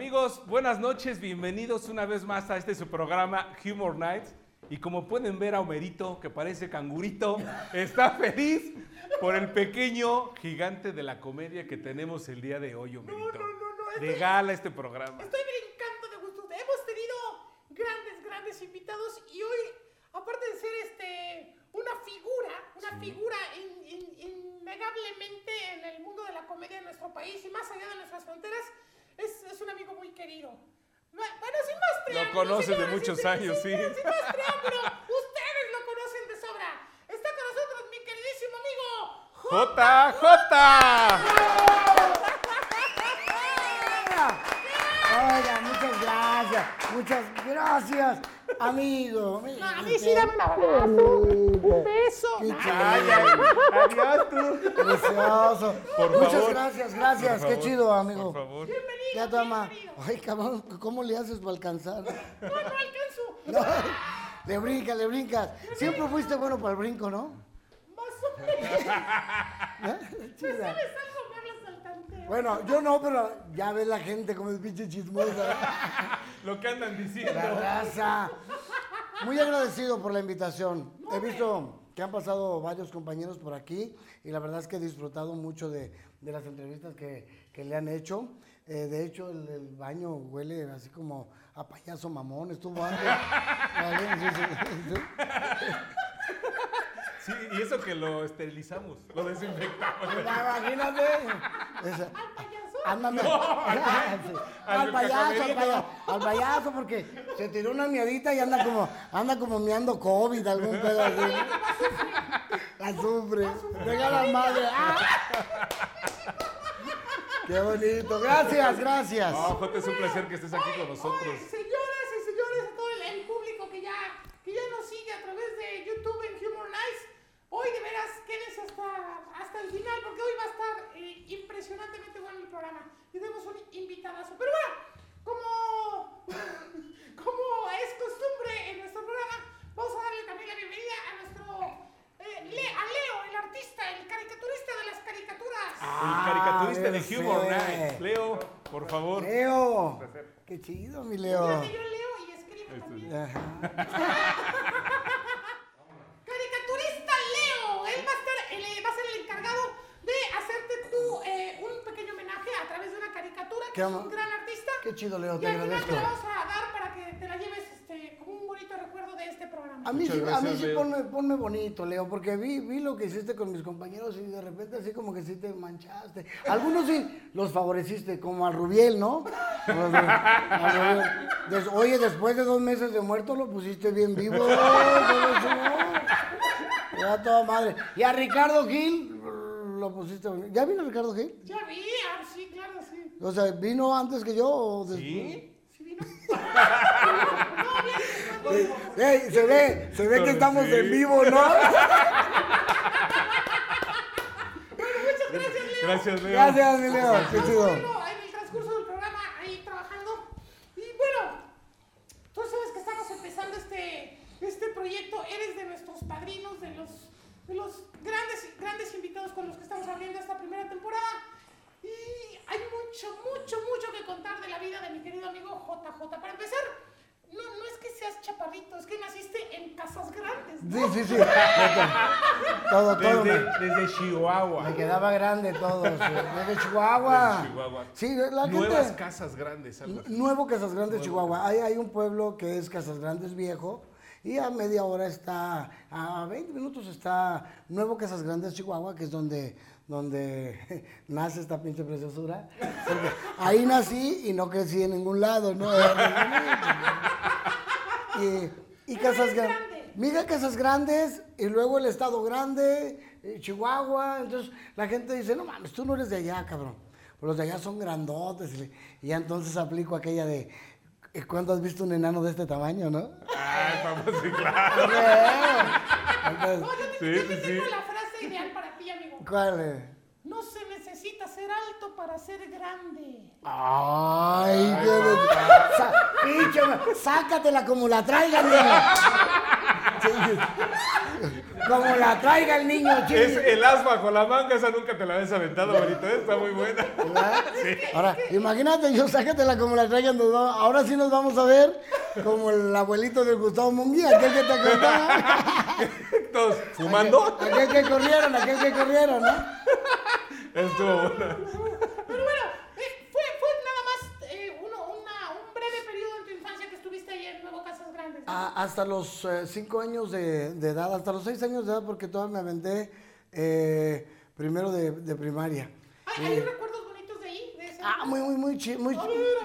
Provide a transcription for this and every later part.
Amigos, buenas noches, bienvenidos una vez más a este su programa Humor Nights. Y como pueden ver a Homerito, que parece cangurito, está feliz por el pequeño gigante de la comedia que tenemos el día de hoy, Homerito. no, no, no, De estoy- gala este programa. Estoy brincando de gusto. Hemos tenido grandes, grandes invitados y hoy, aparte de ser este una figura, una figura in- in- innegablemente en el mundo de la comedia de nuestro país y más allá de nuestras fronteras, es, es un amigo muy querido. Bueno, sin más preámbulo, conoces de señoras y muchos señores, años, sí. Sin más preámbulo, ustedes lo conocen de sobra. Está con nosotros mi queridísimo amigo Oiga, muchas gracias, muchas gracias, amigo. No, a mí sí dame un abrazo, un beso. Qué. Ay, ay, adiós tú. Precioso. Por Muchas favor. gracias, gracias. Por Qué favor, chido, amigo. Por favor. Bienvenido, Ya toma. Ay, cabrón, ¿cómo le haces para alcanzar? No, no alcanzo. No, le brincas, le brincas. Siempre fuiste bueno para el brinco, ¿no? Más o menos. ¿Eh? Chida. ¿Sabes algo? Me hablas al tanteo. Bueno, yo no, pero ya ves la gente como es pinche chismosa. Lo que andan diciendo. La raza. Muy agradecido por la invitación. He visto que han pasado varios compañeros por aquí y la verdad es que he disfrutado mucho de, de las entrevistas que, que le han hecho. Eh, de hecho, el, el baño huele así como a payaso mamón. Estuvo antes. Vale, sí, sí, sí. Sí, y eso que lo esterilizamos, lo desinfectamos. Imagínate. Esa- ¿Al payaso? Ándame. No, al- Sí. al al payaso, al payaso, al payaso, porque se tiró una miadita y anda como, anda como miando COVID, algún pedo así. La sufre. Venga la madre. ¡Ah! Qué bonito. Gracias, gracias. No, Jota, es un placer que estés aquí con nosotros. Oye, señoras y señores, a todo el, el público que ya, que ya nos sigue a través de YouTube en hoy de veras quédense hasta, hasta el final porque hoy va a estar eh, impresionantemente bueno el programa. Y tenemos un invitadazo. Pero bueno, como, como es costumbre en nuestro programa, vamos a darle también la bienvenida a nuestro eh, Le- a Leo, el artista, el caricaturista de las caricaturas. El caricaturista de Ah, Humor ese. Night. Leo, por favor. Leo. Qué chido, mi Leo. Yo leo y escribo también. Ajá. Caricaturista Leo, él va a, estar, él va a ser el encargado de hacerte tú eh, un pequeño homenaje a través de una caricatura, que Qué ama- un gran artista. Qué chido, Leo, y te al final agradezco. te la vamos a dar para que te la lleves este, como un bonito recuerdo de este programa. A mí, Muchas sí, a mí gracias, sí Leo. ponme, ponme bonito, Leo, porque vi, vi lo que hiciste con mis compañeros y de repente así como que sí te manchaste. Algunos sí los favoreciste, como a Rubiel, ¿no? Los de- a Rubiel. Des- oye, después de dos meses de muerto lo pusiste bien vivo. todo eso, ¿no? Ya toda madre. Y a Ricardo Gil lo pusiste. ¿Ya vino Ricardo Gil? Ya vi, ah, sí, claro, sí. O sea, ¿vino antes que yo o después? ¿Sí? Sí vino. no, bien, después no. Ey, se ve, se ve que estamos Sí. en vivo, ¿no? Muchas gracias, Leo. Gracias, Leo. Gracias, mi Leo. Qué chido. a verlo en el transcurso del programa ahí trabajando. Y bueno, tú sabes que estamos empezando este, este proyecto. Eres de nuestros padrinos, de los, de los grandes, grandes invitados con los que estamos abriendo esta primera temporada. Y hay mucho, mucho, mucho que contar de la vida de mi querido amigo JJ. Para empezar, no, no es que seas chaparrito, es que naciste en casas grandes. ¿no? Sí, sí, sí. Todo, todo. Desde, Me, desde Chihuahua. me quedaba grande todo. sí. Desde Chihuahua. Chihuahua. Sí, la Nuevas gente. casas grandes, algo. Nuevo Casas Grandes, Chihuahua. Hay, hay un pueblo que es Casas Grandes Viejo. Y a media hora está, a 20 minutos está Nuevo Casas Grandes, Chihuahua, que es donde, donde nace esta pinche preciosura. Porque ahí nací y no crecí en ningún lado, ¿no? Y, y Casas Grandes. grande. Mira Casas Grandes y luego el Estado Grande, Chihuahua. Entonces la gente dice, no mames, tú no eres de allá, cabrón. Pero los de allá son grandotes. Y, ya entonces aplico aquella de, "Eh, ¿cuándo has visto un enano de este tamaño, no? Ay, vamos, sí, claro. Entonces, No, yo, te- Sí, yo sí, te sí. tengo la frase ideal para ti, amigo. ¿cuál es? No se necesita ser alto para ser grande. Ay, pinche, sácatela como la traigan, nena. Como la traiga el niño, Es el as bajo la manga, esa nunca te la habías aventado, güerito. ¿eh? Está muy buena. Ahora, imagínate, yo sácatela como la traigan. Ahora sí nos vamos a ver como el abuelito de Gustavo Munguía, aquel que te contaba. Todos fumando. Aquel que corrieron, aquel que corrieron, ¿no? Estuvo buena. Pero bueno, eh, fue, fue nada más eh, uno, una, un breve periodo en tu infancia que estuviste ahí en Nuevo Casas Grandes. ¿no? A- hasta los eh, cinco años de, de edad, hasta los seis años de edad, porque todavía me aventé eh, primero de, de primaria. ¿Hay, hay recuerdos bonitos de ahí? De ese Ah, muy, muy, muy, chi- muy,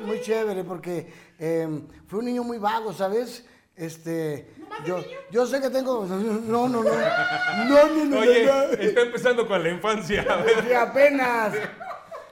muy chévere, porque eh, fue un niño muy vago, ¿sabes? Este, ¿Nomás de yo, niño? yo sé que tengo, no, no, no, no, no, no, Oye, no, no. está empezando con la infancia. Sí, apenas.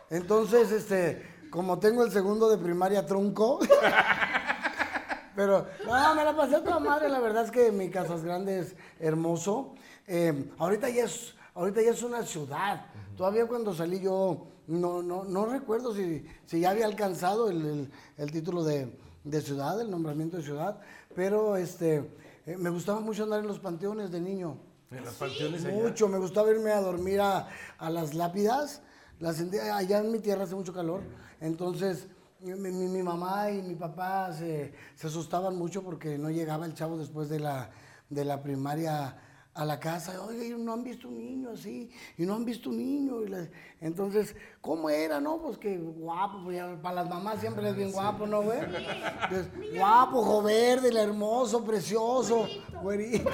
Entonces, este, como tengo el segundo de primaria trunco, pero no, me la pasé a toda madre, la verdad es que mi Casas Grande es hermoso. Eh, ahorita ya es, ahorita ya es una ciudad. Todavía cuando salí yo no, no, no recuerdo si, si ya había alcanzado el, el- el título de, de ciudad, el nombramiento de ciudad, pero este, eh, me gustaba mucho andar en los panteones de niño. En las panteones allá. Mucho, me gustaba irme a dormir a, a las lápidas. Las allá en mi tierra hace mucho calor. Entonces, mi, mi- mi mamá y mi papá se, se asustaban mucho porque no llegaba el chavo después de la, de la primaria a la casa. Oye, no han visto un niño así, y no han visto un niño. Y la- entonces, ¿cómo era, no? Pues que guapo, pues ya para las mamás siempre es bien guapo, ¿no, güey? Entonces, guapo, ojo verde, el hermoso, precioso, güerito.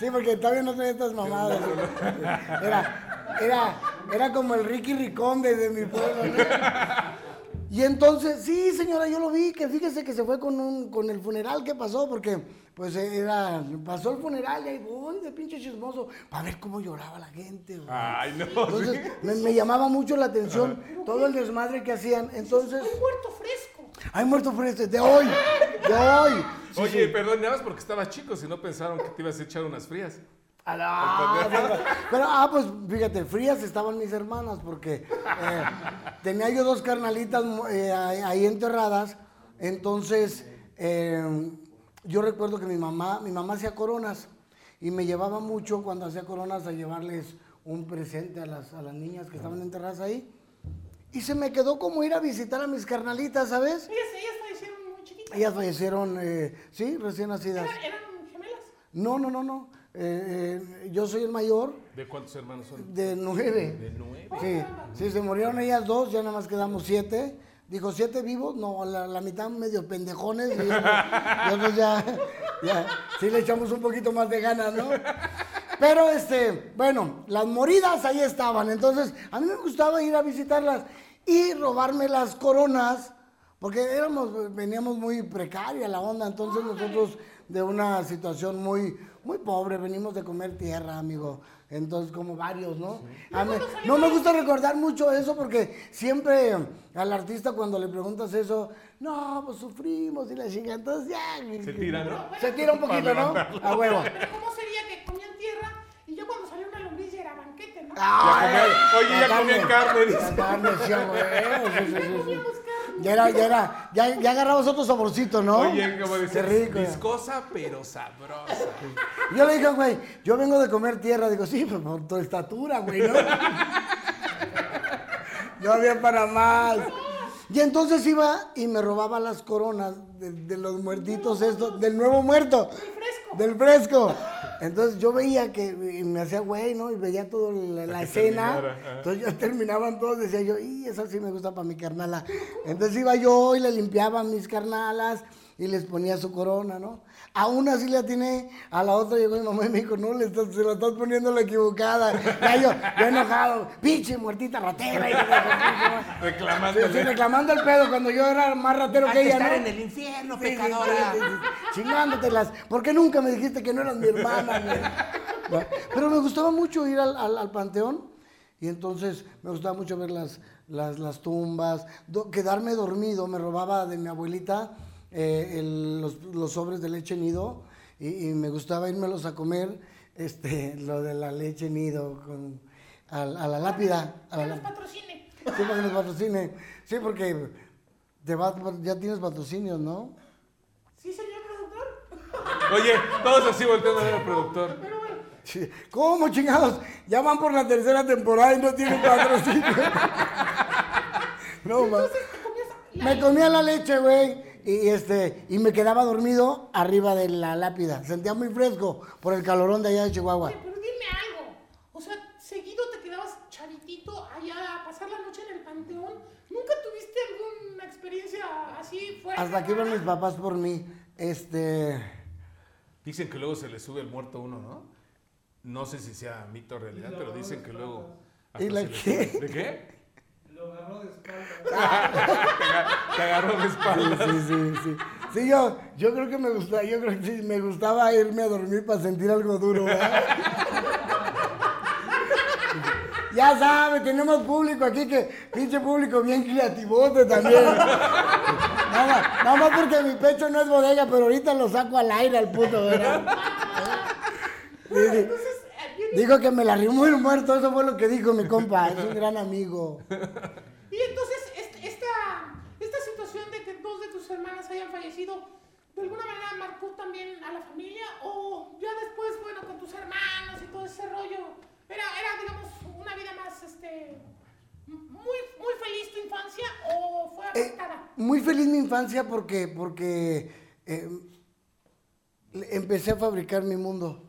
Sí, porque todavía no tenía estas mamadas. Era, era, era como el Ricky Ricón de, de mi pueblo, ¿no? Y entonces, sí, señora, yo lo vi, que fíjese que se fue con un, con el funeral que pasó, porque pues era, pasó el funeral y ahí voy de pinche chismoso, para ver cómo lloraba la gente. güey. Ay, no. Entonces, sí. me, me llamaba mucho la atención todo el desmadre que hacían. Entonces, Un muerto fresco. hay muerto fresco, de hoy, de hoy. Sí, Oye, sí. perdón, nada más porque estabas chico, si no pensaron que te ibas a echar unas frías. Pero, ah, pues fíjate, frías estaban mis hermanas porque eh, tenía yo dos carnalitas eh, ahí ahí enterradas. Entonces, eh, yo recuerdo que mi mamá, mi mamá hacía coronas y me llevaba mucho cuando hacía coronas a llevarles un presente a las, a las niñas que estaban enterradas ahí. Y se me quedó como ir a visitar a mis carnalitas, ¿sabes? Ellas, ellas fallecieron muy chiquitas. Ellas fallecieron, eh, sí, recién nacidas. ¿Eran, eran gemelas? No, no, no, no. Eh, eh, yo soy el mayor. ¿De cuántos hermanos son? De nueve. De nueve. Sí, sí, se murieron ellas dos, ya nada más quedamos siete. Dijo, ¿siete vivos? No, la, la mitad medio pendejones. Y nosotros ya, ya, sí le echamos un poquito más de ganas, ¿no? Pero, este, bueno, las moridas ahí estaban. Entonces, a mí me gustaba ir a visitarlas y robarme las coronas, porque éramos, veníamos muy precaria la onda. Entonces, nosotros de una situación muy, muy pobre, venimos de comer tierra, amigo. Entonces, como varios, ¿no? A mí- no me gusta recordar mucho eso porque siempre al artista cuando le preguntas eso, no, pues sufrimos y la chinga, entonces ya. Se tira, ¿no? Se tira un poquito, ¿no? A huevo. Pero ¿cómo sería que comían tierra y ya cuando salió una lombriz ya era banquete, ¿no? Ay, comían- oye, ya comían carne, dice. La carne, sí, a Ya era, ya era, ya, ya agarrabas otro saborcito, ¿no? Oye, como Qué dices, rico. viscosa pero sabrosa. Yo le dije, güey, yo vengo de comer tierra. Digo, sí, pues por tu estatura, güey, ¿no? no había para más. Y entonces iba y me robaba las coronas de, de los muertitos estos, del nuevo muerto. fresco. Del fresco. Entonces yo veía que y me hacía güey, ¿no? Y veía toda la, escena. terminara. Entonces ya terminaban todos, decía yo, y esa sí me gusta para mi carnala. Entonces iba yo y le limpiaba mis carnalas y les ponía su corona, ¿no? A una sí le atiné, a la otra llegó mi mamá y me dijo, no, le estás, se la estás poniendo la equivocada. Ya yo, yo enojado, pinche muertita ratera. Y, sí, reclamando el pedo cuando yo era más ratero que ella, estar ¿no? en el infierno, Sí, pecadora. sí, sí, sí. Chingándotelas. ¿Por qué nunca me dijiste que no eras mi hermana? ¿No? Pero me gustaba mucho ir al, al- al panteón y entonces me gustaba mucho ver las, las, las tumbas, do- quedarme dormido. Me robaba de mi abuelita eh, el- los, los sobres de leche nido y, y me gustaba irmelos a comer, este, lo de la leche nido con, a, a la lápida. A la Que nos patrocine. Sí, para que nos patrocine. Sí, porque te va- ya tienes patrocinios, ¿no? ¿Sí, señor productor? Oye, todos así volteando a ver al productor. Pero bueno, Sí. ¿Cómo chingados? Ya van por la tercera temporada y no tienen patrocinio. no, la Me comía la leche, güey. Y, este, y me quedaba dormido arriba de la lápida. Sentía muy fresco por el calorón de allá de Chihuahua. Oye, pero dime algo. O sea, seguido te quedabas chavitito allá a pasar la noche en el panteón. ¿Nunca tuviste alguna experiencia así fuerte? Hasta que iban mis papás por mí. Este. Dicen que luego se le sube el muerto a uno, ¿no? No sé si sea mito o realidad, pero dicen que luego. ¿Y la qué? ¿De qué? Lo agarró de espalda. Te agarró de Sí, espalda. sí, sí, sí. Sí, yo, yo creo que me gustaba, yo creo que sí, me gustaba irme a dormir para sentir algo duro, ¿verdad? Ya sabe, tenemos público aquí que, pinche público bien creativote también. Nada, nada más porque mi pecho no es bodega, pero ahorita lo saco al aire al puto, ¿verdad? Sí, sí. Dijo que me la rimó el muerto, eso fue lo que dijo mi compa, es un gran amigo. y entonces est- esta, esta situación de que dos de tus hermanas hayan fallecido, ¿de alguna manera marcó también a la familia? ¿O ya después, bueno, con tus hermanos y todo ese rollo, era, era digamos, una vida más, este, muy, muy feliz tu infancia o fue Eh, afectada? muy feliz mi infancia porque, porque eh, empecé a fabricar mi mundo.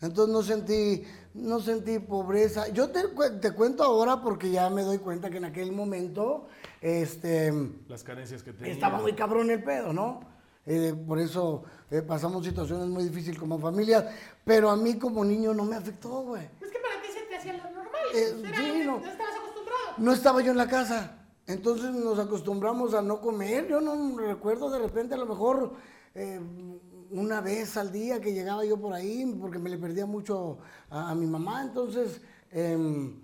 Entonces no sentí, no sentí pobreza. Yo te, te cuento ahora porque ya me doy cuenta que en aquel momento este, Las carencias que tenía. estaba muy cabrón el pedo, ¿no? Eh, por eso eh, pasamos situaciones muy difíciles como familia, pero a mí como niño no me afectó, güey. Es que para ti se te hacía lo normal. Eh, era sí, que no. estabas acostumbrado. No estaba yo en la casa. Entonces nos acostumbramos a no comer. Yo no recuerdo de repente a lo mejor eh, una vez al día que llegaba yo por ahí porque me le perdía mucho a, a mi mamá. Entonces, em,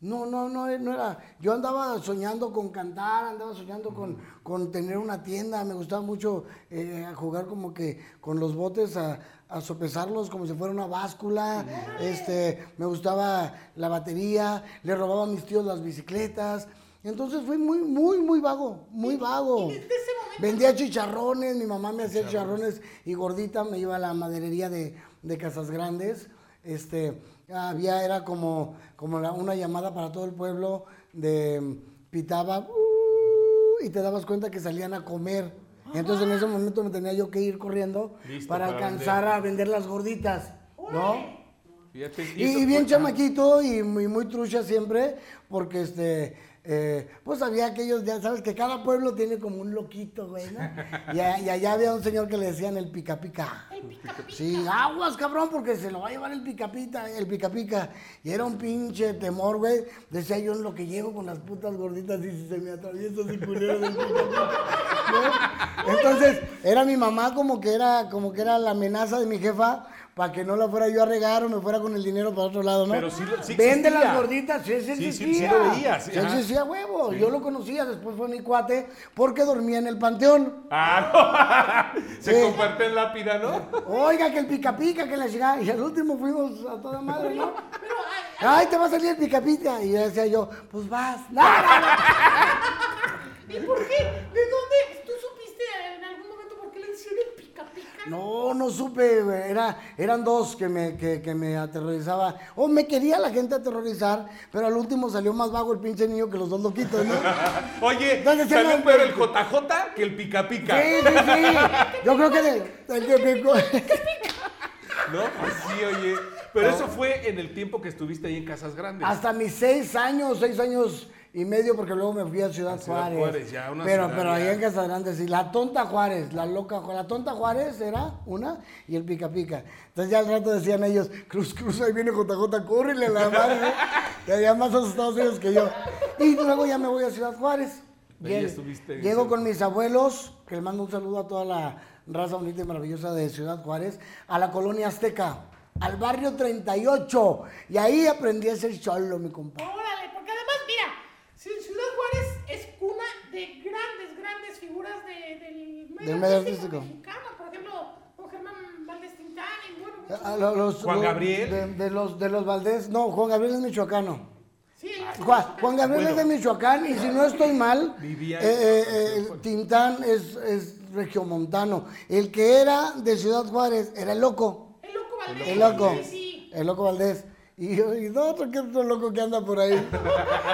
no, no, no, no era. Yo andaba soñando con cantar, andaba soñando con, con tener una tienda. Me gustaba mucho eh, jugar como que con los botes a, a sopesarlos como si fuera una báscula. Este, me gustaba la batería, le robaba a mis tíos las bicicletas. Entonces fui muy, muy, muy vago, muy vago. y desde ese momento- Vendía chicharrones, mi mamá me hacía chicharrones y gordita me iba a la maderería de, de Casas Grandes. Este, había, era como, como la- una llamada para todo el pueblo de pitaba "Uh", y te dabas cuenta que salían a comer. Entonces en ese momento me tenía yo que ir corriendo Listo para, para alcanzar vender. a vender las gorditas, ¿no? Fíjate, Y, y bien fue- chamaquito y muy, muy trucha siempre, porque este, eh, pues había aquellos, ya sabes que cada pueblo tiene como un loquito, güey, ¿no? Y, a- y allá había un señor que le decían el pica pica. El pica pica. Sí, aguas, cabrón, porque se lo va a llevar el pica pica, el pica pica. Y era un pinche temor, güey. Decía yo en lo que llego con las putas gorditas y si se me atraviesa ese culero del pica pica. ¿no? Entonces, era mi mamá como que era, como que era la amenaza de mi jefa para que no la fuera yo a regar o me fuera con el dinero para otro lado, ¿no? Pero sí lo- sí Vende las gorditas, sí, sí, Sí, sí, lo veías, Sí, existía huevo. Yo lo conocía, después fue mi cuate, porque dormía en el panteón. Ah, no. Se Sí. comparten lápida, ¿no? Oiga, que el pica pica, que la llegada. Y al último fuimos a toda madre, ¿no? Pero, ay, Ay, te va a salir el pica pica. Y yo decía yo, pues vas. No, no, no. ¿Y por qué? ¿De dónde? ¿Tú supiste en algún momento por qué le decían el? No, no supe. Era, eran dos que me, que, que me aterrorizaba. O me quería la gente aterrorizar, pero al último salió más vago el pinche niño que los dos loquitos, ¿no? Oye, ¿Dónde se salió llama? peor el JJ que el pica pica. Sí, sí, sí. Yo creo que el que picó. ¿No? Pues sí, oye. Pero eso fue en el tiempo que estuviste ahí en Casas Grandes. Hasta mis seis años, seis años y medio, porque luego me fui a Ciudad, A Ciudad Juárez. Juárez, ya, una pero, ciudad pero ya. allá en Casagrande, sí. La tonta Juárez, la loca Juárez. La tonta Juárez era una y el pica pica. Entonces ya al rato decían ellos, Cruz, Cruz, ahí viene JJ, córrele a la madre. Que había más asustados ellos que yo. Y luego ya me voy a Ciudad Juárez. Ahí Llego- Llego con mis abuelos, que les mando un saludo a toda la raza bonita y maravillosa de Ciudad Juárez, a la colonia Azteca, al barrio 38. Y ahí aprendí a ser cholo, mi compa. Órale, porque además, mira, si Ciudad Juárez es cuna de grandes, grandes figuras de- del medio, Del medio artístico, artístico. mexicano. Por ejemplo, don Germán Valdés Tintán y bueno, muchos A lo- los- Juan los- Gabriel. De, de los, de los Valdés. No, Juan Gabriel es michoacano. Sí, Juan, Juan Gabriel Bueno. es de Michoacán y si no estoy mal, Vivía eh, eh, eh, Tintán es, es regiomontano. El que era de Ciudad Juárez era el loco. El loco Valdés. El loco. Sí, sí. El loco Valdés. Y, y no, otro que otro loco que anda por ahí.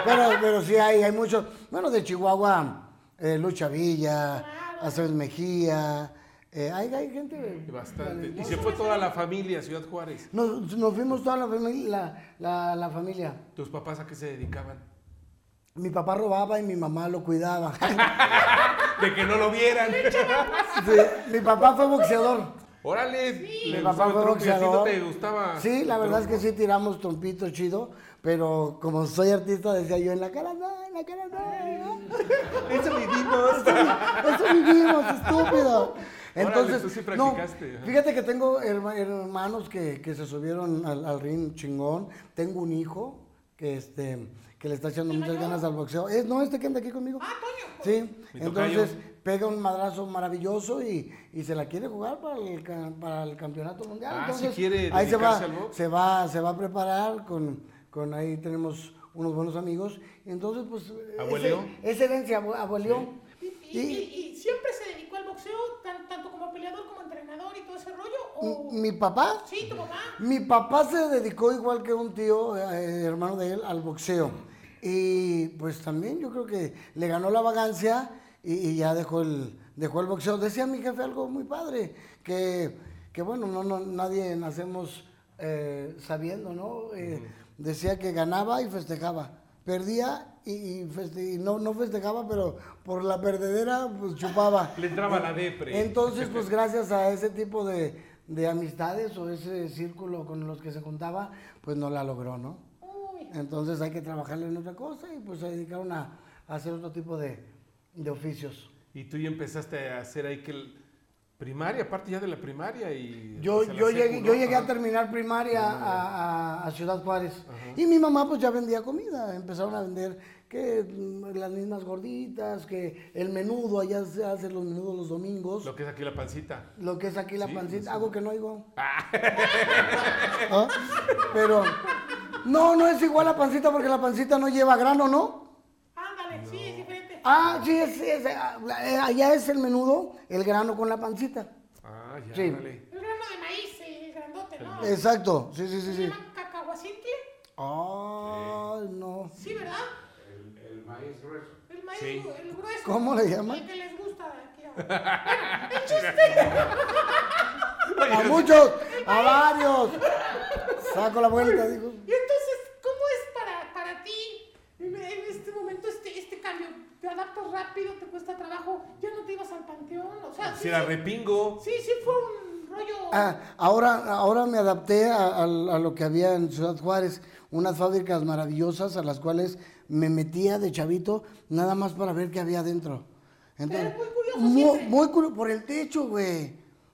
pero, pero sí hay, hay muchos. Bueno, de Chihuahua, eh, Lucha Villa, Aceves Mejía. eh, hay, hay gente. Bastante. Y se fue toda la familia a Ciudad Juárez. Nos, nos fuimos toda la familia, la, la- la familia. ¿Tus papás a qué se dedicaban? Mi papá robaba y mi mamá lo cuidaba. De que no lo vieran. Sí, mi papá fue boxeador. Órale, Mi le papá fue no boxeador. te gustaba. Sí, la verdad es que sí tiramos trompito chido, pero como soy artista decía yo en la cara no, en la cara no. Eso vivimos. Eso vivimos, estúpido. Entonces, tú sí no, practicaste, ajá. fíjate que tengo herma- hermanos que, que se subieron al, al ring chingón. Tengo un hijo que este que le está echando muchas ganas al boxeo. Es, no, este que anda aquí conmigo. Ah, Toño. Sí, Mi tocayo. entonces pega un madrazo maravilloso y, y se la quiere jugar para el, para el campeonato mundial. Ah, entonces, ¿sí quiere ahí se va, se va, se va a preparar con, con ahí tenemos unos buenos amigos. Entonces, pues, esa herencia, abue- abueleó. ¿Y, y, y- y siempre se dedicó al boxeo, tan- tanto como peleador como entrenador y todo ese rollo? ¿O Mi papá, sí, tu mamá? mi papá se dedicó igual que un tío, eh, hermano de él, al boxeo. Y pues también yo creo que le ganó la vagancia y, y ya dejó el, dejó el boxeo. Decía mi jefe algo muy padre, que, que bueno, no, no, nadie nacemos eh, sabiendo, ¿no? Eh, Decía que ganaba y festejaba. Perdía y, y feste- y no, no festejaba, pero por la perdedera pues chupaba. Le entraba la depre. Entonces, pues gracias a ese tipo de, de amistades o ese círculo con los que se juntaba, pues no la logró, ¿no? Entonces hay que trabajarle en otra cosa y pues se dedicaron a, a hacer otro tipo de, de oficios. Y tú ya empezaste a hacer ahí que el primaria, aparte ya de la primaria y Yo, yo, llegué, yo llegué a terminar primaria a, a- a Ciudad Juárez y mi mamá pues ya vendía comida, empezaron a vender que mm, las mismas gorditas, que el menudo, allá se hacen los menudos los domingos, Lo que es aquí la pancita. lo que es aquí la Sí, pancita, sí. algo que no oigo. ¿Ah? Pero no, no es igual la pancita porque la pancita no lleva grano, ¿no? ándale, sí, es diferente. Ah, sí, es, es, ah, eh, allá es el menudo, el grano con la pancita. Ah, ya, Sí. dale. El grano de maíz, el grandote, ¿no? Exacto, sí, sí, sí, ¿Se sí. llaman cacahuacintle? Ay, no. Sí, ¿verdad? El maíz grueso. El maíz, Sí. el grueso. ¿Cómo le llaman? El que les gusta aquí. a- Bueno, el chiste. A muchos, a varios. Saco la vuelta, dijo. Y entonces, ¿cómo es para, para ti en, en este momento este, este cambio? ¿Te adaptas rápido? ¿Te cuesta trabajo? ¿Ya no te ibas al panteón? O sea, Si era repingo. sí, sí fue un rollo... Ah, ahora, ahora me adapté a, a- a lo que había en Ciudad Juárez, unas fábricas maravillosas a las cuales me metía de chavito nada más para ver qué había adentro. Entonces, Pero muy curioso mu- siempre. muy curioso, por el techo, güey.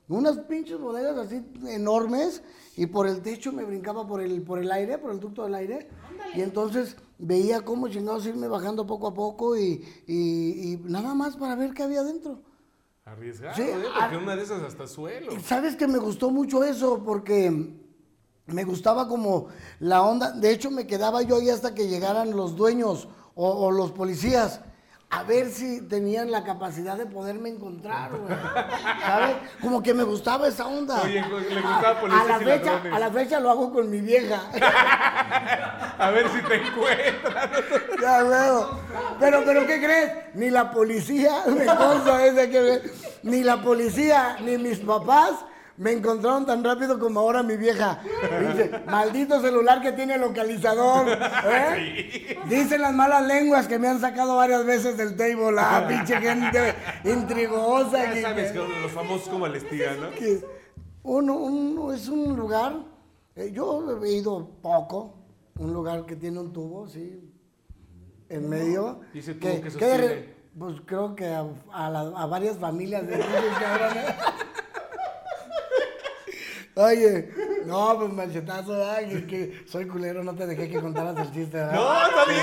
Unas pinches bodegas así enormes y por el techo me brincaba por el, por el aire, por el ducto del aire. Ándale. Y entonces veía cómo chingados irme bajando poco a poco y, y- y nada más para ver qué había adentro. Arriesgado, Sí, ¿eh? Porque una de esas hasta suelo. ¿Sabes que me gustó mucho eso? Porque me gustaba como la onda. De hecho, me quedaba yo ahí hasta que llegaran los dueños o, o los policías. A ver si tenían la capacidad de poderme encontrar, güey. ¿Sabes? Como que me gustaba esa onda. Oye, le A- gustaba a, policías la y fecha, ladrones. a la fecha lo hago con mi vieja. A ver si te encuentras. Ya veo. Pero, pero, ¿qué crees? Ni la policía, que ni la policía, ni mis papás me encontraron tan rápido como ahora mi vieja. Dice, maldito celular que tiene localizador. ¿eh? Dicen las malas lenguas que me han sacado varias veces del table. Ah, pinche gente intrigosa. Ya que- sabes que los famosos como el ¿no? que uno, uno- es un lugar, eh, yo he ido poco, un lugar que tiene un tubo, sí, en medio. ¿Y ese tubo sostiene? re- pues creo que a, a la- a varias familias de que ahora Oye, no, pues manchetazo, ay, es que soy culero, no te dejé que contaras el chiste, ¿verdad? No, está bien.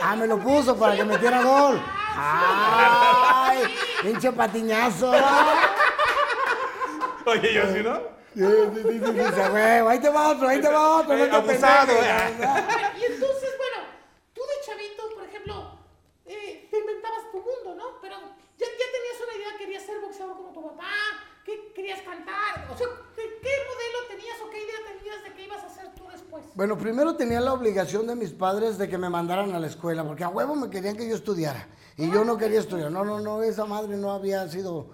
Ah, me lo puso para que metiera gol. Ay, pinche patiñazo. Oye, yo sí, ¿no? Sí, sí, sí, sí, sí, sí, huevo. Ahí te va otro, ahí te va otro. no te Abusado, pendejes. eh. Y entonces, bueno, tú de chavito, por ejemplo, eh, te inventabas tu mundo, ¿no? Pero ya, ya tenías una idea, querías querías cantar? O sea, ¿de ¿qué modelo tenías o qué idea tenías de qué ibas a hacer tú después? Bueno, primero tenía la obligación de mis padres de que me mandaran a la escuela, porque a huevo me querían que yo estudiara. Y yo no quería estudiar. No, no, no, esa madre no había sido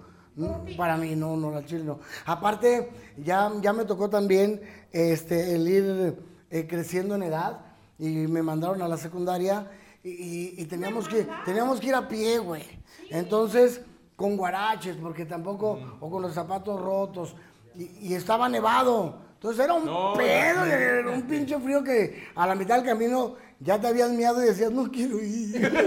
para mí, no, no, la chile no. Aparte, ya, ya me tocó también este, el ir eh, creciendo en edad y me mandaron a la secundaria y, y- y teníamos, que, teníamos que ir a pie, güey. Entonces, con guaraches, porque tampoco, o con los zapatos rotos, y, y estaba nevado. Entonces era un No, pedo, era un pinche frío que a la mitad del camino ya te habías miado y decías, no quiero ir.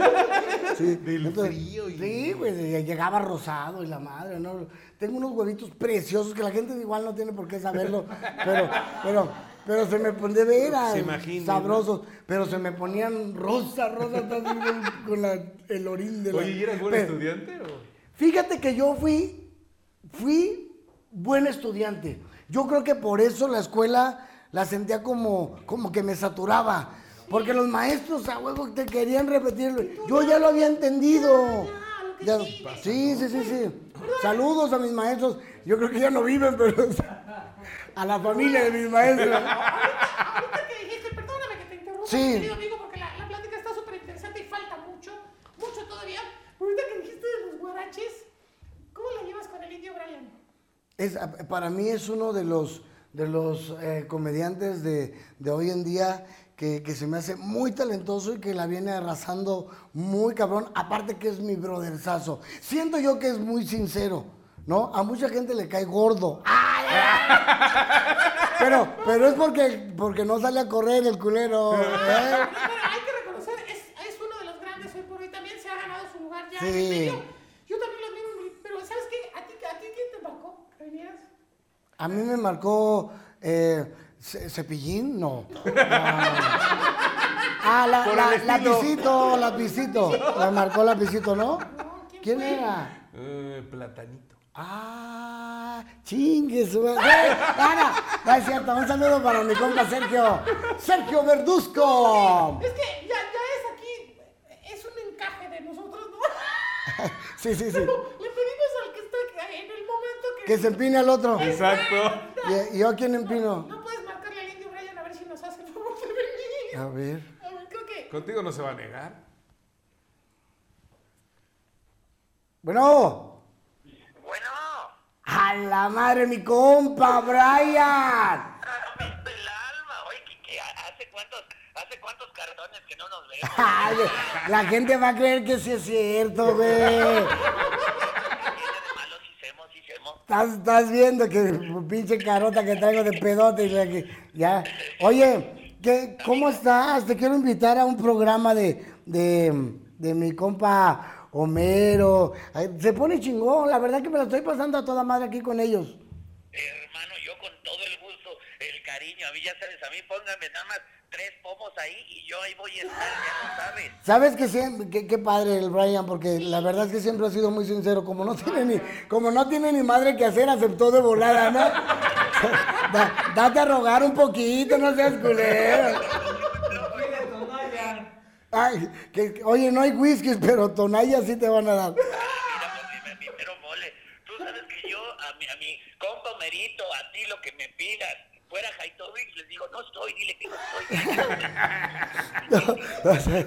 Sí, Del frío y- Sí, güey, llegaba rosado y la madre, ¿no? Tengo unos huevitos preciosos que la gente igual no tiene por qué saberlo, pero, pero, pero se me ponían de veras sabrosos, pero se me ponían rosa, rosa, con, la- el orín de la... Oye, ¿y eras buen estudiante o...? Fíjate que yo fui, fui buen estudiante. Yo creo que por eso la escuela la sentía como, como que me saturaba. Porque los maestros a huevo te querían repetirlo. Yo ya lo había entendido. Ya, sí, sí, sí, sí. Saludos a mis maestros. Yo creo que ya no viven, pero a la familia de mis maestros. Ahorita que dijiste, perdóname que te interrumpa, Sí. querido amigo, porque la, la plática está súper interesante y falta mucho, mucho todavía. Ahorita que dijiste guaraches, ¿cómo la llevas con el indio Brian? Es, para mí es uno de los, de los eh, comediantes de, de hoy en día que, que se me hace muy talentoso y que la viene arrasando muy cabrón. Aparte que es mi brotherzazo. Siento yo que es muy sincero, ¿no? A mucha gente le cae gordo. ¡Ay, ay! Pero, pero es porque, porque no sale a correr el culero. ¿eh? Pero, pero hay que reconocer, es, es uno de los grandes hoy por hoy, también se ha ganado su lugar ya en Sí. el medio. Yo también lo admiro, pero ¿sabes qué? ¿A ti, a ti quién te marcó? ¿Que vinieras? A mí me marcó eh, Ce- Cepillín, no. Ah, la, Por la- el lapicito, lapicito. Me marcó lapicito, ¿no? No, ¿quién era? Eh, platanito. Ah, chingue su madre. ¡Eh! Ana, no es cierto. Un saludo para mi compa Sergio. Sergio Verduzco. Es que ya, ya es aquí, es un encaje de nosotros, ¿no? Sí, sí, sí. Pero le pedimos al que está en el que... Se empine al otro. Exacto. ¿Y, y yo a quién empino? No puedes marcarle al indio Brian a ver si nos hace el favor de venir. A ver. A ver, creo que... Contigo no se va a negar. Bueno. Bueno, A la madre, mi compa, Brian. el alma, oye, que, hace cuántos, hace cuántos cartones que no nos vemos. Ay, la gente va a creer que sí es cierto, güey. Tiene de malo si semos, si semos. Estás, estás viendo que pinche carota que traigo de pedote y que- ya. Oye, ¿qué, ¿cómo estás? Te quiero invitar a un programa de, de, de mi compa Homero. Se pone chingón, la verdad que me lo estoy pasando a toda madre aquí con ellos. Hermano, yo con todo el gusto, el cariño, a mí ya sabes, a mí póngame nada más tres pomos ahí y yo ahí voy a estar, ya lo sabes. ¿Sabes que siempre, qué, padre el Brian? Porque la verdad es que siempre ha sido muy sincero. Como no tiene ni, como no tiene ni madre que hacer, aceptó de volada, ¿no? Da- date a rogar un poquito, no seas culero. Ay, que, oye, no hay whisky, pero tonallas sí te van a dar. Mira, pues mi, mole. Tú sabes que yo, a mi, a mi compa Merito, a ti lo que me pidas, fuera Haitovich, les digo, no estoy, dile que no estoy. O sea,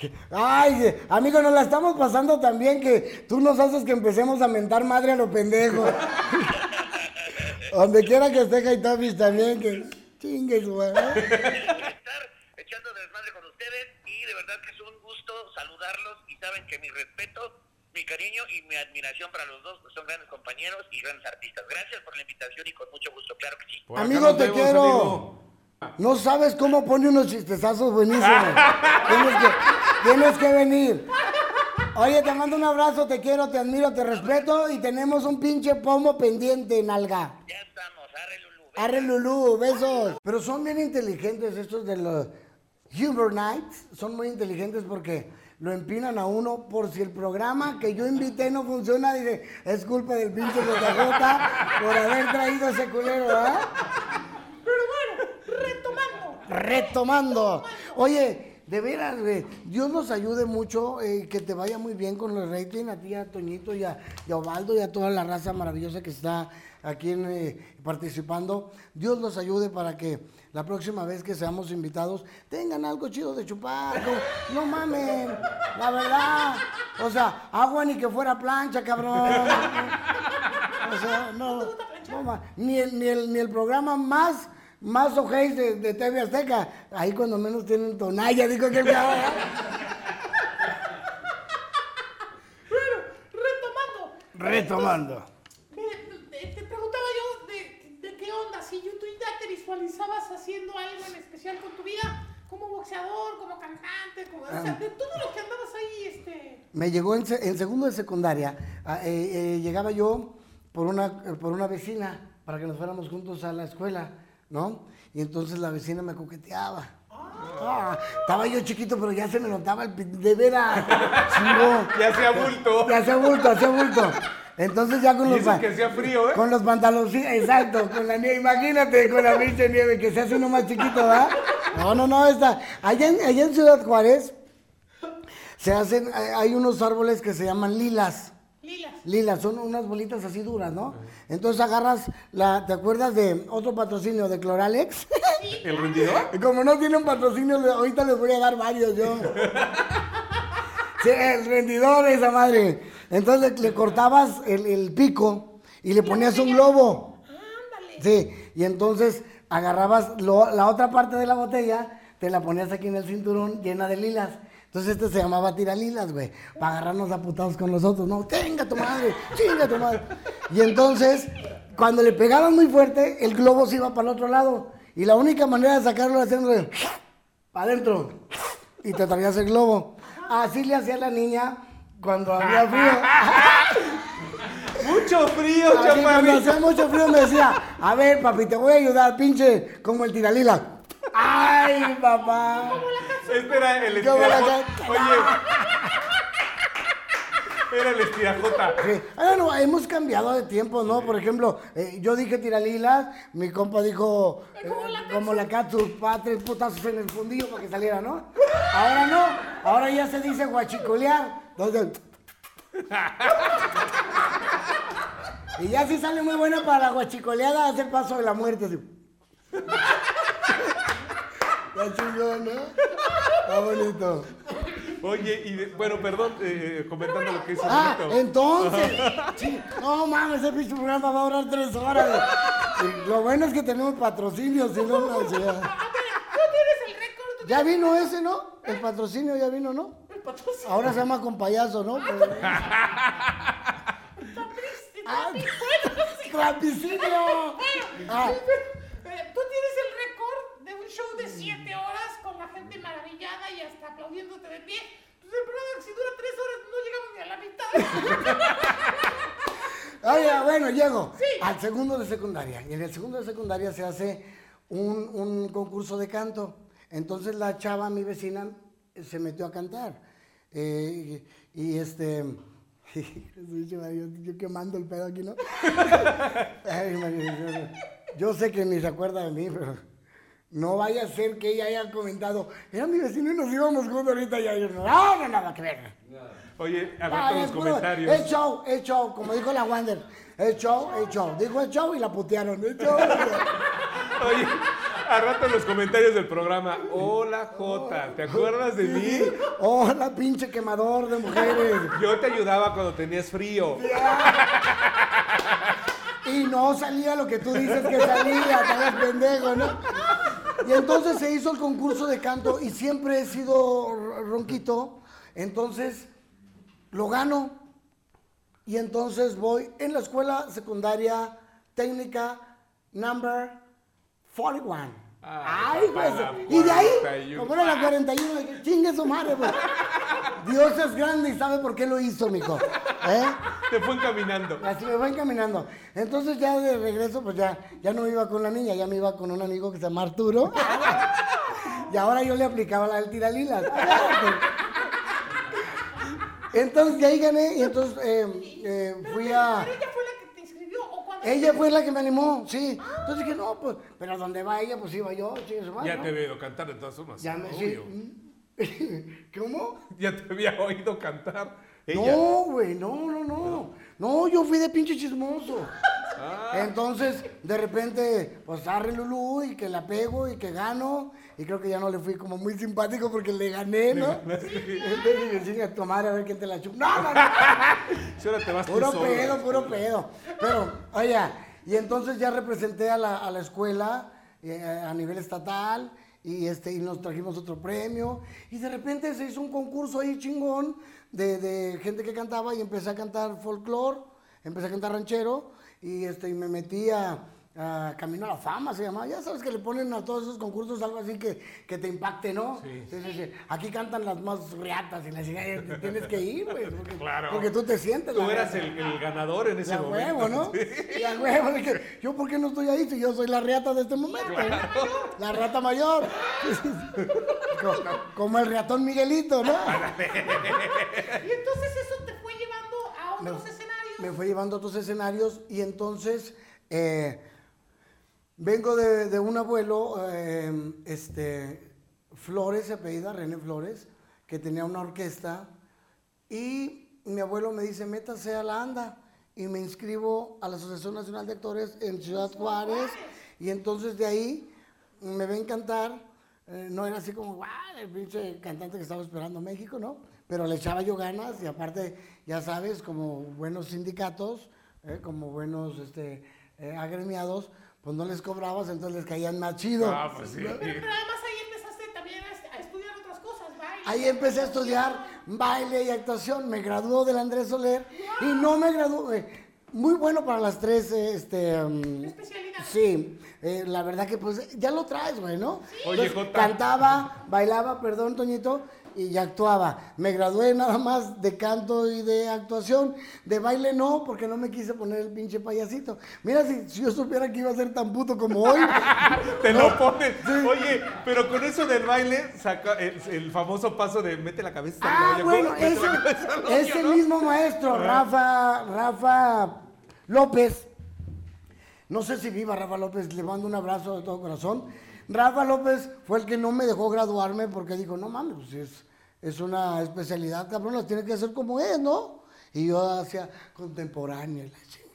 que- Ay, amigo, nos la estamos pasando también que tú nos haces que empecemos a mentar madre a los pendejos. Donde quiera que esté Haitovich también, que chingue su madre. estar echando desmadre con ustedes y de verdad que es un gusto saludarlos y saben que mi respeto, mi cariño y mi admiración para los dos, son grandes compañeros y grandes artistas. Gracias por la invitación y con mucho gusto, claro que sí. Por Amigo, te vemos, quiero. amigo. No sabes cómo pone unos chistezazos buenísimos. tienes, que, tienes que venir. Oye, te mando un abrazo, te quiero, te admiro, te respeto y tenemos un pinche pomo pendiente, nalga. Ya estamos, arre Lulú. Arre Lulú, besos. Pero son bien inteligentes estos de los Humor Nights. Son muy inteligentes porque lo empinan a uno por si el programa que yo invité no funciona. Dice, es culpa del pinche JJ por haber traído ese culero, ¿ah? Pero bueno, retomando. Retomando. Oye, de veras, Dios nos ayude mucho, eh, que te vaya muy bien con los rating, a ti, a Toñito y a, y a Ovaldo y a toda la raza maravillosa que está aquí en, eh, participando. Dios nos ayude para que la próxima vez que seamos invitados tengan algo chido de chupar. No, no mamen, la verdad. O sea, agua ni que fuera plancha, cabrón. O sea, no, no ni, el, ni, el, ni el programa más, más ojéis de, de TV Azteca. Ahí cuando menos tienen tonalla, digo que Bueno, retomando. Retomando. Me- te, te preguntaba yo de, de qué onda, si tú ya te visualizabas haciendo algo en especial con tu vida, como boxeador, como cantante, como, o sea, de todo lo que andabas ahí, este... Me llegó en, se- en segundo de secundaria, ah, eh, eh, llegaba yo por una, por una vecina para que nos fuéramos juntos a la escuela, ¿no? Y entonces la vecina me coqueteaba. Ah, estaba yo chiquito, pero ya se me notaba el de veras. Ya hacía bulto. Ya hacía bulto, hacía bulto. Entonces ya con Y los eso que hacía frío, ¿eh? con los pantaloncillos, exacto, con la nieve, imagínate con la pinche nieve que se hace uno más chiquito, ¿verdad? No, no, no, está. Allá en, allá en Ciudad Juárez se hacen, hay hay unos árboles que se llaman lilas. Lilas. Lilas, son unas bolitas así duras, ¿no? Entonces agarras la, ¿te acuerdas de otro patrocinio de Cloralex? ¿El rendidor? Y Como no tienen patrocinio, ahorita les voy a dar varios yo. Sí, el rendidor, esa madre. Entonces le, le cortabas el, el pico y le ponías un globo. Ándale. Sí, y entonces agarrabas lo- la otra parte de la botella, te la ponías aquí en el cinturón llena de lilas. Entonces este se llamaba tiralilas, güey, para agarrarnos a putados con los otros. No, tenga tu madre, chinga tu madre. Y entonces, cuando le pegaban muy fuerte, el globo se iba para el otro lado. Y la única manera de sacarlo era haciendo para adentro. Y te traías el globo. Así le hacía la niña cuando había frío. Mucho frío, Así cuando hacía mucho frío me decía, a ver, papi, te voy a ayudar, pinche, como el tiralila. Ay, papá. Este era el Como la estirajota. Oye. Era el estirajota. Sí. Ah, no, hemos cambiado de tiempo, ¿no? Por ejemplo, eh, yo dije tiralilas, mi compa dijo eh, Como la como la catsup, para tres putazos en el fundillo para que saliera, ¿no? Ahora no, ahora ya se dice guachicolear. Entonces, y ya sí sale muy buena para la guachicoleada, hacer paso de la muerte. así. Está chingón, ¿no? Está bonito. Oye, y de- bueno, perdón, eh, comentando lo que hizo Ah, entonces. sí, no mames, ese pinche programa va a durar tres horas. Y lo bueno es que tenemos patrocinio, si no, no, o sea, Ah, mira, tú tienes el récord. tú Ya vino ese, ¿no? El patrocinio ya vino, ¿no? Patrocinio. Ahora se llama con payaso, ¿no? Ah, ¡Trapicinio! Ah, Eh, Tú tienes el récord de un show de 7 horas con la gente maravillada y hasta aplaudiéndote de pie. Pues el programa, si dura 3 horas, no llegamos ni a la mitad. Oye, bueno, llego Sí. al segundo de secundaria. Y en el segundo de secundaria se hace un, un concurso de canto. Entonces la chava, mi vecina, se metió a cantar. Eh, y, este. yo, yo quemando el pedo aquí, ¿no? Ay, María, yo, sé que ni se acuerda de mí, pero no vaya a ser que ella haya comentado, era mi vecino y nos íbamos juntos ahorita y yo, no, no, nada que ver. Oye, a ver los comentarios. Es show, es show, como dijo la Wander. Es show, es show. Dijo es show y la putearon. Es show. Oye, a rato en los comentarios del programa. Hola, Jota, ¿te acuerdas de mí? Hola, pinche quemador de mujeres. Yo te ayudaba cuando tenías frío. Y no salía lo que tú dices que salía, tal pendejo, ¿no? Y entonces se hizo el concurso de canto y siempre he sido ronquito. Entonces lo gano. Y entonces voy en la escuela secundaria técnica number 41. Ay, pues. Y de ahí, 41. como era la 41, dije, chingue su madre, pues. Dios es grande y sabe por qué lo hizo, mijo. ¿Eh? Te fue encaminando. Así me fue encaminando. Entonces ya de regreso, pues ya, ya no iba con la niña, ya me iba con un amigo que se llama Arturo. y ahora yo le aplicaba la del tiralilas. Entonces de ahí gané y entonces eh, eh, fui a... Ella fue la que te inscribió. ¿O cuando Ella fue la que me animó, sí. Entonces dije, no, pues, pero donde va ella, pues iba yo, su madre, Ya ¿no? te veo cantar de todas formas. Ya me, sí, obvio. ¿Cómo? Ya te había oído cantar. Ella. No, güey, no, no, no. No, yo fui de pinche chismoso. Ah, Entonces, de repente, pues arre Lulú y que la pego y que gano. Y creo que ya no le fui como muy simpático porque le gané, ¿no? Entonces dije, "Chinga tu madre a ver quién te la chupa. No, no, no. si ahora te vas Puro pedo, puro pedo. Pero, oye, y entonces ya representé a la, a la escuela eh, a nivel estatal y, este, y nos trajimos otro premio. Y de repente se hizo un concurso ahí chingón de, de gente que cantaba y empecé a cantar folclore, empecé a cantar ranchero y, este, y me metí a, a Camino a la Fama, se llamaba. Ya sabes que le ponen a todos esos concursos algo así que, que te impacte, ¿no? Sí. Sí, sí, sí. Aquí cantan las más riatas y la chingada, y te tienes que ir, güey. Porque, Claro. porque tú te sientes. Tú eras el, el ganador en ese La momento. huevo, ¿no? Sí. La huevo, que, yo por qué no estoy ahí si yo soy la reata de este momento. La rata mayor. como, como el ratón Miguelito, ¿no? Y entonces eso te fue llevando a otros escenarios. Me fue llevando a otros escenarios y entonces eh, vengo de, de un abuelo, eh, este, Flores, se apellida, René Flores, que tenía una orquesta y mi abuelo me dice, métase a la ANDA y me inscribo a la Asociación Nacional de Actores en Ciudad Juárez y entonces de ahí me ven cantar, eh, no era así como, guau, el pinche cantante que estaba esperando México, ¿no? Pero le echaba yo ganas y aparte, ya sabes, como buenos sindicatos, eh, como buenos este, eh, agremiados, pues no les cobrabas, entonces les caían más chido. Ah, pues sí. Pero, pero además ahí empezaste también a, a estudiar otras cosas, baile. Ahí empecé a estudiar baile y actuación. Me graduó del Andrés Soler y no me graduó. eh, muy bueno para las tres, este... um, Especialidad. Sí, eh, la verdad que pues ya lo traes, güey, ¿no? Oye, Entonces, Jota. Cantaba, bailaba, perdón, Toñito, y ya actuaba. Me gradué nada más de canto y de actuación. De baile no, porque no me quise poner el pinche payasito. Mira, si, si yo supiera que iba a ser tan puto como hoy. Te lo pones. Oye, pero con eso del baile, saca el, el famoso paso de mete la cabeza Ah, bueno, ese, la ese ¿no? mismo maestro, Rafa, Rafa López, no sé si viva Rafa López, le mando un abrazo de todo corazón. Rafa López fue el que no me dejó graduarme porque dijo, no mames, pues es, es una especialidad, cabrón, la tiene que hacer como es, ¿no? Y yo hacía contemporánea, la chingada.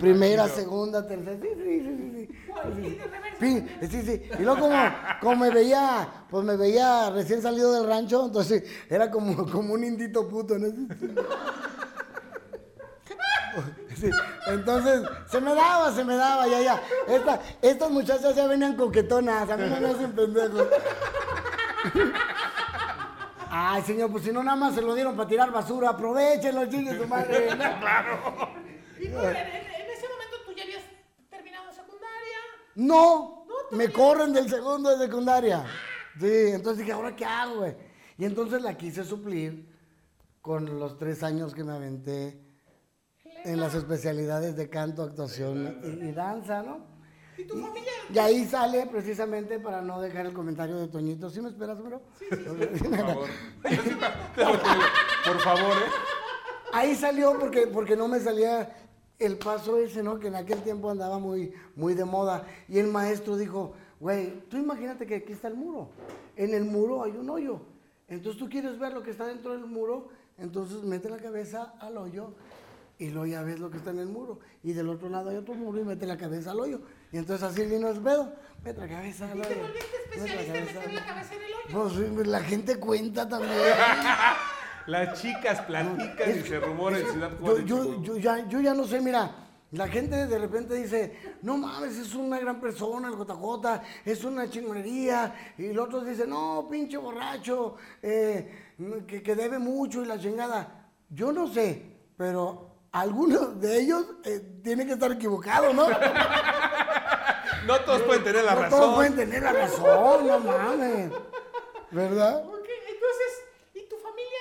Primera, imagino. segunda, tercera, sí, sí, sí, sí, sí. Y de reversa. Sí, sí, sí. Y luego como, como me veía, pues me veía recién salido del rancho, entonces era como, como un indito puto, ¿no? Sí, Entonces, se me daba, se me daba, ya, ya. Esta- estas muchachas ya venían coquetonas, a mí no me hacen pendejo. Ay, señor, pues si no nada más se lo dieron para tirar basura, aprovechenlo, chingue su madre. ¿no? Y pues, en, ese momento tú ya habías terminado secundaria. No, me corren del segundo de secundaria. Sí, entonces dije, ¿ahora qué hago, güey? Y entonces la quise suplir con los tres años que me aventé en las especialidades de canto, actuación y, y danza, ¿no? Y tu familia. Y ahí sale precisamente para no dejar el comentario de Toñito. ¿Sí me esperas, bro? Por favor. Yo sí te- te- Por favor, ¿eh? Ahí salió porque, porque no me salía el paso ese, ¿no? Que en aquel tiempo andaba muy, muy de moda. Y el maestro dijo, güey, tú imagínate que aquí está el muro. En el muro hay un hoyo. Entonces tú quieres ver lo que está dentro del muro, entonces mete la cabeza al hoyo y luego ya ves lo que está en el muro. Y del otro lado hay otro muro y mete la cabeza al hoyo. Y entonces así vino el pedo. Mete la cabeza al Y hoyo. te volviste especialista en meter la cabeza en el hoyo. Pues sí, la gente cuenta también. Las chicas platican y se rumora en Ciudad Yo, Juárez. yo, yo, ya, yo ya no sé, mira, la gente de repente dice, no mames, es una gran persona el JJ, es una chingonería, y los otros dicen, no, pinche borracho, eh, que, que debe mucho y la chingada. Yo no sé, pero algunos de ellos eh, tienen que estar equivocados, ¿no? No todos pueden tener la no razón. todos pueden tener la razón, no mames. ¿Verdad? Ok, entonces, ¿y tu familia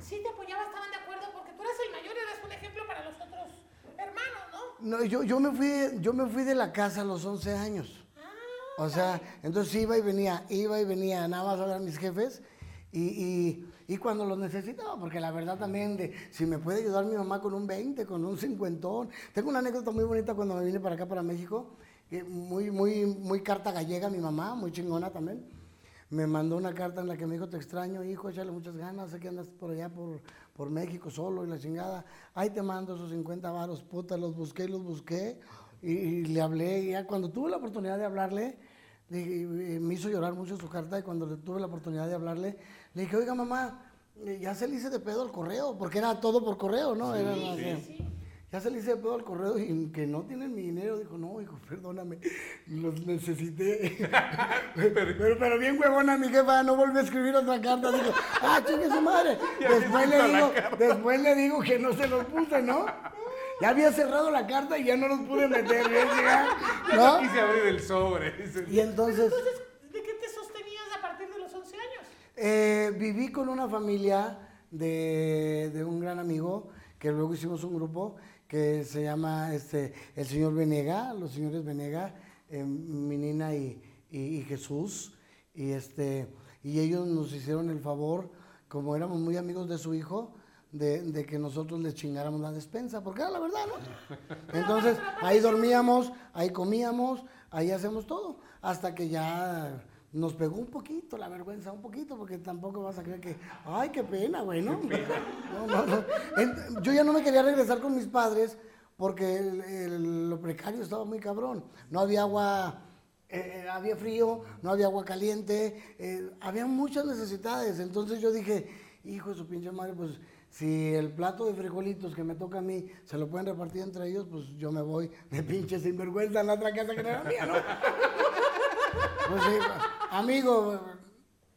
sí te apoyaba, estaban de acuerdo? Porque tú eras el mayor y eras un ejemplo para los otros hermanos, ¿no? No, yo, yo, me fui, yo me fui de la casa a los 11 años. O sea, entonces iba y venía, iba y venía, nada más a ver a mis jefes. Y, y- y cuando los necesitaba, porque la verdad también, de, si me puede ayudar mi mamá con un 20, con un 50. Tengo una anécdota muy bonita cuando me vine para acá, para México. muy, muy, muy carta gallega mi mamá, muy chingona también. me mandó una carta en la que me dijo, te extraño, hijo, échale muchas ganas, sé que andas por allá por, por México solo y la chingada. Ahí te mando esos 50 varos, puta, los busqué y los busqué. Y, y le hablé, y ya cuando tuve la oportunidad de hablarle, me hizo llorar mucho su carta y cuando tuve la oportunidad de hablarle, le dije, oiga mamá, eh, ya se le hice de pedo al correo, porque era todo por correo, ¿no? Era así. Ya se le hice de pedo al correo y que no tienen mi dinero. Dijo, no, hijo, perdóname, los necesité. pero, pero, bien huevona mi jefa, no volvió a escribir otra carta. Dijo, ah, chingue su madre. Después le, digo, después le digo que no se los puse, ¿no? Ya había cerrado la carta y ya no los pude meter. ¿ves? Ya, ¿no? no quise abrir el sobre. Y entonces... Entonces, ¿de qué te sostenías a partir de los 11 años? Eh, viví con una familia de, de un gran amigo, que luego hicimos un grupo que se llama este, el señor Venega, los señores Venega, eh, mi nina y, y- y Jesús. Y, este, y ellos nos hicieron el favor, como éramos muy amigos de su hijo, de, de que nosotros les chingáramos la despensa, porque era la verdad, ¿no? Entonces, ahí dormíamos, ahí comíamos, ahí hacemos todo, hasta que ya nos pegó un poquito la vergüenza, un poquito, porque tampoco vas a creer que, ay, qué pena, güey, ¿no? No, no, no. En- Yo ya no me quería regresar con mis padres porque el- el- lo precario estaba muy cabrón. No había agua, eh, había frío, no había agua caliente, eh, había muchas necesidades. Entonces yo dije, hijo de su pinche madre, pues si el plato de frijolitos que me toca a mí se lo pueden repartir entre ellos, pues yo me voy de pinche sinvergüenza a la otra casa que no era mía, ¿no? Pues sí, amigo,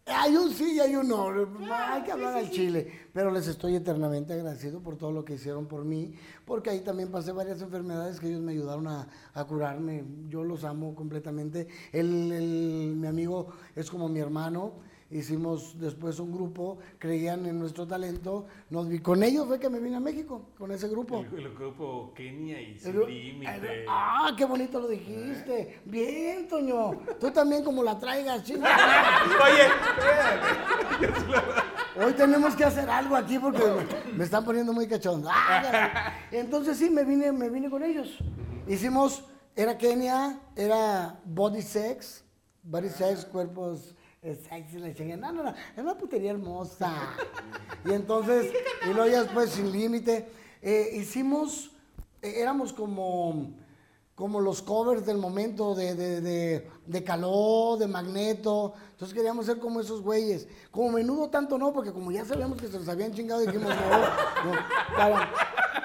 hay un sí y hay un no. hay que hablar al chile. Pero les estoy eternamente agradecido por todo lo que hicieron por mí, porque ahí también pasé varias enfermedades que ellos me ayudaron a, a curarme. Yo los amo completamente. Él- mi amigo es como mi hermano. Hicimos después un grupo, creían en nuestro talento. Nos vi, con ellos fue que me vine a México, con ese grupo. El, el grupo Kenia y Sin Límite. Ah, qué bonito lo dijiste. Bien, Toño. Tú también como la traigas, chinga. Oye, Hoy tenemos que hacer algo aquí porque me, me están poniendo muy cachondo. Ah. Entonces sí, me vine, me vine con ellos. Hicimos, era Kenia, era Body Sex, Body Sex, cuerpos eh, sexy, chingué. No, no, no, era una putería hermosa. Y entonces, y luego ya después sin límite, eh, hicimos, eh, éramos como, como los covers del momento de, de, de, de Caló, de Magneto. Entonces queríamos ser como esos güeyes. Como menudo tanto no, porque como ya sabíamos que se los habían chingado, dijimos, no, no, para-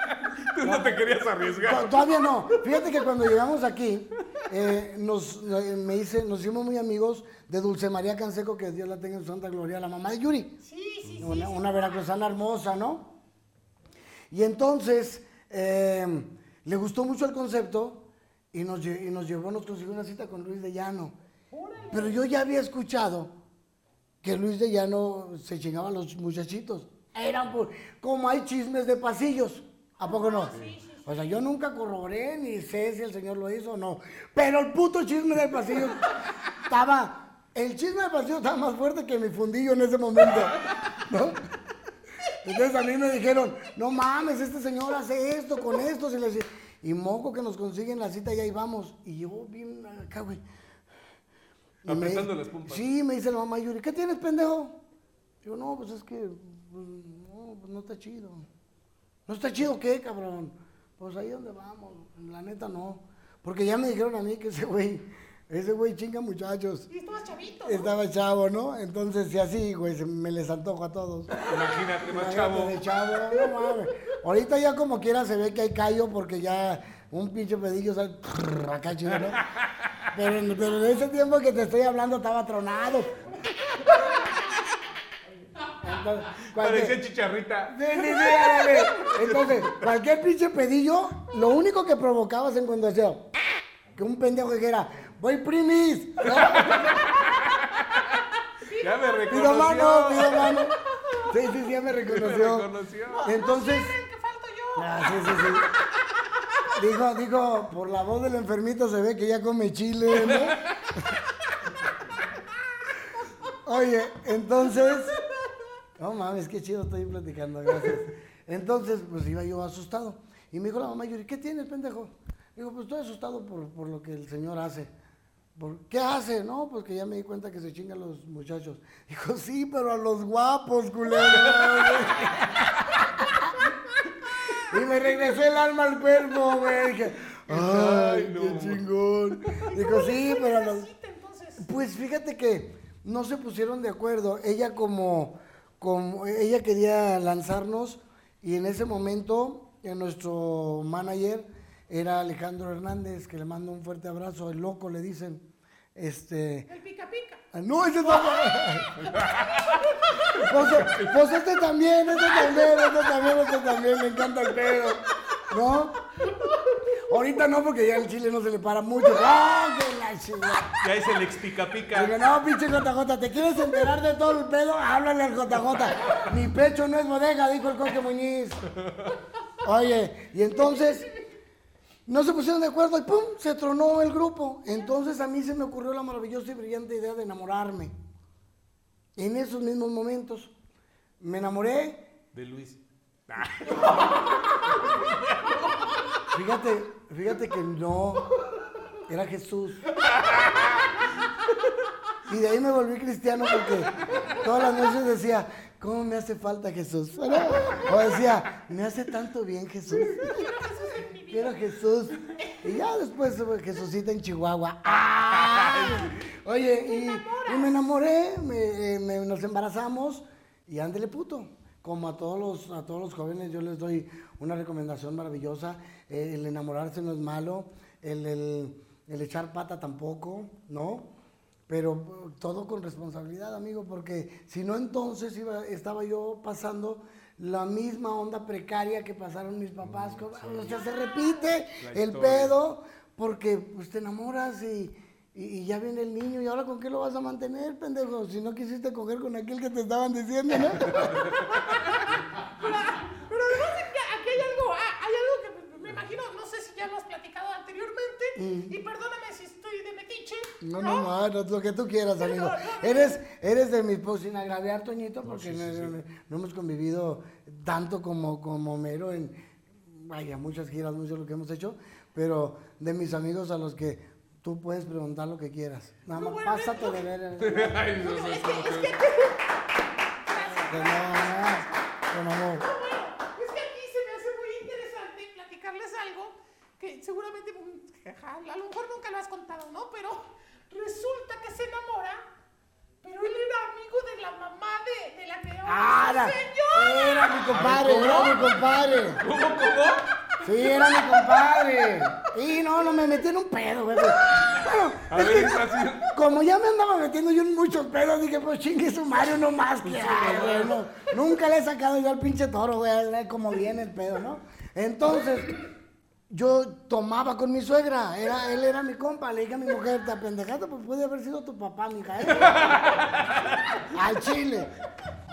tú no te querías arriesgar. To- Todavía no. Fíjate que cuando llegamos aquí, eh, nos, me hice, nos hicimos muy amigos de Dulce María Canseco, que Dios la tenga en su santa gloria, la mamá de Yuri. Sí, sí, sí. Una, una veracruzana hermosa, ¿no? Y entonces eh, le gustó mucho el concepto y nos, y nos llevó, nos consiguió una cita con Luis de Llano. Pero yo ya había escuchado que Luis de Llano se chingaban los muchachitos. Eran por, como hay chismes de pasillos. ¿A poco no? O sea, yo nunca corroboré ni sé si el señor lo hizo o no. Pero el puto chisme del pasillo estaba. El chisme del pasillo estaba más fuerte que mi fundillo en ese momento. ¿No? Entonces a mí me dijeron, no mames, este señor hace esto con esto. Y, les- y moco que nos consiguen la cita y ahí vamos. Y yo bien acá, güey. Apretando las pompas. Sí, me dice la mamá Yuri, ¿qué tienes, pendejo? Digo, no, pues es que, pues, no, pues no está chido. ¿No está chido qué, cabrón? Pues ahí donde vamos, la neta no. Porque ya me dijeron a mí que ese güey, ese güey chinga muchachos. Y estabas chavito, ¿no? Estaba chavo, ¿no? Entonces, si así, güey, se me les antojo a todos. Imagínate, más chavo. de chavo, no mames. Ahorita ya como quiera se ve que hay callo porque ya un pinche pedillo sale acá chido, ¿no? Pero, en- pero en ese tiempo que te estoy hablando estaba tronado. Entonces, Parecía chicharrita. Sí, sí, sí, ándale. Entonces, cualquier pinche pedillo, lo único que provocabas en cuando hacía que un pendejo dijera, voy primis. ¿no? Ya me Pido mano, pido reconoció. mano. Sí, sí, sí, ya me Me reconoció. reconoció. Entonces, ¿Qué falto yo? ah, sí, sí, sí. Dijo, dijo, por la voz del enfermito se ve que ya come chile, ¿no? Oye, entonces, no mames, qué chido estoy platicando, gracias. Entonces, pues iba yo asustado. Y me dijo la mamá Yuri, ¿qué tienes, pendejo? Digo, pues estoy asustado por, por lo que el señor hace. "¿Por- ¿Qué hace? No, pues que ya me di cuenta que se chingan los muchachos. Dijo, sí, pero a los guapos, culero. y me regresó el alma al cuerpo, güey. Dije, ay, qué chingón. Dijo, sí, pero a los... Pues fíjate que no se pusieron de acuerdo. Ella como, como ella quería lanzarnos y en ese momento eh, nuestro manager era Alejandro Hernández, que le mando un fuerte abrazo, el loco le dicen. Este, El pica pica. ah, no, ese no. pues, pues este también, este también, este también, este también, me encanta el pedo. ¿No? Ahorita no, porque ya el chile no se le para mucho. ¡Ah, la chingada! Ya es el ex pica pica. Digo, no, pinche JJ, ¿te quieres enterar de todo el pedo? Háblale al JJ. Mi pecho no es bodega, dijo el Coque Muñiz. Oye, y entonces no se pusieron de acuerdo y ¡pum! Se tronó el grupo. Entonces a mí se me ocurrió la maravillosa y brillante idea de enamorarme. En esos mismos momentos me enamoré. De Luis. Fíjate, fíjate que no. Era Jesús. Y de ahí me volví cristiano porque todas las noches decía, ¿cómo me hace falta Jesús? O decía, me hace tanto bien Jesús. Quiero Jesús. Y ya después Jesucita en Chihuahua. ¡Ay! Oye, y, y me enamoré, me- eh, me- nos embarazamos y ándele puto. Como a todos los, a todos los jóvenes yo les doy una recomendación maravillosa. eh, el enamorarse no es malo, el, el- el echar pata tampoco, ¿no? Pero todo con responsabilidad, amigo, porque si no entonces iba, estaba yo pasando la misma onda precaria que pasaron mis papás. con- O sea, se repite el pedo porque pues, te enamoras y, y- y ya viene el niño. ¿Y ahora con qué lo vas a mantener, pendejo? Si no quisiste coger con aquel que te estaban diciendo, ¿no? Pero además de que aquí hay algo, ah, hay algo que me, me imagino, no sé si ya lo has platicado anteriormente, y perdóname si estoy de metiche. Mm. No, no, no, no, lo que tú quieras, amigo. no, no. Eres, eres de mi, pues sin agraviar, Toñito, porque no, no- no hemos convivido tanto como, como Mero en, vaya, muchas giras, mucho lo que hemos hecho, pero de mis amigos a los que tú puedes preguntar lo que quieras. Nada No, más bueno, pásate no. de ver. eh, Ay, no, No, es que, es no. que, Con amor, con amor. no, bueno, es que aquí se me hace muy interesante platicarles algo que seguramente, mm, a lo mejor nunca lo has contado, ¿no? Pero resulta que se enamora, pero él era amigo de la mamá de, de la que Ah, ahora era, es señora. era mi compadre, era mi compadre. ¿Cómo, cómo? Sí, era mi compadre. Y no, no me metí en un pedo, güey. Bueno, A ver, que-. Como ya me andaba metiendo yo en muchos pedos, dije, pues chingue su Mario no más que ay, güey, no. Nunca le he sacado yo al pinche toro, güey, cómo viene el pedo, ¿no? Entonces, yo tomaba con mi suegra, era, él era mi compa, le dije a mi mujer, te pendejaste, pues puede haber sido tu papá, mija, ¿eh? Al chile.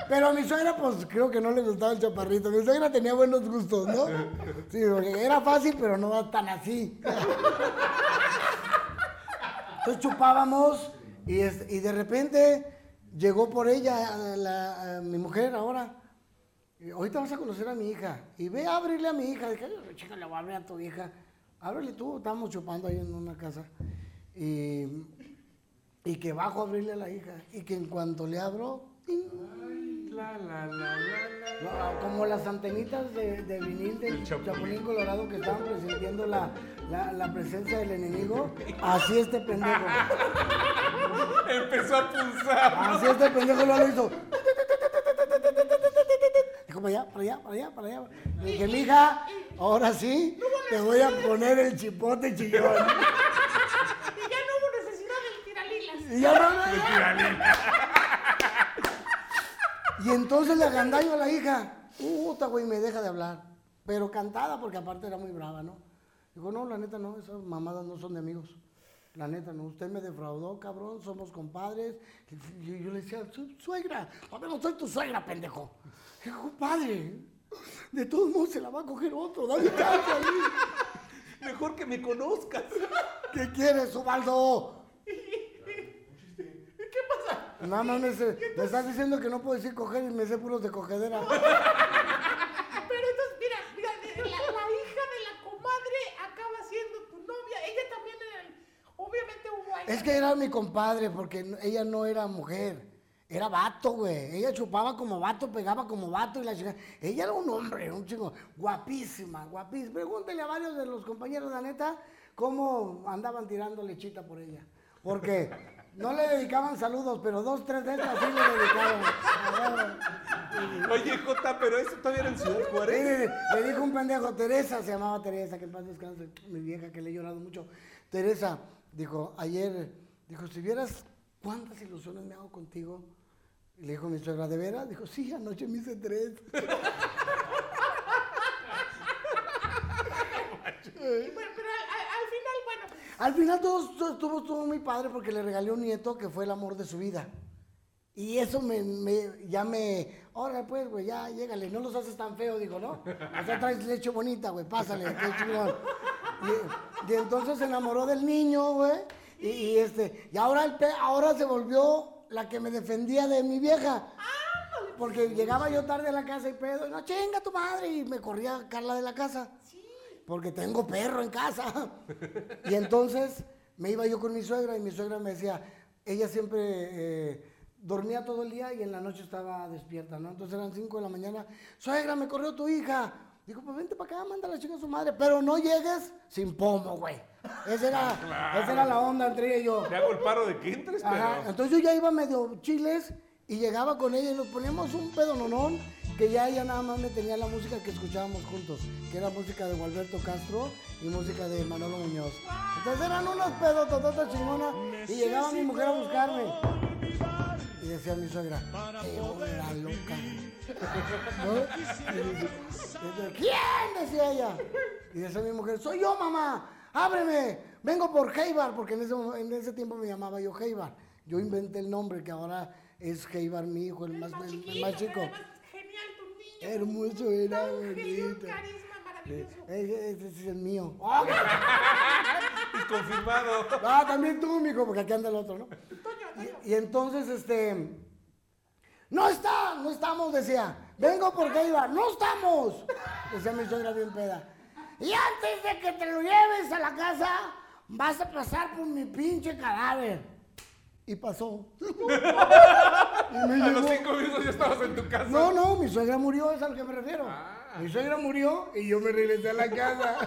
Pero a mi suegra, pues creo que no le gustaba el chaparrito. Mi suegra tenía buenos gustos, ¿no? Sí, porque era fácil, pero no tan así. Entonces chupábamos y, y de repente llegó por ella mi mujer ahora. Ahorita vas a conocer a mi hija. Y ve, ábrele a mi hija. Dije, "Ay, chica, le voy a abrir a tu hija. Ábrele tú. Estábamos chupando ahí en una casa. Y, y que bajo a abrirle a la hija. Y que en cuanto le abro, ¡ting! La, la, la, la, la. Como las antenitas de, de vinil del El Chapulín. Chapulín Colorado que estaban presintiendo la, la, la presencia del enemigo, así este pendejo. Empezó a pulsar. Así este pendejo lo hizo. Para allá, para allá, para allá, para allá. Le dije, mija, ahora sí, te voy a poner el chipote chillón. Y ya no hubo necesidad del tiralilas. Y ya no, Y entonces le agandallo a la hija. Puta, güey, me deja de hablar. Pero cantada, porque aparte era muy brava, ¿no? Dijo, no, la neta no, esas mamadas no son de amigos. La neta no, usted me defraudó, cabrón, somos compadres. Y yo le decía, "Su- suegra, a ver, no soy tu suegra, pendejo. Dijo, compadre, de todos modos se la va a coger otro, dale chance a mí. Mejor que me conozcas. ¿Qué quieres, Ubaldo? ¿Qué pasa? Nada más me, me estás diciendo que no puedo decir coger y me sé puros de cogedera. Pero entonces, mira, mira, de- la, la hija de la comadre acaba siendo tu novia. Ella también era, el- obviamente hubo ahí. Es que era mi compadre, porque ella no era mujer. Era vato, güey. Ella chupaba como vato, pegaba como vato y la chica. Ella era un hombre, un chingo. Guapísima, guapísima. Pregúntele a varios de los compañeros, la neta, cómo andaban tirando lechita por ella. Porque no le dedicaban saludos, pero dos, tres de estas sí le dedicaban. Oye, Jota, pero eso todavía era en Ciudad Juárez. Le, le dijo un pendejo, Teresa, se llamaba Teresa, que en paz descanse, mi vieja que le he llorado mucho. Teresa, dijo, ayer, dijo, si vieras cuántas ilusiones me hago contigo. Y le dijo mi suegra, ¿de veras? Dijo, sí, anoche me hice tres. Y bueno, pero al, al- al final, bueno, Al final todo estuvo, estuvo muy padre porque le regalé un nieto que fue el amor de su vida. Y eso me, me- ya me, ahora pues, güey, ya, llégale, no los haces tan feo, digo, ¿no? O sea, traes leche bonita, güey, pásale, qué chingón. Y, y entonces se enamoró del niño, güey, y, y este, y ahora, el pe- ahora se volvió la que me defendía de mi vieja. Porque llegaba yo tarde a la casa y pedo, y no, chinga tu madre, y me corría Carla de la casa. Porque tengo perro en casa. Y entonces me iba yo con mi suegra y mi suegra me decía, ella siempre eh, dormía todo el día y en la noche estaba despierta, ¿no? Entonces eran 5 de la mañana, suegra, me corrió tu hija. Digo, pues vente para acá, manda la chica a su madre, pero no llegues sin pomo, güey. Esa era, esa era la onda entre ella y yo. Te hago el paro de que entres, Ajá, pero. entonces yo ya iba medio chiles y llegaba con ella y nos poníamos un pedo nonón que ya ella nada más me tenía la música que escuchábamos juntos, que era música de Gualberto Castro y música de Manolo Muñoz. Entonces eran unos pedos tototas chingonas y llegaba mi mujer a buscarme. Y decía mi suegra, "Qué hora loca. ¿Quién? Decía ella. Y decía mi mujer, soy yo, mamá, ábreme, vengo por Heibar, porque en ese, en ese tiempo me llamaba yo Heibar. Yo inventé el nombre que ahora es Heibar, mi hijo, el más, más el- más chico. genial tu niño. Hermoso era, bonito. carisma maravilloso. Ese ese es el mío. Y confirmado. Ah, también tú, mijo, porque aquí anda el otro, ¿no? Toño, Toño. Y, y entonces, este. No está, no estamos, decía. Vengo porque iba, no estamos. Decía mi suegra bien peda. Y antes de que te lo lleves a la casa, vas a pasar por mi pinche cadáver. Y pasó. Y me A los cinco minutos ya estabas en tu casa. No, no, mi suegra murió, es a lo que me refiero. Ah. Mi suegra murió y yo me regresé a la casa.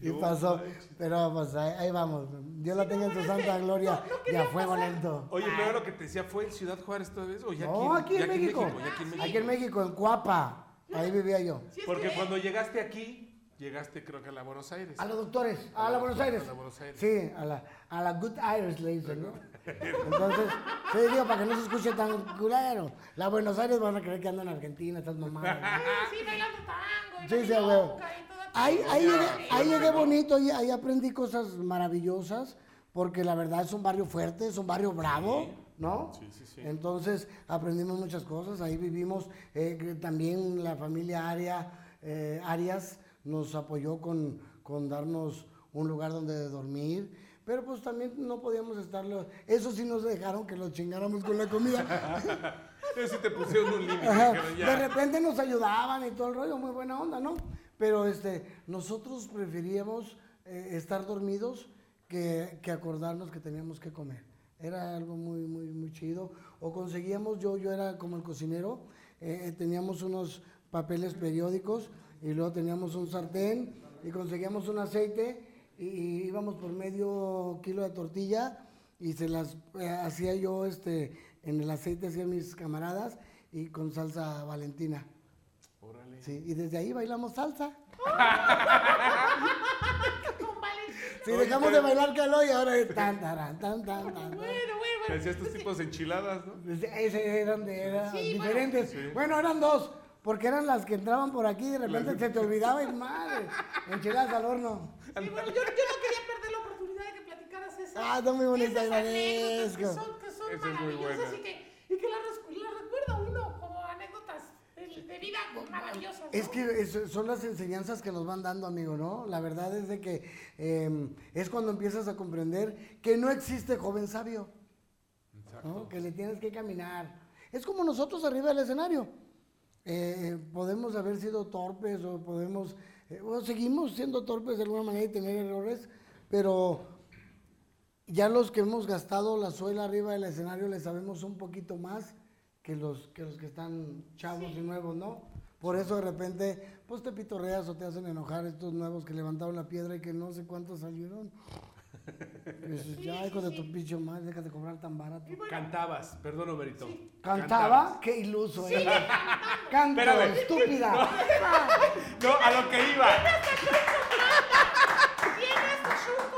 Y No pasó. Pero pues ahí, ahí vamos. Dios la tenga en su santa gloria no y quería a fuego pasar. lento. Oye, pero lo que te decía fue en Ciudad Juárez toda vez o ya No, aquí ya en México. ya aquí en México. Aquí en México, en Cuapa. Ahí vivía yo. Porque que- cuando llegaste aquí, llegaste creo que a la Buenos Aires. A los doctores, a la Buenos Aires. A la Buenos Aires. Sí, a la, a la Good Irish le dicen, ¿no? Entonces, sí, digo, para que no se escuche tan culero. La Buenos Aires van a creer que ando en Argentina, estas mamadas. ¿no? Sí, bailando tango y Sí, sí, la a huevo. milonga y toda- Ahí, ahí, llegué, ahí llegué bonito, ahí, ahí aprendí cosas maravillosas, porque la verdad es un barrio fuerte, es un barrio bravo, ¿no? Sí, sí, sí. Entonces aprendimos muchas cosas, ahí vivimos, eh, también la familia Aria, eh, Arias nos apoyó con, con darnos un lugar donde dormir, pero pues también no podíamos estarlo, eso sí nos dejaron que lo chingáramos con la comida. Pero sí te pusieron un límite. De repente nos ayudaban y todo el rollo, muy buena onda, ¿no? Pero este, nosotros preferíamos eh, estar dormidos que, que acordarnos que teníamos que comer. Era algo muy, muy, muy chido. O conseguíamos, yo, yo era como el cocinero, eh, teníamos unos papeles periódicos y luego teníamos un sartén y conseguíamos un aceite y, íbamos por medio kilo de tortilla y se las eh, hacía yo este, en el aceite, hacía mis camaradas y con salsa valentina. Órale. Sí, y desde ahí bailamos salsa. Con Valentina. Si Oye, dejamos de bailar calor y ahora es tan, taran, tan, tan, tan. Bueno, bueno, bueno. hacías tus tipos de enchiladas, ¿no? Desde- Ese eran, de, eran Sí, bueno. diferentes. Sí. Bueno, eran dos, porque eran las que entraban por aquí y de repente se te olvidaba y madre, enchiladas al horno. Sí, bueno, yo, yo no quería perder la oportunidad de que platicaras esas. Ah, está muy bonita, que son, que son Esa es muy maravillosas y que, y que las, las recuerda uno como anécdotas de, de vida maravillosas. ¿no? Es que es- son las enseñanzas que nos van dando, amigo, ¿no? La verdad es de que eh, es cuando empiezas a comprender que no existe joven sabio. ¿no? Que le tienes que caminar. Es como nosotros arriba del escenario. Eh, podemos haber sido torpes o podemos, eh, o seguimos siendo torpes de alguna manera y tener errores, pero ya los que hemos gastado la suela arriba del escenario le sabemos un poquito más que los que, los que están chavos y nuevos, ¿no? Por eso de repente, pues te pitorreas o te hacen enojar estos nuevos que levantaron la piedra y que no sé cuántos salieron. Y dices, ya, hijo de tu pinche madre, déjate cobrar tan barato. Cantabas, perdón, Omerito. ¿Cantaba? Qué iluso eres. Canto, Espérame. estúpida. No, a lo que iba.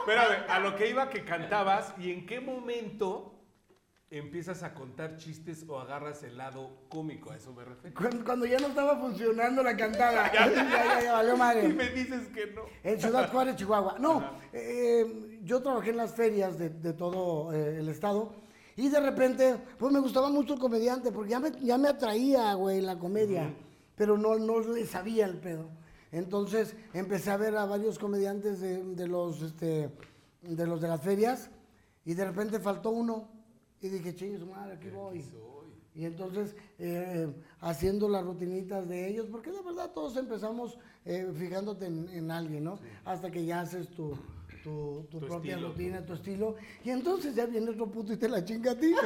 Espérame, a lo que iba que cantabas y en qué momento empiezas a contar chistes o agarras el lado cómico, a eso me refiero. Cuando, cuando ya no estaba funcionando la cantada. ya, ya, ya, valió Y madre. me dices que no. En Ciudad Juárez, Chihuahua. No, eh, yo trabajé en las ferias de, de todo eh, el estado y de repente, pues me gustaba mucho el comediante porque ya me, ya me atraía, güey, la comedia, pero no, no le sabía el pedo. Entonces empecé a ver a varios comediantes de, de los, este, de los de las ferias y de repente faltó uno y dije, chingue su madre, aquí voy. Y entonces, eh, haciendo las rutinitas de ellos, porque de verdad todos empezamos eh, fijándote en, en alguien, ¿no? Hasta que ya haces tu, tu, tu Tu propia estilo. rutina, tu estilo. Y entonces ya viene otro puto y te la chinga a ti.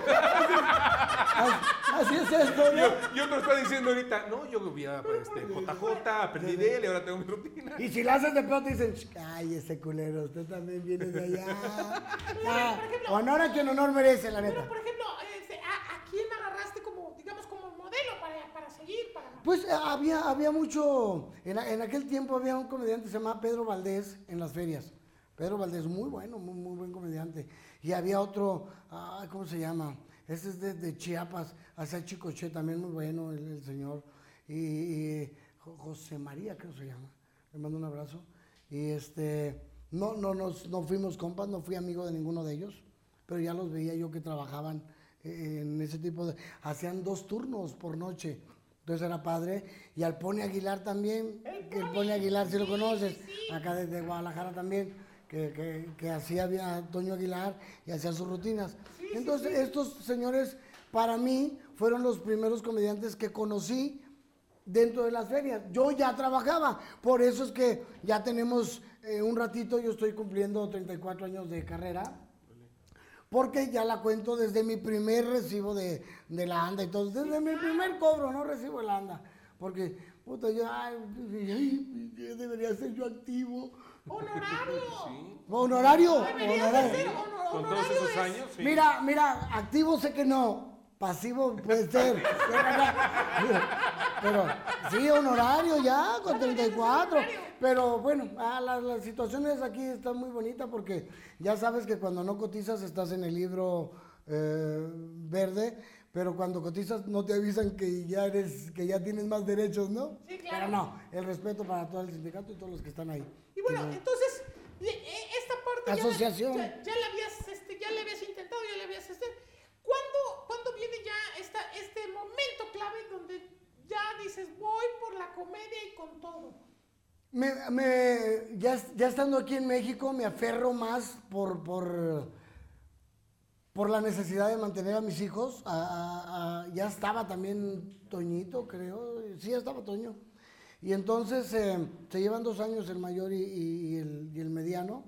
así, así es esto, ¿no? Yo, yo te lo estoy diciendo ahorita, no, yo vi a este, JJ, aprendí de él y ahora tengo mi rutina. Y si la haces de pedo te dicen, ay, ese culero, usted también viene de allá. Ah, honor a quien honor merece, la Pero, neta. por ejemplo, este, ¿a, a quién agarraste como, digamos, como modelo para, para seguir? Para... Pues eh, había, había mucho, en, en aquel tiempo había un comediante que se llamaba Pedro Valdés en las ferias. Pedro Valdés, muy bueno, muy, muy buen comediante. Y había otro, ah, ¿cómo se llama? Este es de, de Chiapas, hacia Chicoche, también muy bueno el, el señor. Y, y Jo- José María, creo que se llama. Le mando un abrazo. Y este, no, no, nos, no fuimos compas, no fui amigo de ninguno de ellos, pero ya los veía yo que trabajaban eh, en ese tipo de... Hacían dos turnos por noche. Entonces era padre. Y al Pony Aguilar también, el Aguilar, si lo conoces, acá desde Guadalajara también, que, que, que hacía había Toño Aguilar y hacía sus rutinas. Entonces estos señores, para mí, fueron los primeros comediantes que conocí dentro de las ferias. Yo ya trabajaba, por eso es que ya tenemos eh, un ratito, yo estoy cumpliendo 34 años de carrera. Porque ya la cuento desde mi primer recibo de, de la ANDA todo. Desde mi primer cobro, no recibo la ANDA. Porque, puta, yo, ay, ay, ¿qué debería ser yo activo. ¡Honorario! Honorario. Deberías honorario. de ser honor- Con todos honorario esos es- años, sí. Mira, mira, activo sé que no, pasivo puede ser. Pero sí, honorario ya, con 34. Pero bueno, ah, la, la situación es aquí está muy bonita porque ya sabes que cuando no cotizas estás en el libro eh, verde, pero cuando cotizas no te avisan que ya eres, que ya tienes más derechos, ¿no? Sí, claro. Pero no, el respeto para todo el sindicato y todos los que están ahí. Y bueno, entonces, eh, esta parte ya Asociación. Ya, ya la habías, este, ya le habías intentado, ya le habías, este, ¿cuándo, ¿cuándo viene ya esta, este momento clave donde ya dices, voy por la comedia y con todo? Me, me- ya, ya estando aquí en México, me aferro más por, por, por la necesidad de mantener a mis hijos. A- a- a- ya estaba también Toñito, creo. Sí, ya estaba Toño. Y entonces eh, se llevan dos años el mayor y, y- y el, y el mediano,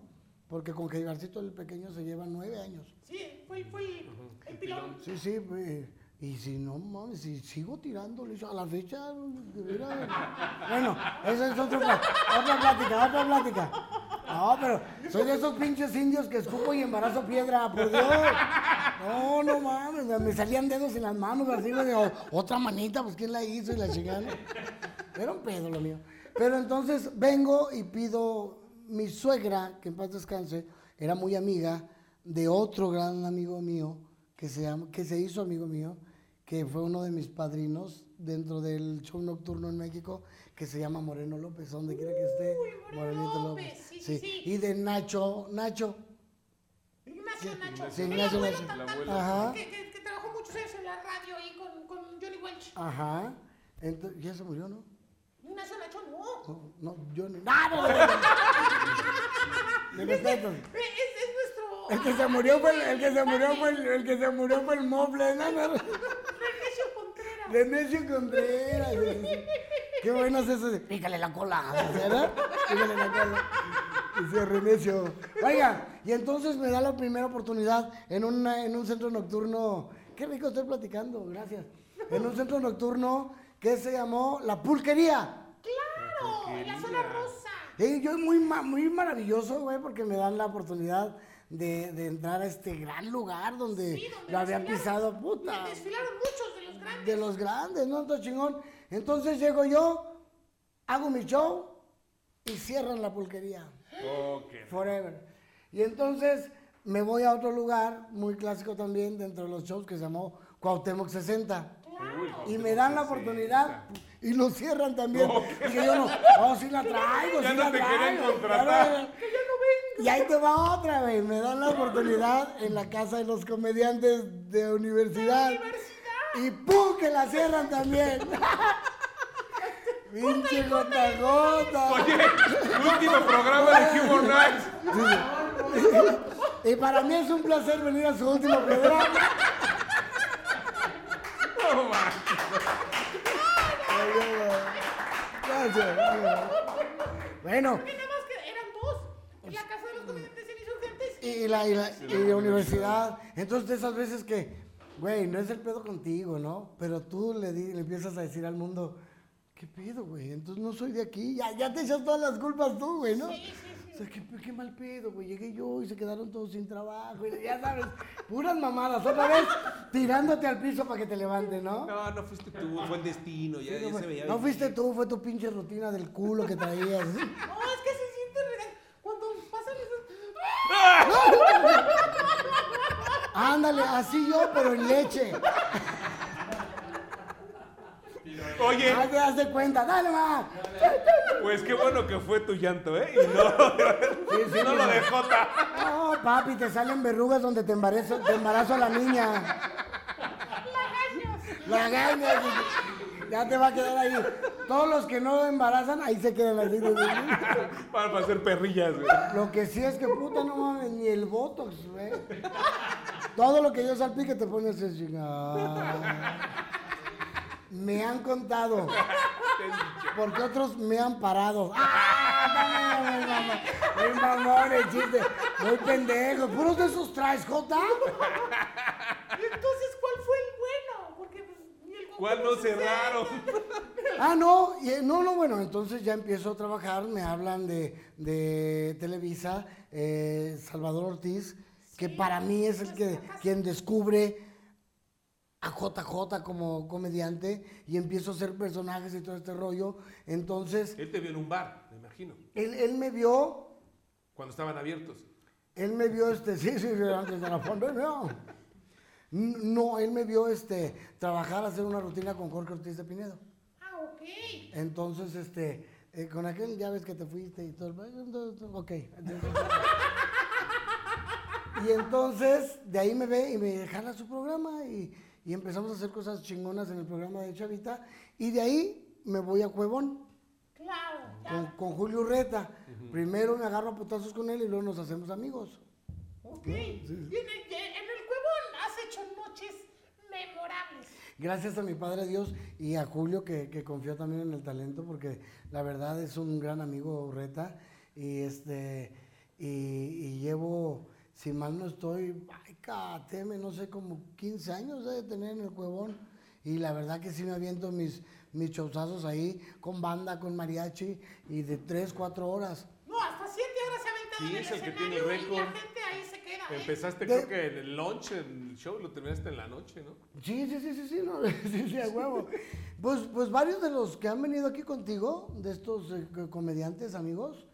porque con Geibarcito el pequeño se lleva nueve años. Sí, fue, fue el, el pilón. Sí, sí, pues, y si no mames, si sigo tirando a la fecha, de. Bueno, esa es otra, otra plática, otra plática. No, pero soy de esos pinches indios que escupo y embarazo piedra, por Dios. No, no mames, me salían dedos en las manos, así, güey, o- otra manita, pues quién la hizo y la chingada. Era un pedo lo mío. Pero entonces vengo y pido, mi suegra, que en paz descanse, era muy amiga de otro gran amigo mío, que se, llama, que se hizo amigo mío, que fue uno de mis padrinos dentro del show nocturno en México, que se llama Moreno López, donde quiera que esté. Uy, Moreno López, sí, sí, sí. Y de Nacho, Nacho. Ignacio Nacho. sí, Ignacio Nacho. abuelo. Ajá. Que, que- que trabajó muchos años en la radio ahí con, con Johnny Welch. Ajá. Entonces, ya se murió, ¿no? Ignacio Nacho, no. No, no. ¡Ah, no, no, no! Mi respeto. Es, es nuestro. El que se murió fue el, el que se murió fue el, el que se murió fue el moble, ¿no? no. Renecio Contreras. Renecio Contreras. Qué bueno es eso pícale la cola, ¿verdad? Pícale la cola. Decía Renecio. Oiga, y entonces me da la primera oportunidad en, una, en un centro nocturno. Qué rico estoy platicando, gracias. En un centro nocturno que se llamó La Pulquería. ¡Claro! En la zona rosa. Y yo muy, ma- muy maravilloso, güey, porque me dan la oportunidad de, de entrar a este gran lugar donde Sí, donde lo había desfilaron- pisado, puta. Desfilaron muchos de los grandes. De los grandes, ¿no? Está chingón. Entonces llego yo, hago mi show y cierran la pulquería. Ok. Forever. Y entonces me voy a otro lugar, muy clásico también, dentro de los shows, que se llamó Cuauhtémoc 60. Y me dan la oportunidad y lo cierran también. Dije yo, no, oh, sí la traigo, Ya sí no la te querían traigo. contratar. Y ahí te va otra, güey. Me dan la oportunidad en la casa de los comediantes de universidad. Y ¡pum! que la cierran también. Pinche gota a gota. Oye, último programa de Humor Nights. Y para mí es un placer venir a su último programa. No manches. Gracias. Bueno, Que nada más que eran dos. En la casa de los comediantes insurgentes. y la, y la, y la universidad. Entonces, de esas veces que, güey, no es el pedo contigo, ¿no? Pero tú le, di- le empiezas a decir al mundo, ¿qué pedo, güey? Entonces no soy de aquí. Ya, ya te echas todas las culpas tú, güey, ¿no? O sea, ¿qué, qué mal pedo, güey. Llegué yo y se quedaron todos sin trabajo. Y ya sabes, puras mamadas. Otra vez tirándote al piso para que te levanten, ¿no? No, no fuiste tú, fue el destino. Ya, ya se veía. No venir. fuiste tú, fue tu pinche rutina del culo que traías. No, es que se siente real. Cuando pasan esos. Ándale, así yo, pero en leche. Oye, Hazte, hazte cuenta, dale más. pues qué bueno que fue tu llanto, ¿eh? Y no, no lo de Jota. No, papi, te salen verrugas donde te embarazo, te embarazo a la niña. La gaña. Ya te va a quedar ahí. Todos los que no embarazan, ahí se quedan así. Para, para hacer perrillas, güey. Lo que sí es que puta no mames, ni el botox, güey. Todo lo que yo salpique te pones a chingar. Me han contado. Porque otros me han parado. ¡Ah! no, no, no, no. Muy mamón el chiste. Muy pendejo. ¿Puros de esos traes, Jota? Entonces, ¿cuál fue el bueno? Porque pues, ni el ¿Cuál no cerraron? Ah, no, no, no, bueno, entonces ya empiezo a trabajar, me hablan de, de Televisa, eh, Salvador Ortiz, que para mí es el que quien descubre a JJ como comediante y empiezo a hacer personajes y todo este rollo. Entonces, Él te vio en un bar, me imagino, él, él me vio, cuando estaban abiertos. él me vio, este, sí, sí, sí, antes de la pandemia. No. no, él me vio este, trabajar, hacer una rutina con Jorge Ortiz de Pinedo. Ah, ok. Entonces, este, eh, con aquel ya ves que te fuiste y todo. Ok. Y entonces, de ahí me ve y me jala su programa y, y empezamos a hacer cosas chingonas en el programa de Chavita. Y de ahí me voy a Cuevón Claro. con, con Julio Urreta. Primero me agarro a putazos con él y luego nos hacemos amigos. Ok. Y en el, en el cuevón has hecho noches memorables. Gracias a mi Padre Dios y a Julio que, que confió también en el talento porque la verdad es un gran amigo Urreta y este y, y llevo, si mal no estoy, ay, cateme, no sé, como 15 años de tener en el cuevón y la verdad que sí me aviento mis, mis ahí con banda, con mariachi y de 3, 4 horas. No, hasta siete horas se ha aventado Sí, en es el que tiene y récord. la gente ahí se queda. ¿eh? Empezaste De- creo que en el lunch, en el show, lo terminaste en la noche, ¿no? Sí, sí, sí, sí, sí, no, sí, sí, a huevo. Pues, pues varios de los que han venido aquí contigo, de estos eh, co- comediantes amigos,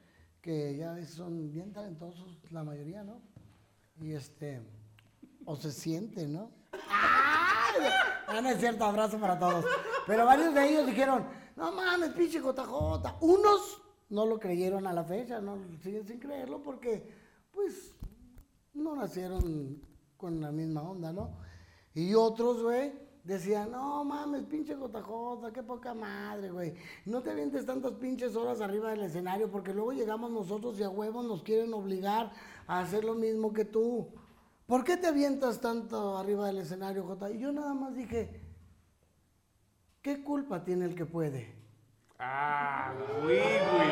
que ya son bien talentosos, la mayoría, ¿no? Y este, o se siente, ¿no? Ah, no cierto, abrazo para todos. Pero varios de ellos dijeron, no mames, pinche JJ. Unos no lo creyeron a la fecha, no siguen sin creerlo porque, pues, no nacieron con la misma onda, ¿no? Y otros, güey, decían, no mames, pinche JJ, qué poca madre, güey. No te avientes tantas pinches horas arriba del escenario porque luego llegamos nosotros y a huevos nos quieren obligar a hacer lo mismo que tú. ¿Por qué te avientas tanto arriba del escenario, J? Y yo nada más dije, ¿qué culpa tiene el que puede? Ah, güey, güey.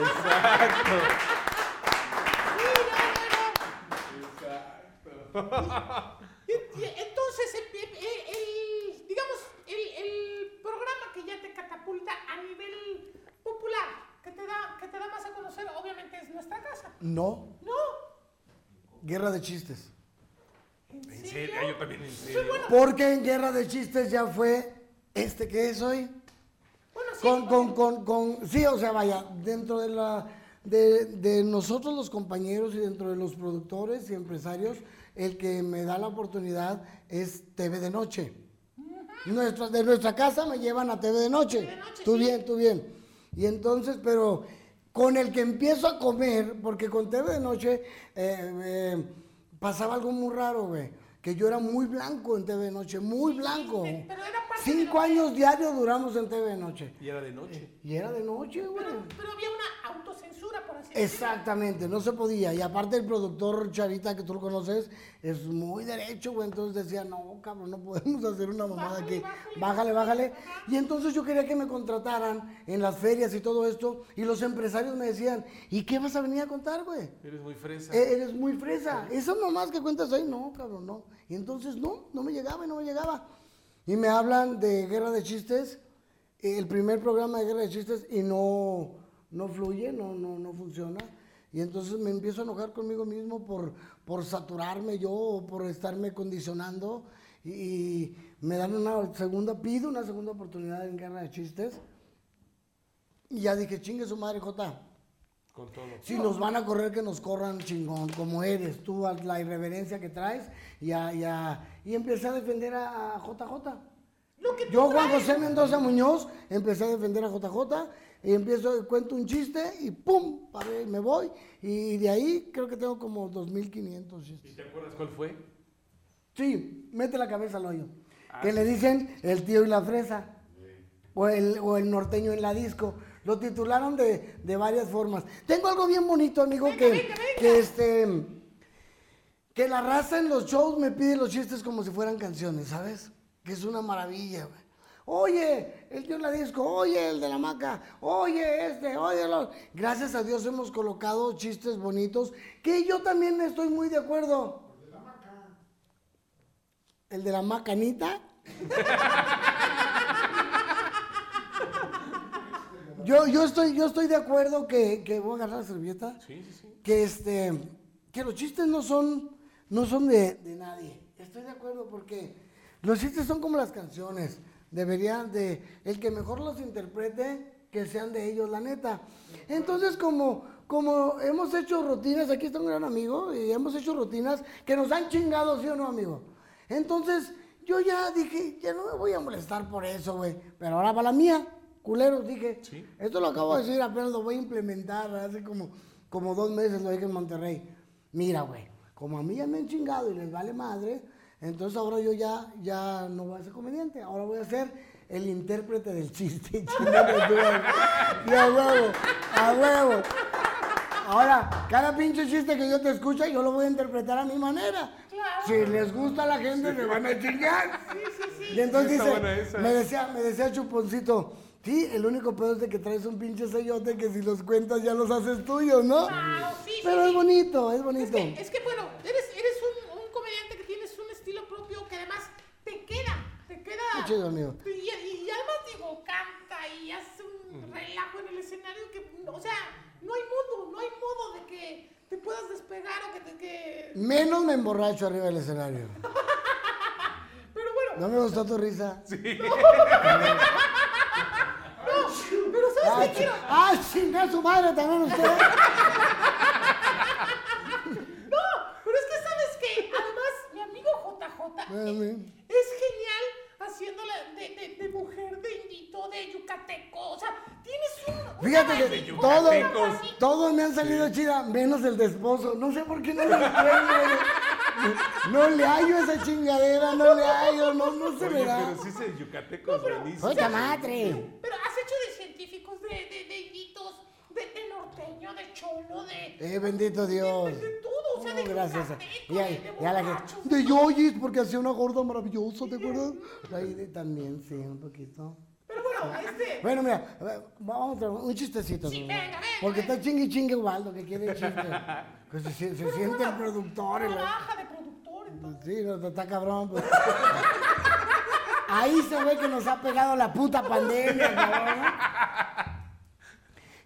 Exacto. Y- y entonces, el, el- el- digamos, el, el programa que a nivel popular, que te, da, que te da más a conocer, obviamente es nuestra casa. No, ¿No? guerra de chistes. En serio, yo también en serio. bueno. Porque en guerra de chistes ya fue este que es hoy. Bueno, sí. Con, con, con, con, sí, o sea, vaya, dentro de la, de, de nosotros los compañeros y dentro de los productores y empresarios, el que me da la oportunidad es TV de noche. Nuestra, de nuestra casa me llevan a TV de noche. De noche, tú sí. bien, tú bien. Y entonces, pero con el que empiezo a comer, porque con TV de noche eh, eh, pasaba algo muy raro, güey. Que yo era muy blanco en TV de noche, muy blanco. pe- pero era parte Cinco de lo que- años diarios duramos en TV de noche. Y era de noche. Y era de noche, güey. Pero, pero había una autocensura, por así decirlo. Exactamente, no se podía. Y aparte el productor Charita, que tú lo conoces, es muy derecho, güey. Entonces decía, no, cabrón, no podemos hacer una mamada Bájale, que bájale, bájale, bájale. Y entonces yo quería que me contrataran en las ferias y todo esto. Y los empresarios me decían, ¿y qué vas a venir a contar, güey? Eres muy fresa. E- Eres muy fresa. Esas mamás que cuentas ahí, no, cabrón, no. Y entonces no, no me llegaba y no me llegaba. Y me hablan de Guerra de Chistes, eh, el primer programa de Guerra de Chistes, y no, no fluye, no, no, no funciona. Y entonces me empiezo a enojar conmigo mismo por, por saturarme yo o por estarme condicionando. Y, y me dan una segunda, pido una segunda oportunidad en Guerra de Chistes. Y ya dije, chingue su madre, Jota. Con todo. Si nos van a correr, que nos corran chingón, como eres, tú, a la irreverencia que traes. Y, a- y, a- y empecé a defender a, a JJ. Lo que tú Yo, Juan. José Mendoza Muñoz, empecé a defender a JJ. Y empiezo, cuento un chiste y ¡pum! Paré, me voy. Y de ahí creo que tengo como 2.500 ¿Y chistes. te acuerdas cuál fue? Sí, mete la cabeza al hoyo. Que le dicen el tío y la fresa. O el, o el norteño en la disco. Lo titularon de, de varias formas. Tengo algo bien bonito, amigo, Venga, que, venga, venga. que este. Que la raza en los shows me pide los chistes como si fueran canciones, ¿sabes? Que es una maravilla, güey. Oye, el tío en la disco, oye, el de la maca, oye, este, oye, los... Gracias a Dios hemos colocado chistes bonitos, que yo también estoy muy de acuerdo. El de la macanita. yo, yo, estoy, yo estoy de acuerdo que, que voy a agarrar la servilleta. Sí, sí, sí. Que este que los chistes no son, no son de, de nadie. Estoy de acuerdo porque los chistes son como las canciones. Deberían de, el que mejor los interprete, que sean de ellos, la neta. Entonces, como, como hemos hecho rutinas, aquí está un gran amigo, y hemos hecho rutinas que nos han chingado, ¿sí o no, amigo? Entonces, yo ya dije, ya no me voy a molestar por eso, güey. Pero ahora va la mía, culeros, dije. Sí. Esto lo acabo de decir, apenas lo voy a implementar, hace como, como dos meses lo dije en Monterrey. Mira, güey, como a mí ya me han chingado y les vale madre, entonces ahora yo ya, ya no voy a ser comediante, ahora voy a ser el intérprete del chiste. Y a huevo, a huevo. Ahora, cada pinche chiste que yo te escucha, yo lo voy a interpretar a mi manera. Claro. Si les gusta a la gente, se van a chingar. Y entonces Está dice, buena esa. me decía, me decía Chuponcito, sí, el único pedo es de que traes un pinche sellote que si los cuentas ya los haces tuyos, ¿no? Claro, sí, sí, Pero sí. es bonito, es Es bonito. que, es que, bueno, eres, eres un, un comediante que tienes un estilo propio que además te queda, te queda. Qué chido, amigo. Y, y además, digo, canta y hace un relajo en el escenario que, o sea, no hay modo, no hay modo de que te puedas despegar o que te. Que... Menos me emborracho arriba del escenario. Pero bueno, No me gustó tu risa. Sí. pero ¿sabes Ah, qué quiero? ah, chinga su madre también usted. No, pero es que sabes que además mi amigo JJ Mami. es genial haciéndola de, de, de mujer, de indito, de yucateco. O sea, tienes un. Fíjate que una todos, todos me han salido chida, menos el de esposo. No sé por qué no le encuentro. No le hallo esa chingadera, no le hallo, no, no se me Oye, da. pero sí se yucateco es buenísimo. ¡Otra madre! Pero has hecho de científicos, de, de, de inditos, de, norteño, de cholo, de. Eh, bendito Dios. De, de todo, o sea, de gracias. Y, de, y a la que. De Yoyis, porque hacía una gorda maravillosa, ¿te acuerdas? Ahí de- también, sí, un poquito. Pero bueno, este. Bueno, mira, a ver, vamos a un chistecito. Sí, venga, venga, Porque venga. está chingue chingue Waldo, que quiere chiste. Que se, se- se siente el productor. Una el- baja de productor, entonces. Sí, no, está cabrón. pues. Ahí se ve que nos ha pegado la puta pandemia, cabrón.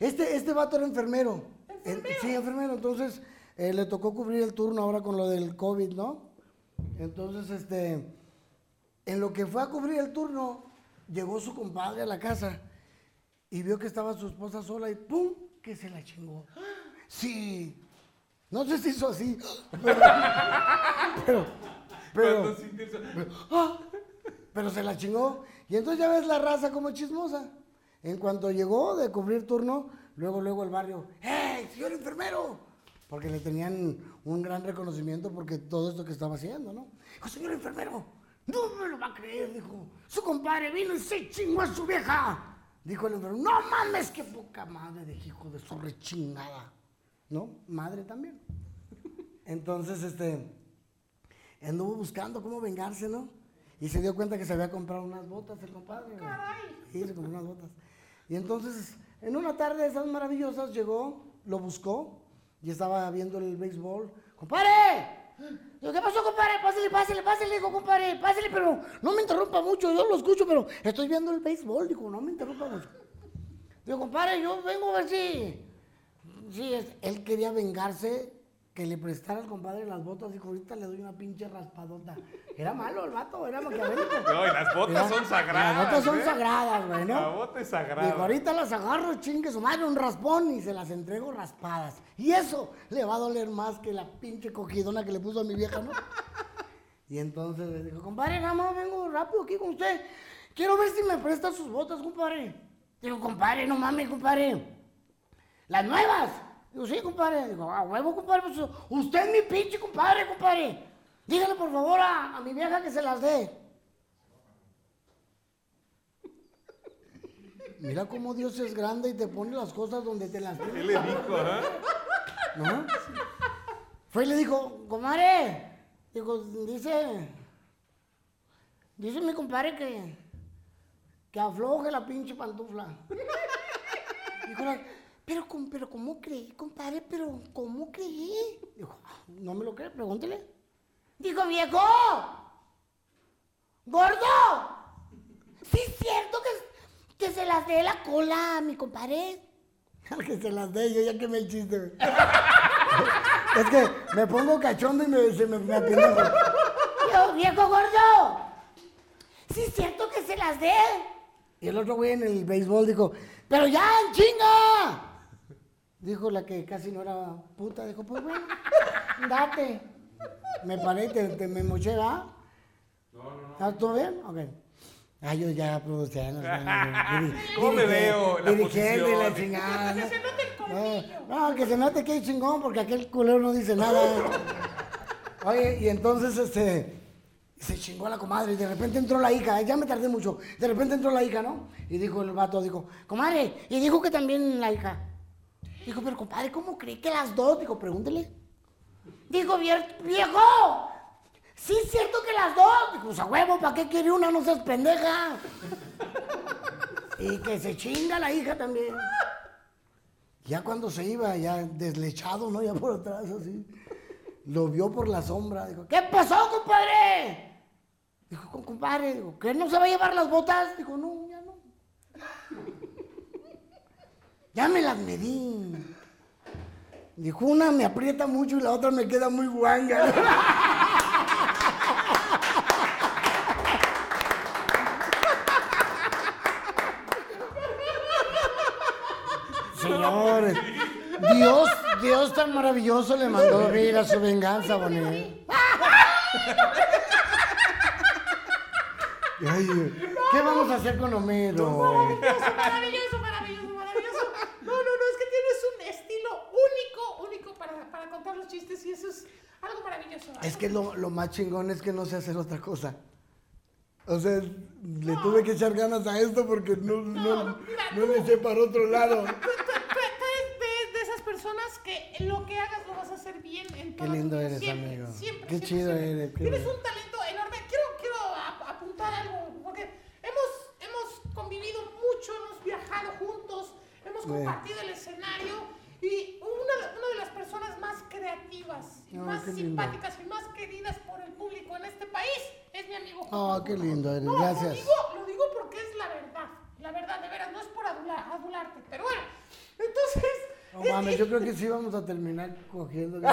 Este, este vato era enfermero. Sí, enfermero. Entonces, eh, le tocó cubrir el turno ahora con lo del COVID, ¿no? Entonces, este, en lo que fue a cubrir el turno, llegó su compadre a la casa y vio que estaba su esposa sola y ¡pum! que se la chingó. Sí. No sé si hizo así, pero, pero, pero, eso- ¡ah! pero se la chingó. Y entonces ya ves la raza como chismosa. En cuanto llegó de cubrir turno, luego, luego el barrio, ¡hey, señor enfermero! Porque le tenían un gran reconocimiento porque todo esto que estaba haciendo, ¿no? Dijo, señor enfermero, no me lo va a creer, dijo. Su compadre vino y se chingó a su vieja. Dijo el enfermero, no mames, qué poca madre de hijo de su rechingada. ¿No? Madre también. Entonces, este, anduvo buscando cómo vengarse, ¿no? Y se dio cuenta que se había comprado unas botas el compadre. güey. Sí, se compró unas botas. Y entonces, en una tarde de esas maravillosas, llegó, lo buscó y estaba viendo el béisbol. ¡Compadre! Digo, ¿qué pasó, compadre? Pásale, pásale, pásale, dijo, compadre, pásale, pero no me interrumpa mucho, yo lo escucho, pero estoy viendo el béisbol, dijo, no me interrumpa mucho. Digo, compadre, yo vengo a ver si... Sí, es- él quería vengarse que le prestara al compadre las botas, dijo, ahorita le doy una pinche raspadota. Era malo el vato, era maquiavélico. No, y las botas son sagradas. Las botas son ¿eh? sagradas, güey, ¿no? La bota es sagrada. Digo, ahorita las agarro, chingue su madre, un raspón y se las entrego raspadas. Y eso le va a doler más que la pinche cogidona que le puso a mi vieja, ¿no? Y entonces le dijo, compadre, nada más vengo rápido aquí con usted. Quiero ver si me presta sus botas, compadre. Digo, compadre, no mames, compadre. ¿Las nuevas? Digo, sí, compadre. Digo, a huevo, compadre. pues, usted es mi pinche compadre, compadre. Dígale, por favor, a, a mi vieja que se las dé. Mira cómo Dios es grande y te pone las cosas donde te las ¿Qué tiene. le dijo, ah? ¿No? Fue y le dijo, comadre, digo, dice, dice mi compadre que, que afloje la pinche pantufla. Dijo, pero, pero ¿cómo creí, compadre? Pero, ¿cómo creí? Dijo, "Ah, no me lo cree, pregúntele. Dijo, viejo, gordo, sí es cierto que, que se las dé la cola a mi compadre. que se las dé, yo ya que me chiste. Es que me pongo cachondo y me, se me, me. Yo, viejo gordo. Sí es cierto que se las dé. Y el otro güey en el béisbol dijo, pero ya, chinga. Dijo la que casi no era puta, dijo, pues bueno, date. Me paré y te, te me moché, ¿va? No, no, no. ¿Está todo bien? Ok. Ay, yo ya produciendo. ¿Cómo me veo? La Dirigente y la chingada. Que ¿no? se note el colmillo. No, que se note que es chingón porque aquel culero no dice nada. Oye, y entonces este se chingó a la comadre y de repente entró la hija, ya me tardé mucho. De repente entró la hija, ¿no? Y dijo el vato, dijo, comadre, y dijo que también la hija. Dijo, pero compadre, ¿cómo cree que las dos? Dijo, pregúntele. Dijo, "Vier- viejo, sí es cierto que las dos. Dijo, pues a huevo, ¿para qué quiere una? No seas pendeja. Y que se chinga la hija también. Ya cuando se iba, ya deslechado, ¿no? Ya por atrás, así. Lo vio por la sombra. Dijo, ¿qué pasó, compadre? Dijo, "Com- compadre, digo, ¿que no se va a llevar las botas? Dijo, no, ya me las medí. Dijo, una me aprieta mucho y la otra me queda muy guanga. Señores, Dios, Dios tan maravilloso le mandó vivir a su venganza, Bonet. Ay, ¿Qué vamos a hacer con Homero? Maravilloso, maravilloso, maravilloso. No, no, no, es que tienes un estilo único, único para, para contar los chistes y eso es algo maravilloso. Es que lo, lo más chingón es que no sé hacer otra cosa. O sea, le tuve que echar ganas a esto porque no, no, no le eché para otro lado. Tú, tú- tú eres de, de esas personas que lo que hagas lo vas a hacer bien en todo. lindo eres, siempre, amigo. Siempre, Qué siempre, chido eres, qué Tienes un talento enorme. Quiero, quiero ap- apuntar algo, porque hemos, hemos convivido compartido el escenario y una, una de las personas más creativas, y más lindo. simpáticas y más queridas por el público en este país es mi amigo. Ah, qué lindo eres, No, Lo gracias. digo, lo digo porque es la verdad. La verdad, de veras, no es por adula- adularte. Pero bueno, entonces. No es- mames, yo creo que sí vamos a terminar cogiendo.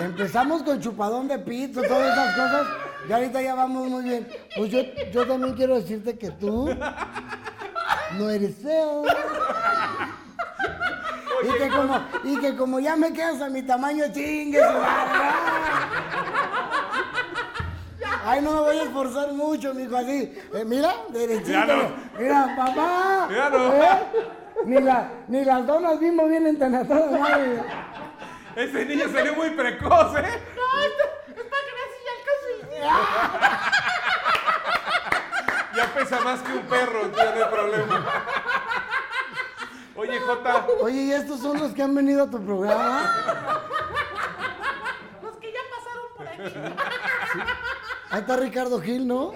Empezamos con chupadón de pito, todas esas cosas, y ahorita ya vamos muy bien. Pues yo, yo también quiero decirte que tú no eres feo. Y que, como, y que como ya me quedas a mi tamaño, chingue su. Ay, no me voy a esforzar mucho, mijo, así. Eh, mira, derechito. Ya no. Mira, papá. Ya no. ¿eh? Ni, la, ni las donas bimbo vienen tan a toda madre. Ese niño salió muy precoz, ¿eh? No, esto es para que ya alcanzo el- Ya pesa más que un perro, tío, no hay problema. Oye, Jota, Oye, ¿y estos son los que han venido a tu programa? Los que ya pasaron por aquí. Ahí está Ricardo Gil, ¿no?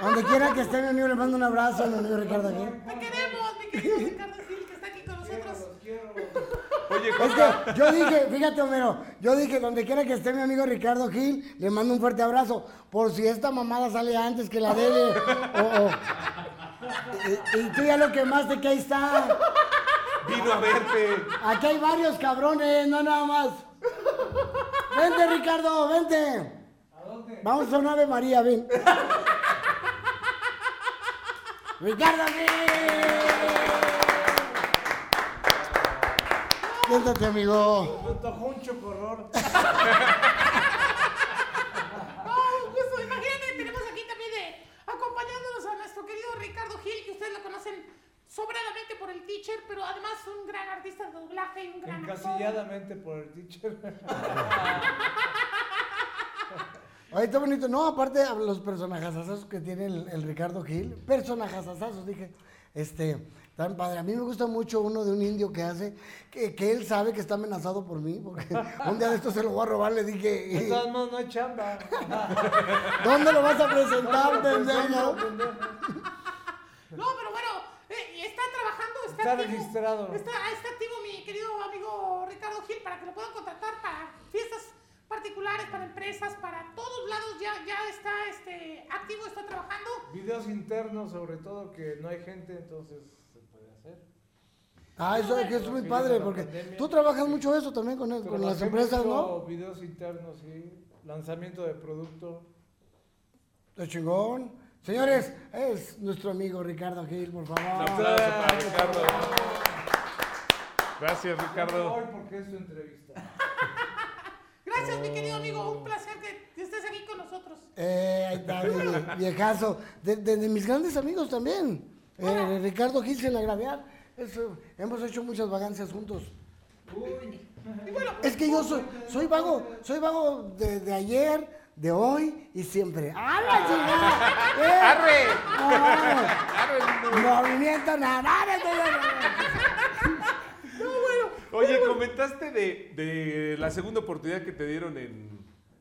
Donde quiera que esté mi amigo, le mando un abrazo a mi amigo Ricardo Gil. Te queremos, mi querido Ricardo Gil, que está aquí con nosotros. Es que yo dije, fíjate Homero, yo dije, donde quiera que esté mi amigo Ricardo Gil, le mando un fuerte abrazo, por si esta mamada sale antes que la debe, o, o- y, y tú ya lo quemaste, que ahí está. Vino a verte. Aquí hay varios cabrones, no nada más. Vente, Ricardo, vente. ¿A dónde? Vamos a una Ave María, ven. Ricardo, ven. Siéntate, amigo. Me antojó un chocorror. No, imagínate, tenemos aquí también de, acompañándonos a nuestro querido Ricardo Gil, que ustedes lo conocen sobradamente por el teacher, pero además un gran artista de doblaje y un gran actor. Encasilladamente por el teacher. Ay, está bonito. No, aparte los personajazazos que tiene el, el Ricardo Gil. Personajazazos, dije. Este, tan padre. A mí me gusta mucho uno de un indio que hace, que, que él sabe que está amenazado por mí, porque un día de esto se lo voy a robar, le De dije, todos modos, no hay chamba. ¿dónde lo vas a presentar, pendejo? No, pero bueno, eh, y está trabajando, está, Está activo. registrado. Está, está activo mi querido amigo Ricardo Gil para que lo puedan contratar para fiestas particulares, para empresas, para todos lados. Ya, ya está este, activo, está trabajando. Videos internos, sobre todo, que no hay gente, entonces hacer. Ah, eso es que es muy padre, porque tú trabajas mucho eso también con, con las empresas, mucho ¿no? Videos internos, sí. Lanzamiento de producto. Está chingón. Señores, es nuestro amigo Ricardo Gil, por Un favor. aplauso para Ricardo. Gracias, Ricardo. Hoy porque es su entrevista. Gracias, mi querido amigo. Un placer que, estés aquí con nosotros. Eh, ahí está, viejazo. De, de- de mis grandes amigos también. Eh, Ricardo Gil sin agraviar. Eso, hemos hecho muchas vagancias juntos. Y bueno, Es que yo soy, soy vago, soy vago de, de ayer, de hoy y siempre. ¡Ah, la chingada! ¡Eh! No, movimiento, nada, nada, nada. Oye, comentaste de, de la segunda oportunidad que te dieron en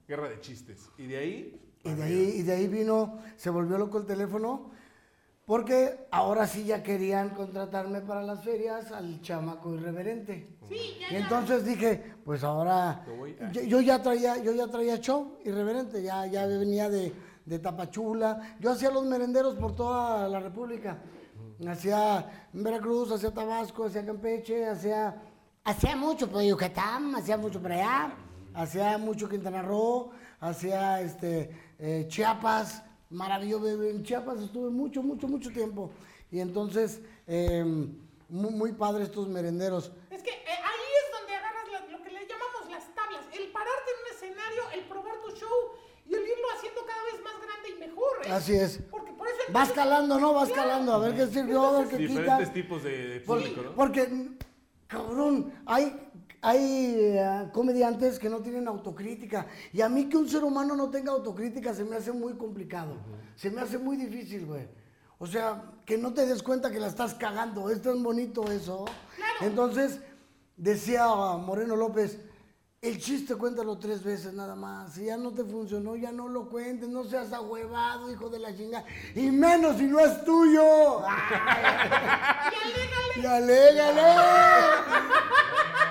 Guerra de Chistes. Y de ahí, Y de ahí, y de ahí vino, se volvió loco el teléfono, porque ahora sí ya querían contratarme para las ferias al chamaco irreverente. sí, ya, Y entonces dije, pues ahora, Me voy a- yo, yo ya traía, yo ya traía show irreverente, ya, ya venía de, de Tapachula, yo hacía los merenderos por toda la República. Hacía en Veracruz, hacía Tabasco, hacía Campeche, hacía, hacía mucho por Yucatán, hacía mucho por allá, hacía mucho Quintana Roo, hacía este, eh, Chiapas, maravilloso, en Chiapas estuve mucho, mucho, mucho tiempo. Y entonces, eh, muy, muy padre estos merenderos. Es que eh, ahí es donde agarras lo que le llamamos las tablas. El pararte en un escenario, el probar tu show y el irlo haciendo cada vez más grande y mejor. ¿eh? Así es. Porque por eso Vas calando, ¿no? Vas calando, a ver qué sirvió, a ver qué quita. diferentes tipos de, público, ¿no? Porque, cabrón, hay, hay eh, comediantes que no tienen autocrítica. Y a mí que un ser humano no tenga autocrítica se me hace muy complicado. Se me hace muy difícil, güey. O sea, que no te des cuenta que la estás cagando. Es tan bonito eso. Entonces, decía Moreno López, El chiste cuéntalo tres veces nada más. Si ya no te funcionó, ya no lo cuentes. No seas ahuevado, hijo de la chingada. Y menos si no es tuyo. Y alégale. ¡Y alégale!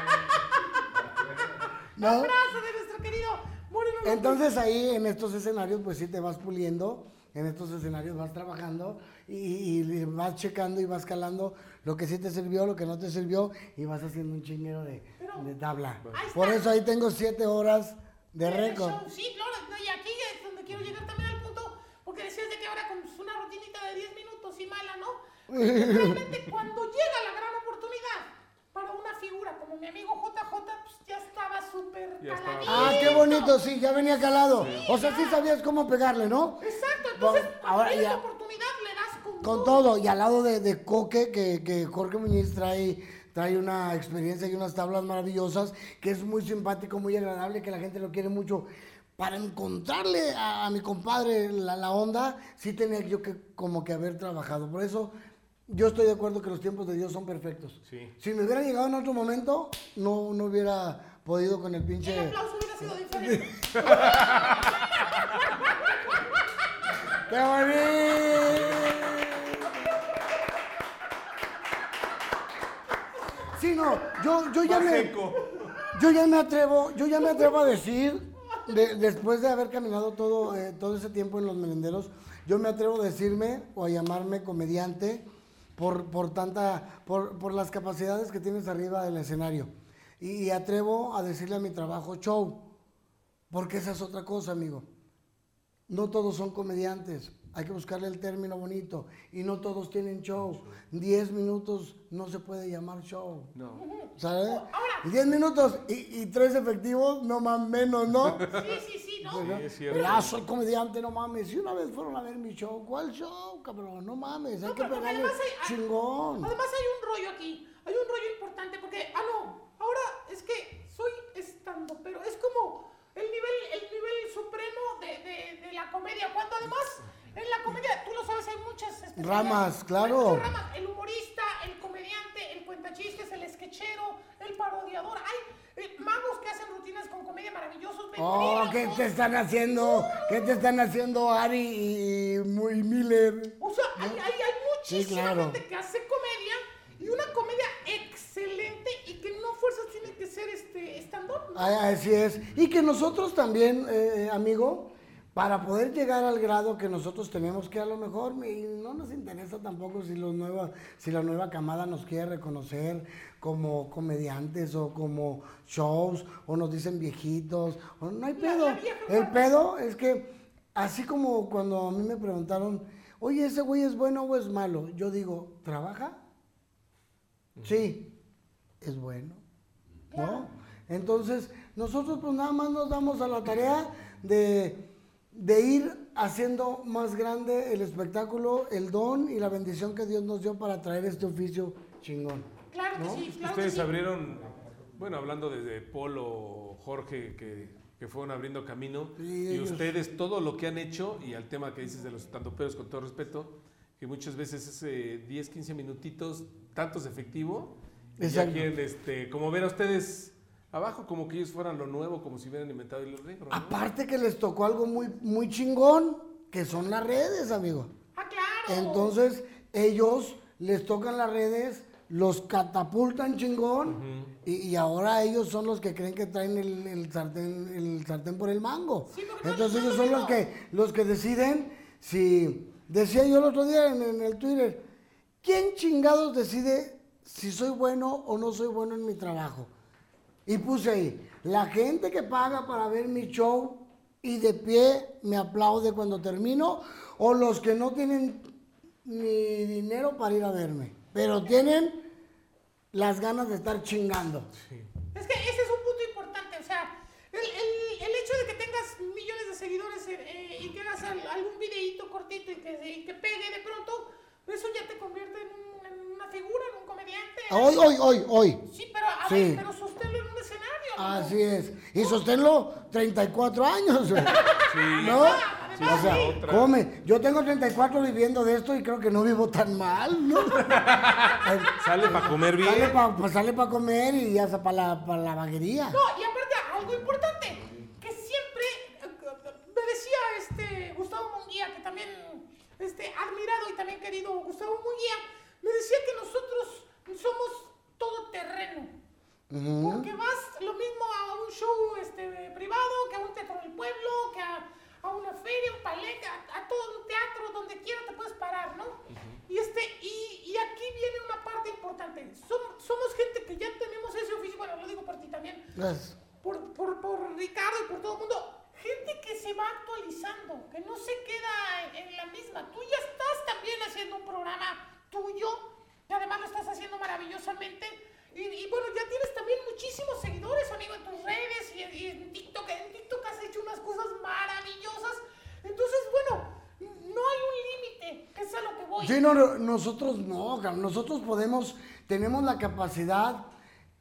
¿No? Abrazo de nuestro querido Moreno. Entonces ahí en estos escenarios pues sí te vas puliendo, en estos escenarios vas trabajando y, y vas checando y vas calando lo que sí te sirvió, lo que no te sirvió y vas haciendo un chinguero de, de tabla. Por eso ahí tengo siete horas de récord. Sí, claro, no, y aquí es donde quiero llegar también al punto, porque decías de que ahora con una rutinita de 10 minutos y mala, ¿no? Realmente cuando llega la gran oportunidad para una figura como mi amigo JJ, pues ya estaba súper caladito. Ah, qué bonito, sí, ya venía calado. O sea, sí sabías cómo pegarle, ¿no? Exacto, entonces Bueno, ahora tienes ya- la oportunidad le das con, Con todo, y al lado de, de Coque, que, que Jorge Muñiz trae, trae una experiencia y unas tablas maravillosas, que es muy simpático, muy agradable, que la gente lo quiere mucho. Para encontrarle a, a mi compadre la, la onda, sí tenía yo que como que haber trabajado. Por eso yo estoy de acuerdo que los tiempos de Dios son perfectos. Sí. Si me hubiera llegado en otro momento, no, no hubiera podido con el El pinche... aplauso hubiera sido diferente. ¡Qué bonito! Sí, no, yo, yo ya Más me... seco. Yo ya me atrevo, yo ya me atrevo a decir, de- después de haber caminado todo, eh, todo ese tiempo en los merenderos, yo me atrevo a decirme o a llamarme comediante por, por tanta, por, por las capacidades que tienes arriba del escenario. Y, y atrevo a decirle a mi trabajo show, porque esa es otra cosa, amigo. No todos son comediantes, hay que buscarle el término bonito. Y no todos tienen show. Diez minutos no se puede llamar show. No. ¿Sabes? 10 minutos y, y tres efectivos, no más menos, ¿no? Sí, sí, sí, ¿no? Sí. Ya soy comediante, no mames. Y una vez fueron a ver mi show, ¿cuál show, cabrón? No mames, hay No, que pero porque pegarle además hay- hay- chingón. Además hay un rollo aquí, hay un rollo importante porque, ah no, ahora es que soy estando, pero es como el nivel, el nivel supremo de, de, de la comedia, cuando además en la comedia, tú lo sabes, hay muchas. Ramas, claro. Hay muchas ramas, el humorista, el comediante, el cuentachistes, el sketchero, el parodiador, hay eh, magos que hacen rutinas con comedia maravillosos. Oh, ¿qué te están haciendo? ¿Qué te están haciendo Ari y Muy Miller? O sea, hay, hay, hay Sí, muchísima claro. gente que hace comedia y una comedia excelente y que no fuerzas tiene que ser este stand-up. ¿no? Así es. Y que nosotros también, eh, amigo, para poder llegar al grado que nosotros tenemos, que a lo mejor y no nos interesa tampoco si, los nueva, si la nueva camada nos quiere reconocer como comediantes o como shows, o nos dicen viejitos, o no hay pedo. El pedo es que, así como cuando a mí me preguntaron, oye, ¿ese güey es bueno o es malo? Yo digo, ¿trabaja? Sí, es bueno. ¿no? Entonces, nosotros pues nada más nos damos a la tarea de, de ir haciendo más grande el espectáculo, el don y la bendición que Dios nos dio para traer este oficio chingón. Claro que ¿no? sí, claro que Ustedes sí. abrieron, bueno, hablando desde Polo, Jorge, que, que fueron abriendo camino, Sí, y ellos. ustedes todo lo que han hecho, y al tema que dices de los estandoperos, con todo respeto, que muchas veces ese 10, 15 minutitos, tantos efectivo, y ya Exacto. quieren, este, como ver a ustedes abajo, como que ellos fueran lo nuevo, como si hubieran inventado el negro. ¿no? Aparte que les tocó algo muy, muy chingón, que son las redes, amigo. Ah, claro. Entonces, ellos les tocan las redes, los catapultan chingón, y, y ahora ellos son los que creen que traen el, el sartén, el sartén por el mango. Sí, porque no- Entonces no ellos lo son los que, los que deciden si... Decía yo el otro día en, en el Twitter, ¿quién chingados decide si soy bueno o no soy bueno en mi trabajo? Y puse ahí, la gente que paga para ver mi show y de pie me aplaude cuando termino, o los que no tienen ni dinero para ir a verme, pero tienen las ganas de estar chingando. Es que ese es un punto importante, o sea, el, el, el hecho de que tengas millones de seguidores eh, eh, y que hagas al- algún videíto cortito y que, y que pegue de pronto, eso ya te convierte en, un- en una figura, en un comediante. Hoy, hoy, hoy, hoy. Sí, pero a Sí. ver, pero Así es. Y sosténlo 34 años. güey. Sí. ¿No? Sí, o sea, otra. come. Yo tengo 34 viviendo de esto y creo que no vivo tan mal, ¿no? Sale para comer bien. Sale para comer y ya para la, pa la vaguería. No, y aparte, algo importante, que siempre eh, me decía este Gustavo Munguía, que también este admirado y también querido Gustavo Munguía, me decía que nosotros somos todo terreno. Porque vas lo mismo a un show este, privado, que a un teatro del pueblo, que a, a una feria, un paleta, a, a todo un teatro, donde quiera te puedes parar, ¿no? Y, este, y, y aquí viene una parte importante. Som- somos gente que ya tenemos ese oficio, bueno, lo digo por ti también, Gracias. por, por, por Ricardo y por todo el mundo. Gente que se va actualizando, que no se queda en, en la misma. Tú ya estás también haciendo un programa tuyo, que además lo estás haciendo maravillosamente. Y, bueno, ya tienes también muchísimos seguidores, amigo, en tus redes y, en- TikTok. En TikTok has hecho unas cosas maravillosas. Entonces, bueno, no hay un límite, es a lo que voy. Sí, no, no, nosotros no, nosotros podemos, tenemos la capacidad,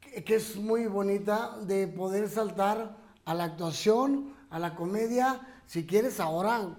que es muy bonita, de poder saltar a la actuación, a la comedia, si quieres ahora,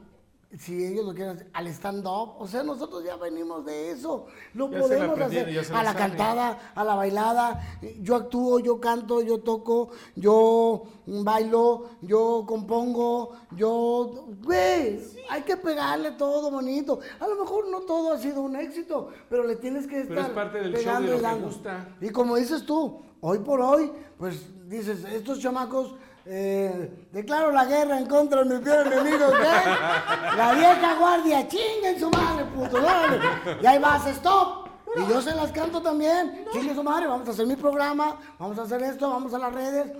si ellos lo quieren, hacer, al stand-up, o sea, nosotros ya venimos de eso, lo Ya podemos hacer, a la cantada, a la bailada, yo actúo, yo canto, yo toco, yo bailo, yo compongo, yo, güey, hay que pegarle todo bonito. A lo mejor no todo ha sido un éxito, pero le tienes que Pero estar es parte del show pegando de y que dando. gusta. Y como dices tú, hoy por hoy, pues dices, estos chamacos, eh, declaro la guerra en contra de mi peor enemigo, ¿qué? La vieja guardia, chinga su madre, puto, órale. Y ahí vas, stop. Y yo se las canto también. Chingue su madre, vamos a hacer mi programa, vamos a hacer esto, vamos a las redes.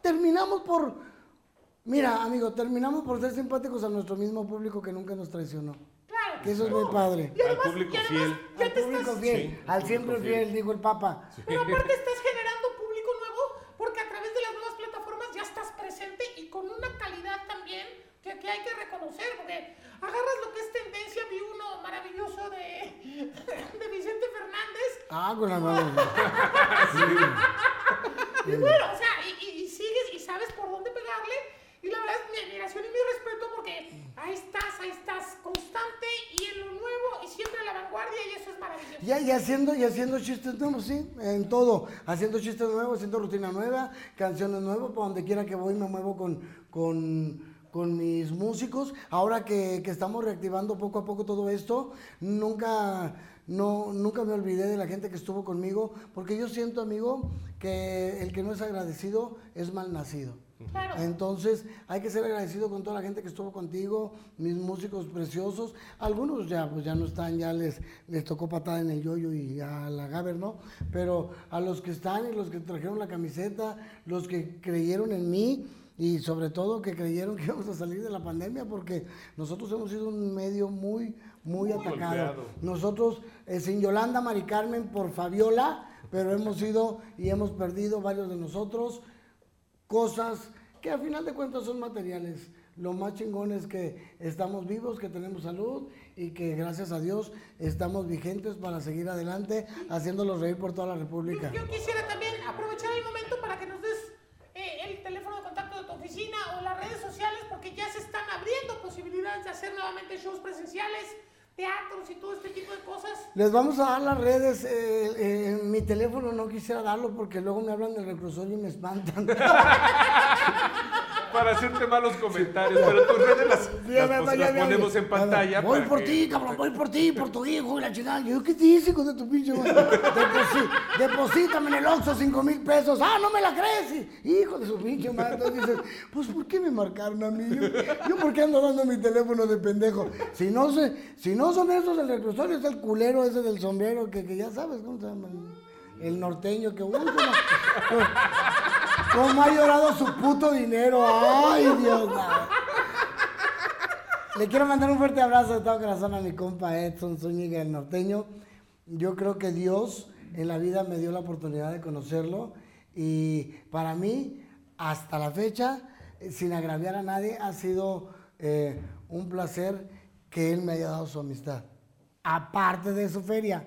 Terminamos por, mira, amigo, terminamos por ser simpáticos a nuestro mismo público que nunca nos traicionó. Claro. Que eso es muy padre. Y además- Al público y además fiel. Ya Al te público estás, fiel, Sí, al siempre fiel, fiel. dijo el Papa. Pero aparte estás generando público nuevo porque a través de las nuevas plataformas ya estás presente y con una calidad también que, que hay que reconocer, porque agarras lo que es tendencia, vi uno maravilloso de, de Vicente Con la mano. y bueno, o sea, y, y- y sigues y sabes por dónde pegarle, y la verdad es mi admiración y mi respeto porque ahí estás, ahí estás, constante y en lo nuevo y siempre a la vanguardia y eso es maravilloso. Ya, y haciendo, y haciendo chistes nuevos, sí, en todo. Haciendo chistes nuevos, haciendo rutina nueva, canciones nuevas, para donde quiera que voy me muevo con, con, con mis músicos. Ahora que, que estamos reactivando poco a poco todo esto, nunca, no, nunca me olvidé de la gente que estuvo conmigo, porque yo siento, amigo, que el que no es agradecido es mal nacido. Claro. Entonces, hay que ser agradecido con toda la gente que estuvo contigo, mis músicos preciosos. Algunos ya, pues ya no están, ya les, les tocó patada en el yoyo y a la Gaber, ¿no? Pero a los que están y los que trajeron la camiseta, los que creyeron en mí y sobre todo que creyeron que íbamos a salir de la pandemia, porque nosotros hemos sido un medio muy, muy, atacado. golpeado. Nosotros, eh, sin Yolanda Mari Carmen por Fabiola, pero hemos sido y hemos perdido varios de nosotros cosas que a final de cuentas son materiales. Lo más chingón es que estamos vivos, que tenemos salud y que gracias a Dios estamos vigentes para seguir adelante haciéndolos reír por toda la República. Yo quisiera también aprovechar el momento para que nos des eh, el teléfono de contacto de tu oficina o las redes sociales, porque ya se están abriendo posibilidades de hacer nuevamente shows presenciales, teatros y todo este tipo de cosas. Les vamos a dar las redes. eh, eh, mi teléfono no quisiera darlo porque luego me hablan del reclusorio y me espantan. Para hacerte malos comentarios, pero tus redes las, las pos- las me- ponemos en pantalla. Voy para por que- ti, cabrón, voy por ti, por tu hijo y la chingada. Yo, ¿qué te hice, hijo de tu pinche madre? Deposítame en el Oxxo cinco mil pesos. Ah, no me la crees. Hijo de su pinche madre. Entonces dices, pues, ¿por qué me marcaron a mí? Yo, yo ¿por qué ando dando mi teléfono de pendejo? Si no, se, si no son esos del reclusorio, es el culero ese del sombrero, que, que ya sabes, ¿cómo se llama? El, el norteño que... uy, cómo- ¿Cómo ha llorado su puto dinero? Ay, Dios. no. Le quiero mandar un fuerte abrazo de todo corazón a mi compa Edson Zúñiga, el norteño. Yo creo que Dios en la vida me dio la oportunidad de conocerlo y para mí, hasta la fecha, sin agraviar a nadie, ha sido eh, un placer que él me haya dado su amistad. Aparte de su feria.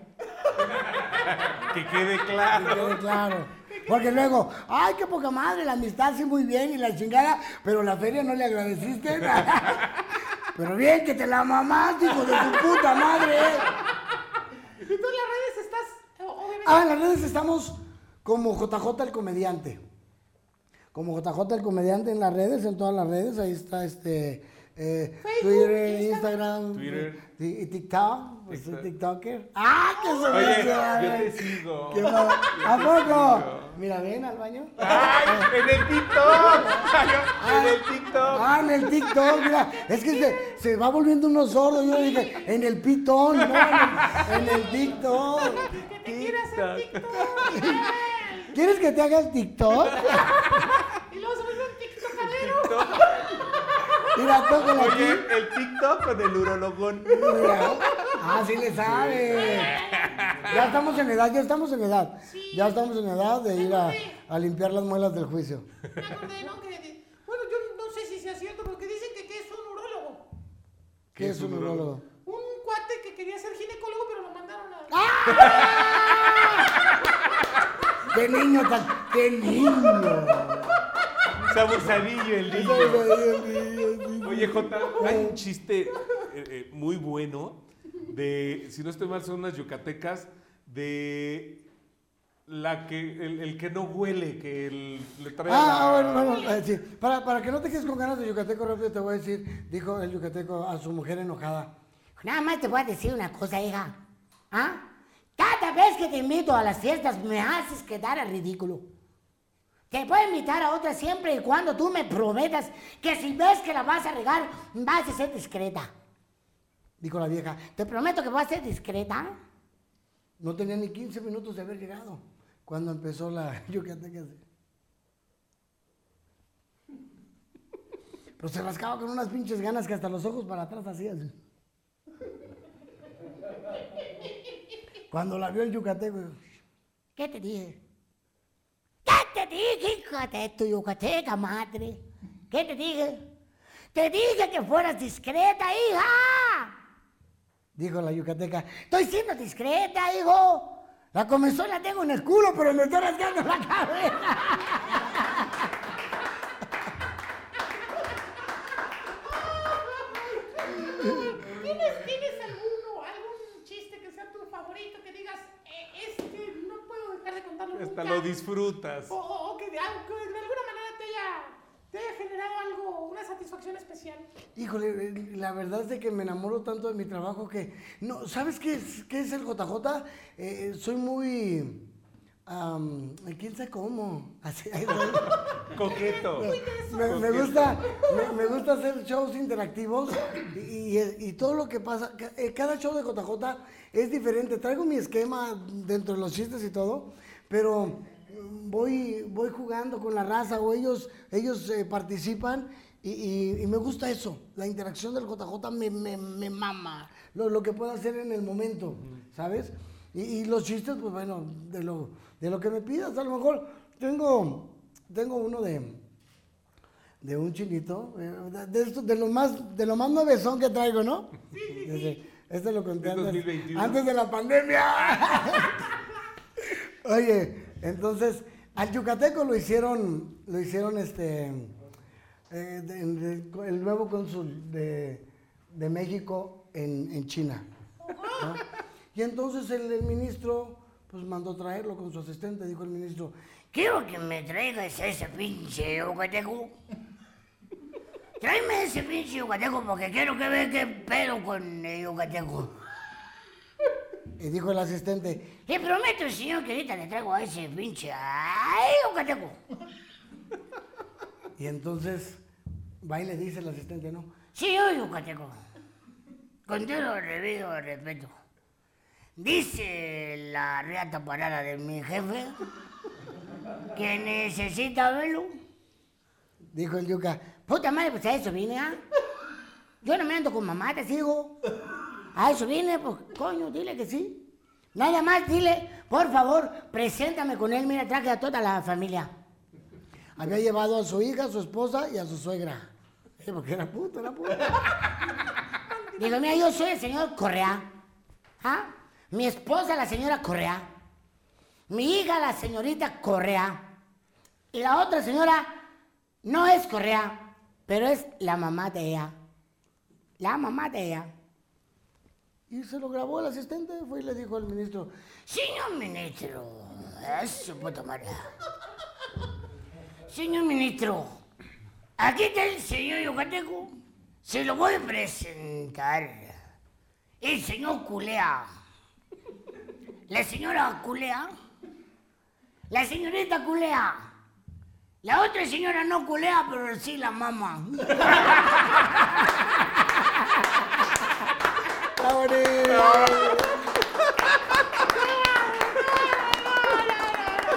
Que quede Que claro. quede claro. Porque luego, ay, qué poca madre, la amistad sí muy bien y la chingada, pero la feria no le agradeciste. pero bien que te la mamaste, hijo de tu puta madre. Y tú en las redes estás, obviamente, Ah, en las redes estamos como JJ el comediante. como JJ el comediante en las redes, en todas las redes. Ahí está este eh, Twitter, Instagram. Instagram, Twitter. y, TikTok. Pues soy TikTok. TikToker. ¡Ah, qué Oye, sorpresa! yo te sigo. Qué ¿A poco? Mira, ven al baño. ¡Ay! ¡En el TikTok! ¡En el TikTok! Ah, en el TikTok, mira, es que se, se va volviendo uno sordo. Yo dije, en el pitón, no, en el, TikTok. Que te quiere hacer TikTok. TikTok. ¿Quieres que te haga el TikTok? y luego se vuelve un TikTokadero. Mira, tócala aquí. Oye, el TikTok con el urologón. Mira. Ah, sí le sabe. Ya estamos en edad, ya estamos en edad. Ya estamos en edad de ir a, a limpiar las muelas del juicio. Me acordé, ¿no? Que, bueno, yo no sé si sea cierto, pero que dicen que, que es un urólogo. ¿Qué es un urólogo? Un cuate que quería ser ginecólogo, pero lo mandaron a. ¡Qué niño tan... ¡Qué niño! Sabusadillo el niño. Oye, Jota, hay un chiste eh, eh, muy bueno de, si no estoy mal, son unas yucatecas, de la que, el, el que no huele, que el- le trae Ah, la- bueno, bueno, eh, sí. Para, para que no te quedes con ganas de yucateco rápido, te voy a decir, dijo el yucateco a su mujer enojada. Nada más te voy a decir una cosa, hija. ¿Ah? Cada vez que te invito a las fiestas me haces quedar a ridículo. Te puedo invitar a otras siempre y cuando tú me prometas que si ves que la vas a regar, vas a ser discreta. Dijo la vieja, Te prometo que vas a ser discreta. no tenía ni 15 minutos de haber llegado cuando empezó la yucateca. así. Pero se rascaba con unas pinches ganas que hasta los ojos para atrás hacía así. Cuando la vio el yucateco, ¿Qué te dije? ¿Qué te dije, hija de tu yucateca, madre? ¿Qué te dije? Te dije que fueras discreta, hija. dijo la yucateca, Estoy siendo discreta, hijo. la comenzó la tengo en el culo, pero me estoy rascando la cabeza. ¿Tienes, ¿Tienes alguno, algún chiste que sea tu favorito que digas, eh, este no puedo dejar de contarlo Hasta nunca"? lo disfrutas. O, o- o que, de, algo- que de alguna manera te haya, te haya generado algo, una satisfacción especial. Híjole, eh, la verdad es de que me enamoro tanto de mi trabajo que, no, ¿sabes qué es, qué es el JJ? Eh, soy muy, am, quién sabe cómo, así. Coqueto. me, me gusta, me, me gusta hacer shows interactivos y, y- y todo lo que pasa, eh, cada show de JJ es diferente. Traigo mi esquema dentro de los chistes y todo, pero mm, voy, voy jugando con la raza o ellos, ellos eh, participan y, y- y me gusta eso. La interacción del JJ me, me, me mama, lo, lo que puedo hacer en el momento, ¿sabes? Y, y los chistes, pues bueno, de lo, de lo que me pidas, a lo mejor tengo, tengo uno de de un chinito, eh, de, esto- de lo más, de lo más nuevezón que traigo, ¿no? Este, este lo conté Es antes, 2021. antes de la pandemia. Oye, entonces, al yucateco lo hicieron, lo hicieron este, eh, el nuevo cónsul de, México en, China. Y entonces el, el ministro, pues mandó traerlo con su asistente, dijo el ministro, Quiero que me traigas ese pinche yucateco. Tráeme ese pinche yucateco porque quiero que vea qué pedo con el yucateco. Y dijo el asistente, Le prometo, señor, que ahorita le traigo a ese pinche ay, yucateco. Y entonces va y le dice el asistente, ¿no? Señor yucateco, con todo el debido respeto, dice la reata parada de mi jefe que necesita verlo. Dijo el yuca, Puta madre, pues a eso vine, ¿ah? Yo no me ando con mamadas, hijo. A eso vine, pues, coño, dile que sí. Nada más, dile, por favor, preséntame con él. Mira, traje a toda la familia. había llevado a su hija, a su esposa y a su suegra. Eh, Porque era puto, era puto. Digo, mira, yo soy el señor Correa. ¿Ah? Mi esposa, la señora Correa. Mi hija, la señorita Correa. Y la otra señora no es Correa, pero es la mamá de ella. La mamá de ella. Y se lo grabó el asistente, fue y le dijo al ministro, Señor ministro, eso puta madre. Señor ministro, aquí está el señor Yucateco. Se lo voy a presentar. El señor Culea. La señora Culea. La señorita Culea. La otra señora no culea, pero sí la mama.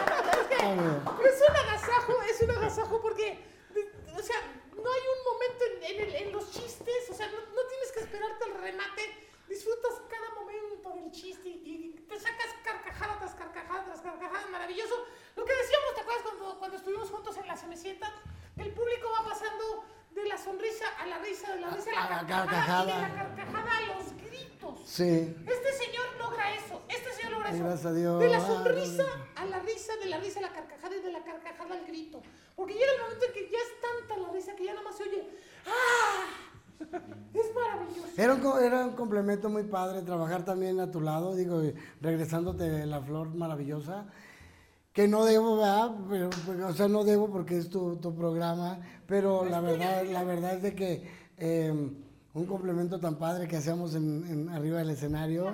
Es un agasajo, es un agasajo porque, o sea, no hay un momento en, en el- en los chistes, o sea, no, no tienes que esperarte al remate, disfrutas cada momento del chiste y, y te sacas carcajada tras carcajada tras carcajada, maravilloso. Lo que decíamos, ¿te acuerdas cuando, cuando estuvimos juntos en la semesieta? El público va pasando de la sonrisa a la risa, de la risa a la, A la carcajada, y de la carcajada. carcajada a los gritos. Sí. Este señor logra eso, este señor logra eso. gracias a Dios. De la sonrisa a la risa, de la risa a la carcajada y de la carcajada al grito. Porque llega el momento en que ya es tanta la risa que ya nada más se oye ¡Ah! Es maravilloso. Era un, era un complemento muy padre trabajar también a tu lado, digo, regresándote la flor maravillosa, que no debo, ¿verdad? Pero, pues, o sea, no debo porque es tu, tu programa, pero la verdad, la verdad es de que eh, un complemento tan padre que hacíamos en, en- arriba del escenario,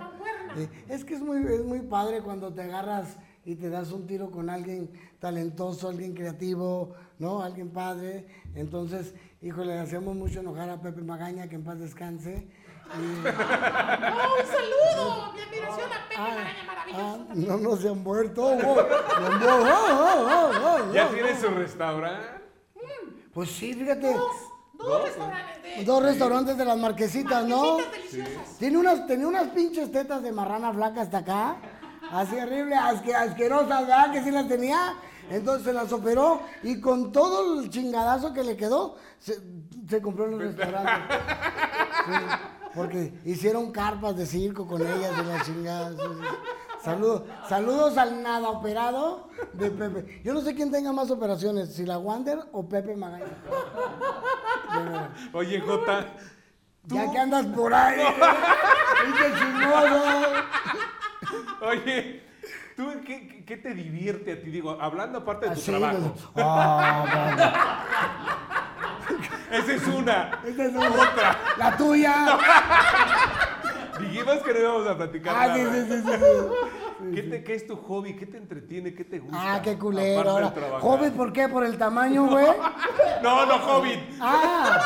eh, es que es muy, es muy padre cuando te agarras y te das un tiro con alguien talentoso, alguien creativo, ¿no? Alguien padre. Entonces, híjole, le hacemos mucho enojar a Pepe Magaña, que en paz descanse. ¡Oh, un saludo! Mi admiración a Pepe Ah, Maraña, maravilloso. ah, también. no, no se han muerto. Oh, muerto. Oh, oh, oh, oh, ¿Ya oh, tiene oh. su restaurante? Pues sí, fíjate. Dos, dos restaurantes de Dos restaurantes de las marquesitas, ¿no? marquesitas deliciosas. Tiene unas, tenía unas pinches tetas de marrana flaca hasta acá. Así horrible, asque- asquerosas, ¿verdad? Que sí las tenía. Entonces se las operó y con todo el chingadazo que le quedó, se, se compró los restaurantes. Sí, porque hicieron carpas de circo con ellas y la chingada. sí, sí. Saludos, saludos al nada operado de Pepe. Yo no sé quién tenga más operaciones, si la Wander o Pepe Magaña. De. Oye, Jota, Ya que andas por ahí, oye, ¿tú qué, te divierte a ti? Digo, hablando aparte de tu Así, trabajo. pues, ah, Esa es una. Esta es otra. La tuya. Dijimos que no íbamos a platicar Ah, nada. sí, sí, sí. ¿Qué, te- qué es tu hobby? ¿Qué te entretiene? ¿Qué te gusta? Ah, qué culero. Ahora. Joven, ¿por qué? ¿Por el tamaño, güey? No, no, Hobbit. Ah,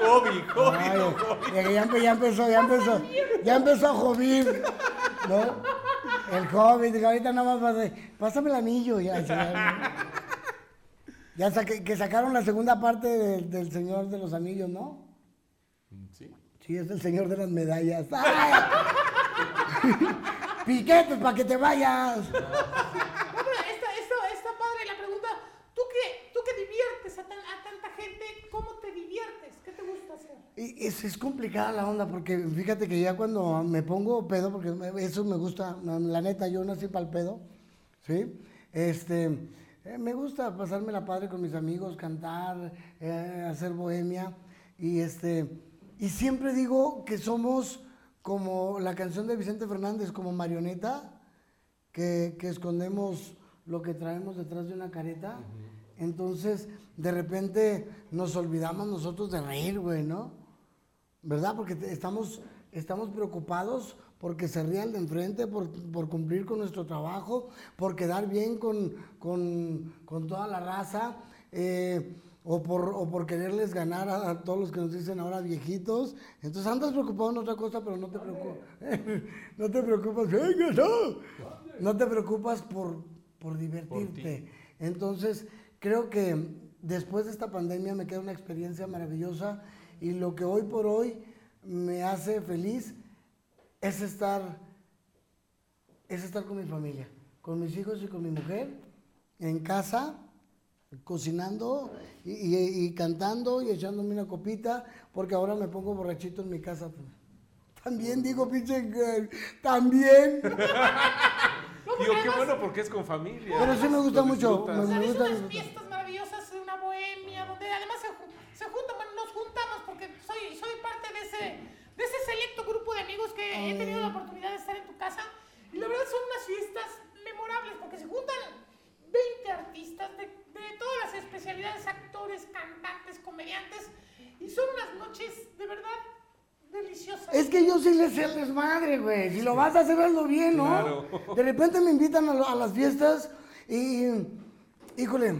Hobby, hobby, ay, no, hobby. ya, ya empe- ya empezó, ya empezó. Ya empezó a joder. ¿No? El digo, ahorita nada más pase- pásame el anillo. Ya, ya, ya saqué- que sacaron la segunda parte del, del Señor de los Anillos, ¿no? Sí. Sí, es el señor de las medallas. ¡Ay! Piquetes para que te vayas. No, pero está, está- está padre la pregunta. ¿Tú que, tú que diviertes a, tan- a tanta gente, ¿cómo te diviertes? ¿Qué te gusta hacer? Y Es, es complicada la onda porque fíjate que ya cuando me pongo pedo, porque eso me gusta, la neta, yo nací para el pedo, ¿sí? Este, eh, me gusta pasarme la padre con mis amigos, cantar, eh, hacer bohemia y este, y siempre digo que somos como la canción de Vicente Fernández, como marioneta, que, que escondemos lo que traemos detrás de una careta. Entonces, de repente nos olvidamos nosotros de reír, güey, ¿no? ¿Verdad? Porque estamos, estamos preocupados porque se ría el de enfrente, por, por cumplir con nuestro trabajo, por quedar bien con, con- con toda la raza, eh, o, por, o por quererles ganar a, a todos los que nos dicen ahora viejitos. Entonces andas preocupado en otra cosa, pero no te preocupas. no te preocupas. "Venga, no". No te preocupas por, por divertirte. Entonces, creo que después de esta pandemia me queda una experiencia maravillosa y lo que hoy por hoy me hace feliz es estar, es estar con mi familia, con mis hijos y con mi mujer, en casa, cocinando y, y- y cantando y echándome una copita, porque ahora me pongo borrachito en mi casa. También digo, pinche, también. Digo, qué bueno porque es con familia. Pero sí me gusta mucho, me- ¿Sabes? gusta, me unas gusta. fiestas maravillosas, una bohemia, donde además se, se juntan, bueno, nos juntamos porque soy, soy parte de ese, de ese selecto grupo de amigos que he eh. tenido la oportunidad de estar en tu casa. Y la verdad son unas fiestas memorables porque se juntan 20 artistas de, de todas las especialidades, actores, cantantes, comediantes. Y son unas noches de verdad deliciosas. Es que yo sí les sé el desmadre, güey. Si lo vas a hacer, hazlo bien, ¿no? Claro. De repente me invitan a, las fiestas y, híjole,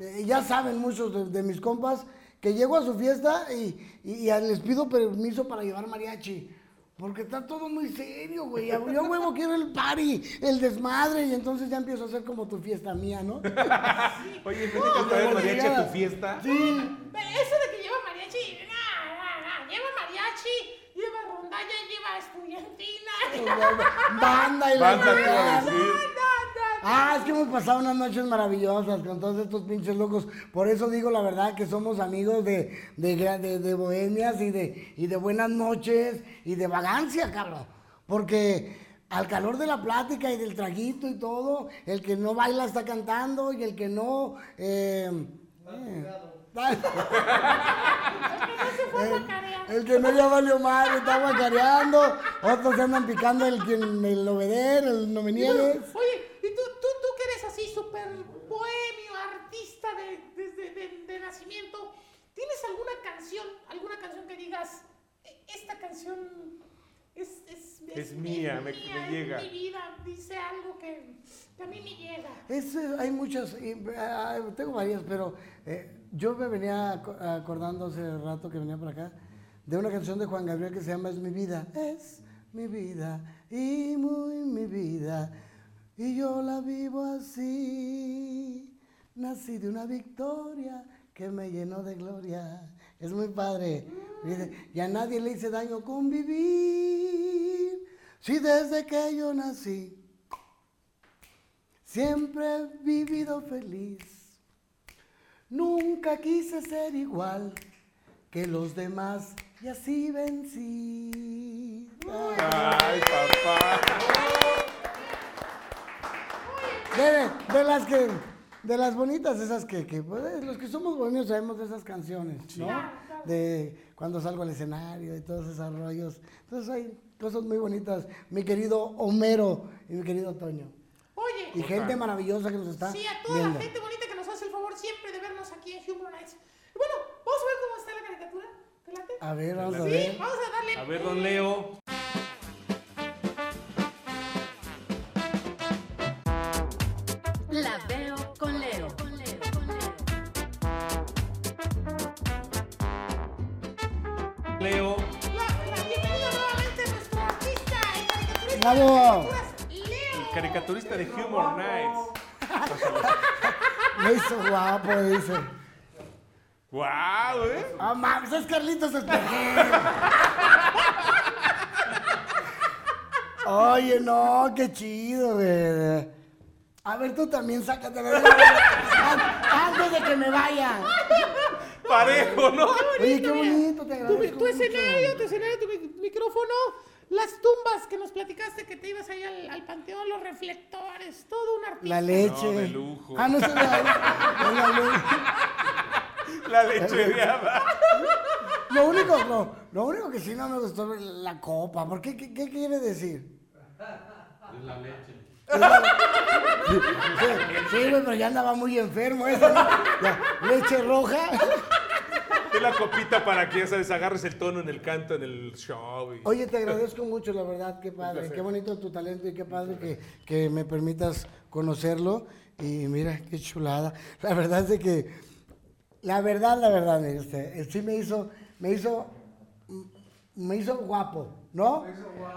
eh, ya saben muchos de, de, mis compas que llego a su fiesta y, y- y les pido permiso para llevar mariachi. Porque está todo muy serio, güey. Yo, huevo, quiero el party, el desmadre, y entonces ya empiezo a hacer como tu fiesta mía, ¿no? Oye, ¿no te traer mariachi a tu fiesta? Sí. Pero Eso de que lleva mariachi, no, no, no, lleva mariachi, lleva rondalla, lleva estudiantina. Banda y la Banda, te iba a fregada. decir. Ah, es que hemos pasado unas noches maravillosas con todos estos pinches locos. Por eso digo la verdad que somos amigos de, de, gra- de- de bohemias y de, y de buenas noches y de vagancia, cabrón. Porque al calor de la plática y del traguito y todo, el que no baila está cantando y el que no... eh, eh, el, el que no ya valió madre, está guacareando, otros se andan picando el, quien- el obeder, el no me niegues. Oye, y tú, tú, tú que eres así súper bohemio, artista de, desde de, de nacimiento, ¿tienes alguna canción, alguna canción que digas, "E- esta canción es, es, Es mía, me- me mía, llega"? Es mi vida, dice algo que, que a mí me llega. Es, eh, hay muchas, y, ah, tengo varias, pero eh, yo me venía aco- acordando hace rato que venía por acá de una canción de Juan Gabriel que se llama Es mi vida, es mi vida y muy mi vida y yo la vivo así. Nací de una victoria que me llenó de gloria. Es muy padre. Y a nadie le hice daño con vivir. Si desde que yo nací Siempre he vivido feliz. Nunca quise ser igual que los demás y así vencí. Ay, papá. De, de las que, de las bonitas, esas que, que, pues, los que somos bohemios sabemos de esas canciones, ¿no? De cuando salgo al escenario y todos esos rollos. Entonces hay cosas muy bonitas. Mi querido Homero y mi querido Toño. Oye, Y gente maravillosa que nos está sí, a toda viendo. la gente bonita que nos hace el favor siempre de vernos aquí en Humor Nights. Y bueno, vamos a ver cómo está la caricatura. ¿Te late? A ver, vamos a Sí, ver. vamos a darle. A ver, don Leo. ¡Bravo! Leo. Caricaturista de Humor Nights. Me hizo guapo, dice. ¡Guau, eh! Ah, mames, es Carlitos Espejel. Oye, no, qué chido, güey. A ver, tú también sácate la Antes de que me vaya. Parejo, ¿no? Oye, qué bonito, te Tu, agradezco tu mucho. escenario, tu escenario, tu mic- micrófono, las tumbas que nos platicaste que te ibas ahí al, al panteón, los reflectores, todo un artista. La leche. No, de lujo. Ah, no sé. La, la leche. La lechereada. Lo único, lo, lo único que sí no me gustó es la copa. ¿Por qué? ¿Qué, qué quiere decir? Es la leche. Sí, sí, güey, pero ya andaba muy enfermo esa. ¿no? La leche roja. La copita para que, ya sabes, agarres el tono en el canto, en el show. y- Oye, te agradezco mucho, la verdad, qué padre, qué bonito tu talento y qué padre que, que me permitas conocerlo. Y mira, qué chulada. La verdad es de que, la verdad, la verdad, eh, sí me hizo, me hizo, mm, me hizo guapo, ¿no?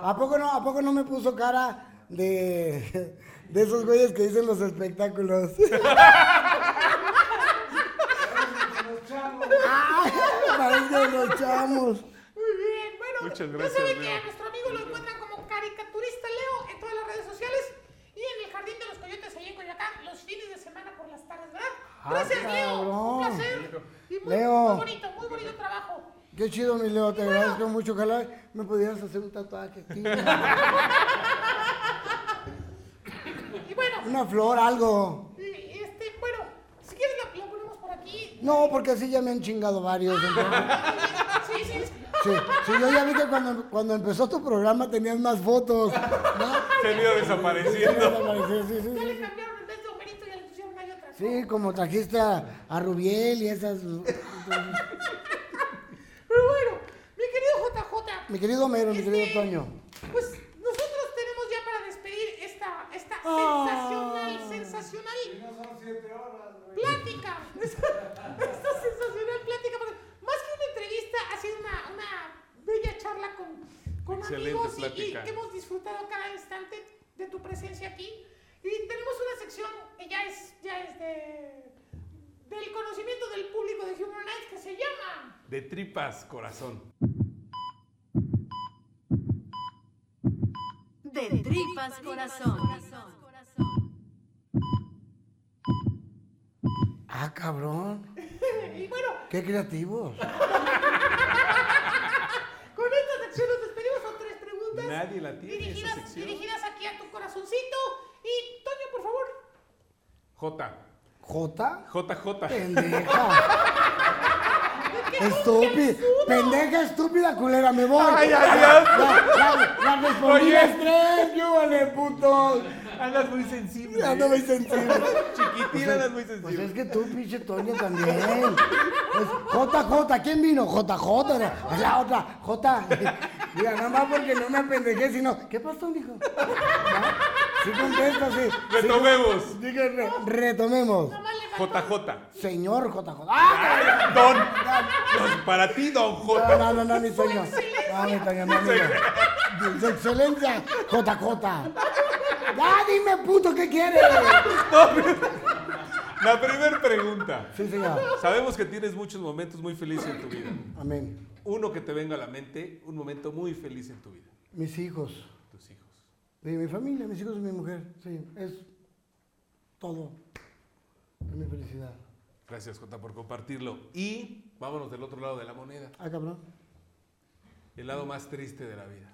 ¿A poco no, a poco no me puso cara de, de esos güeyes que dicen los espectáculos? Ay, parece que los chamos. Muy bien, bueno, Muchas ya gracias, saben que a nuestro amigo lo encuentran como caricaturista Leo en todas las redes sociales y en el Jardín de los Coyotes ahí en Coyoacán los fines de semana por las tardes, ¿verdad? Ah, Gracias, Leo. Un placer. Y muy, Leo. muy bonito, muy bonito trabajo. Qué chido, mi Leo, te agradezco mucho. Ojalá me pudieras hacer un tatuaje aquí. Y bueno, Una flor, algo. y este, bueno, si quieres la, la ponemos por aquí. No, porque así ya me han chingado varios. entonces. Sí, sí, sí. Sí, sí, yo ya vi que cuando, cuando empezó tu programa tenías más fotos. ¿no? Se han ido desapareciendo. Sí, sí, Ya le sí. cambiaron en vez de Homerito ya le pusieron ahí otra. Sí, como trajiste a, a Rubiel y esas. Pero bueno, mi querido JJ, Mi querido Homero, mi querido Este, Toño. Pues nosotros tenemos ya para despedir esta, esta Ah. sensacional, sensacional Y no son siete horas, güey. Plática. Esta, sensacional plática. porque más que una entrevista, ha sido una, una bella charla con, amigos y- que hemos disfrutado cada instante de tu presencia aquí. Y tenemos una sección que ya es, ya es de, del conocimiento del público de Humor Nights que se llama... De tripas, corazón. De tripas corazón. Ah, cabrón. Y bueno, Qué creativos. con esta sección nos despedimos con tres preguntas. Nadie la tiene esa dirigidas, sección. dirigidas aquí a tu corazoncito. Y Toño, por favor. J. ¿J? JJ. Pendeja. Estúpida. Pendeja, estúpida, culera, me voy. Ay, ay, ay. Ya, ya respondí Oye. tres. ¿Qué vale, puto? Andas muy sensible. No me sensible. Chiquitina, andas muy Pues sensible. es que tú, pinche Toño, también. Pues, JJ, ¿quién vino? JJ, era la otra, J. Diga, nada más porque no me apendejé, sino, ¿qué pasó, mijo? ¿No? Sí contesta, sí. Retomemos. Diga, re- retomemos. JJ. Señor JJ. ¡Ah! Don. Don, Para ti, Don No, J. no, no, no, mi Toño. No, mi amigo. Su excelencia, JJ. Ya, dime, puto, ¿qué quieres? La primera pregunta. Sí, señor. Sabemos que tienes muchos momentos muy felices en tu vida. Amén. Uno que te venga a la mente, un momento muy feliz en tu vida. Mis hijos. De mi familia, mis hijos y mi mujer. Sí, es todo. Es mi felicidad. Gracias, Jota, por compartirlo. Y vámonos del otro lado de la moneda. Ah, cabrón. El lado más triste de la vida.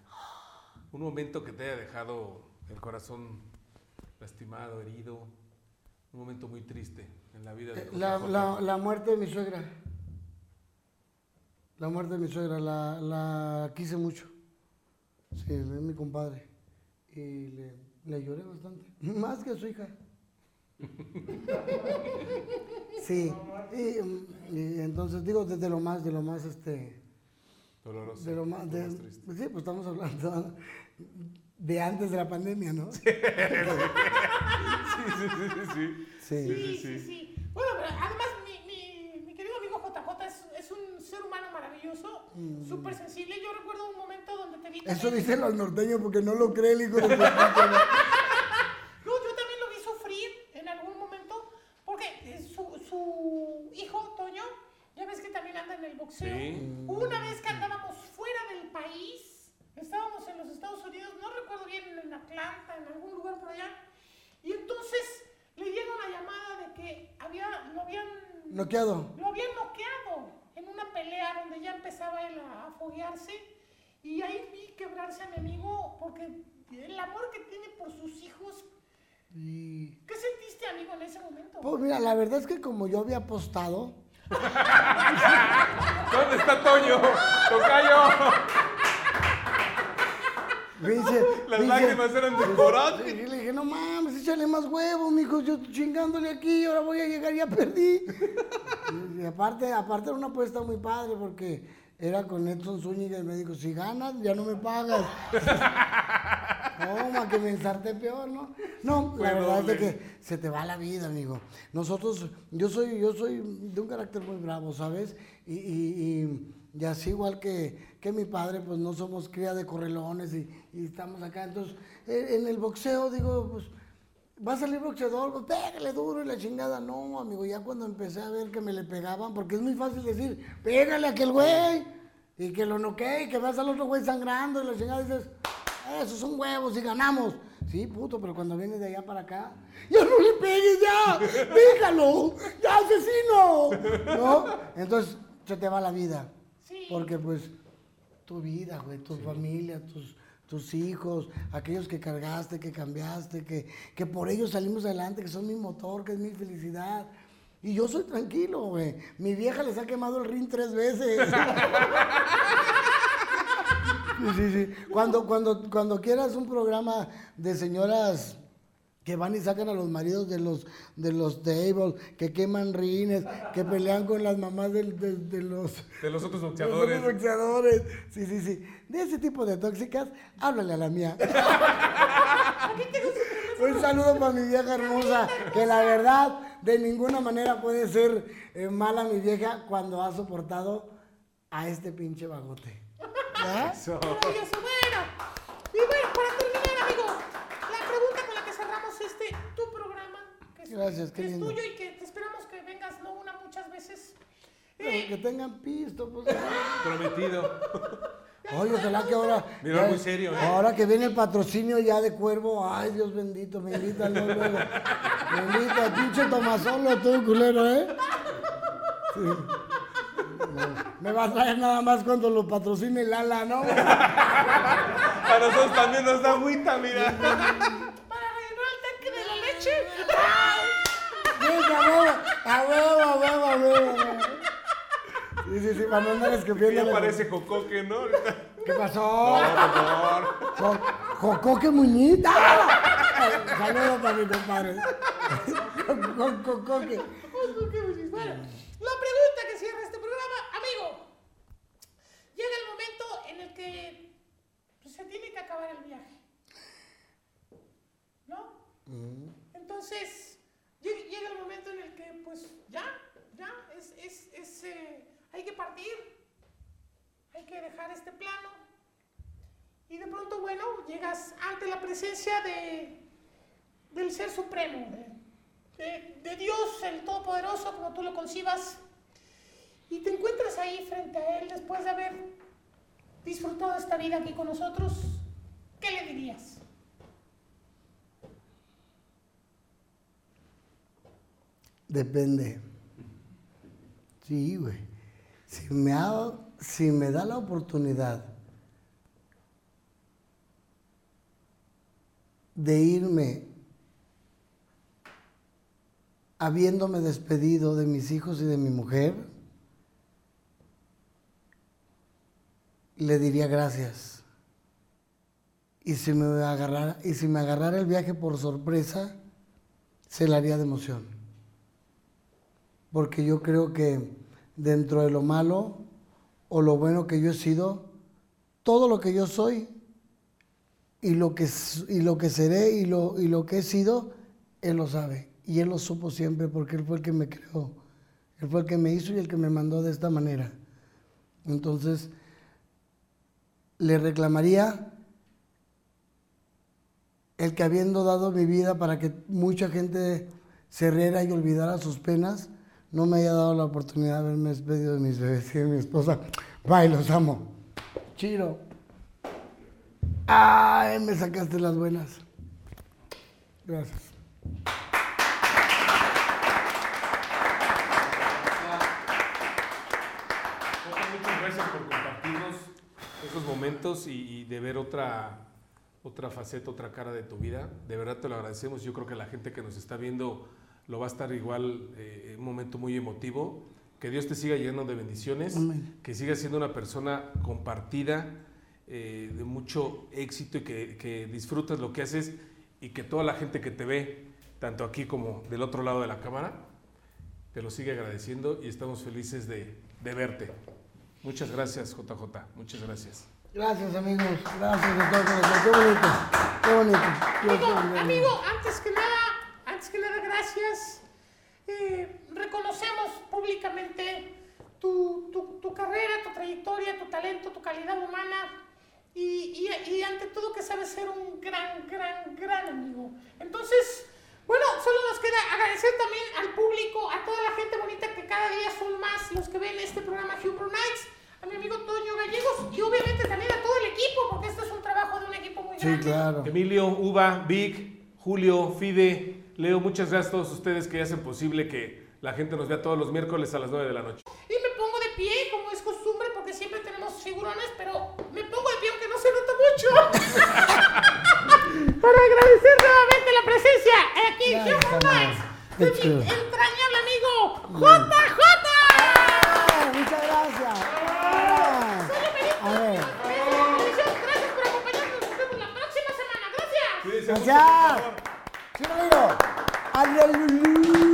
Un momento que te haya dejado el corazón lastimado, herido. Un momento muy triste en la vida de Eh, La, la, la muerte de mi suegra. La muerte de mi suegra, la, la quise mucho. Sí, es mi compadre. Y le, le lloré bastante. Más que a su hija. Sí. Y, y entonces digo, desde lo más, de lo más, este, Doloroso. de lo más, de- más triste. sí, pues estamos hablando de antes de la pandemia, ¿no? Sí, sí, sí, sí, sí. Sí. Sí, sí, sí. Bueno, pero además mi, mi, mi querido amigo JJ es, es un ser humano maravilloso, súper sensible. Yo recuerdo un momento donde te vi... Mm. Eso también- díselo al norteño porque no lo cree el hijo de. No, yo también lo vi sufrir en algún momento, porque eh, su, su hijo, Toño, ya ves que también anda en el boxeo. Sí. Una vez que andábamos fuera del país, estábamos en los Estados Unidos, no recuerdo bien, en Atlanta, en algún lugar por allá, y entonces le dieron la llamada de que había, lo habían Noqueado. lo habían noqueado en una pelea donde ya empezaba él a, a foguearse y ahí vi quebrarse a mi amigo porque el amor que tiene por sus hijos. Y... ¿Qué sentiste, amigo, en ese momento? Pues mira, la verdad es que como yo había apostado, ¿Dónde está Toño? Tocayo. me dice... Las me dice- lágrimas eran de coraje. Y le dije, no mames, échale más huevos, mijo, yo chingándole aquí, ahora voy a llegar, ya perdí. Y, aparte, aparte era una apuesta muy padre porque era con Edson Zúñiga y me dijo, si ganas, ya no me pagas. Toma, que me ensarté peor, ¿no? No, Fue la verdad es de que se te va la vida, amigo. Nosotros, yo soy, yo soy de un carácter muy bravo, ¿sabes? Y, y- y- y así igual que, que mi padre, pues no somos cría de correlones y, y estamos acá. Entonces, eh, en el boxeo, digo, pues, va a salir boxeador, pues pégale duro y la chingada. No, amigo, ya cuando empecé a ver que me le pegaban, porque es muy fácil decir, pégale a aquel güey, y que lo noquee, y que veas al otro güey sangrando y la chingada, dices, esos son huevos y ganamos. Sí, puto, pero cuando vienes de allá para acá, ya no le pegues, ya, déjalo, ya asesino. ¿No? Entonces se te va la vida. Sí. Porque pues tu vida, güey, tu familia, tus, tus hijos, aquellos que cargaste, que cambiaste, que, que por ellos salimos adelante, que son mi motor, que es mi felicidad. Y yo soy tranquilo, güey. Mi vieja les ha quemado el ring tres veces. Sí, sí. Cuando, cuando, cuando quieras un programa de señoras que van y sacan a los maridos de los de los tables, que queman rines, que pelean con las mamás del- de, de los De los otros de los boxeadores. otros boxeadores. Sí, sí, sí. De ese tipo de tóxicas, háblale a la mía. Un saludo para mi vieja hermosa, que la verdad de ninguna manera puede ser eh, mala mi vieja cuando ha soportado a este pinche bagote. ¿Ya? Eso. Y bueno, Gracias, qué que es lindo. tuyo y que te esperamos que vengas no una, muchas veces. Pero Eh, que tengan pisto, pues. Prometido. Oye, ojalá que ahora. Mira, ya- muy serio, ¿eh? Ahora que viene el patrocinio ya de cuervo, ay Dios bendito, me invitan luego. luego. Me invita, pinche Tomasolo, tú, culero, ¿eh? Sí. Me- va a traer nada más cuando lo patrocine Lala, ¿no? A nosotros también nos da agüita, mira. Leche. Sí, a huevo, a huevo, a huevo, a huevo. Sí, sí, sí, para no andar escupiendo. Ya parece jocoque, ¿no? ¿Qué pasó? No, por favor. Jo- Jocoque Muñita. Saludos para mi compadre. Jo- Jocoque. Bueno, la pregunta que cierra este programa, amigo. Llega el momento en el que pues, se tiene que acabar el viaje. ¿No? Entonces, llega, el momento en el que, pues, ya, ya, es, es, es, eh, hay que partir. Hay que dejar este plano. Y de pronto, bueno, llegas ante la presencia de, del Ser Supremo, de Dios, el Todopoderoso, como tú lo concibas, y te encuentras ahí frente a Él después de haber disfrutado esta vida aquí con nosotros, ¿qué le dirías? Depende. Sí, güey. Si me, si me da la oportunidad de irme habiéndome despedido de mis hijos y de mi mujer, le diría gracias. Y si me agarrara, y si me agarrara el viaje por sorpresa, se la haría de emoción porque yo creo que dentro de lo malo o lo bueno que yo he sido, todo lo que yo soy y lo que, y lo que seré y lo, y lo que he sido, Él lo sabe. Y Él lo supo siempre porque Él fue el que me creó. Él fue el que me hizo y el que me mandó de esta manera. Entonces, le reclamaría el que habiendo dado mi vida para que mucha gente se riera y olvidara sus penas, no me haya dado la oportunidad de haberme despedido de mis bebés y de mi esposa. Bye, los amo. Chiro. Ay, me sacaste las buenas. Gracias. Muchas gracias por compartirnos esos momentos y, y de ver otra, otra faceta, otra cara de tu vida. De verdad te lo agradecemos. Yo creo que la gente que nos está viendo lo va a estar igual, eh, un momento muy emotivo. Que Dios te siga llenando de bendiciones, Amén. que sigas siendo una persona compartida, eh, de mucho éxito y que, que disfrutas lo que haces y que toda la gente que te ve, tanto aquí como del otro lado de la cámara, te lo sigue agradeciendo y estamos felices de, de verte. Muchas gracias, JJ. Muchas gracias. Gracias, amigos. Gracias corazón. Qué bonito. Qué bonito. Amigo, amigo, antes que nada, antes que nada, gracias. Eh, reconocemos públicamente tu, tu- tu carrera, tu trayectoria, tu talento, tu calidad humana y, y- y ante todo que sabes ser un gran, gran, gran amigo. Entonces, bueno, solo nos queda agradecer también al público, a toda la gente bonita que cada día son más los que ven este programa Humor Nights, a mi amigo Toño Gallegos y obviamente también a todo el equipo, porque esto es un trabajo de un equipo muy Sí, grande. claro. Emilio, Uva, Vic, Julio, Fide, Leo, muchas gracias a todos ustedes que hacen posible que la gente nos vea todos los miércoles a las 9 de la noche. Y me pongo de pie, como es costumbre, porque siempre tenemos figurones, pero me pongo de pie aunque no se nota mucho. Para agradecer nuevamente la presencia aquí en Human Nights de mi entrañable amigo JJ. ¡Ah! Muchas gracias. Ah. A ver. Gracias por acompañarnos. Nos vemos la próxima semana. Gracias. Gracias. Por favor. ¿Sí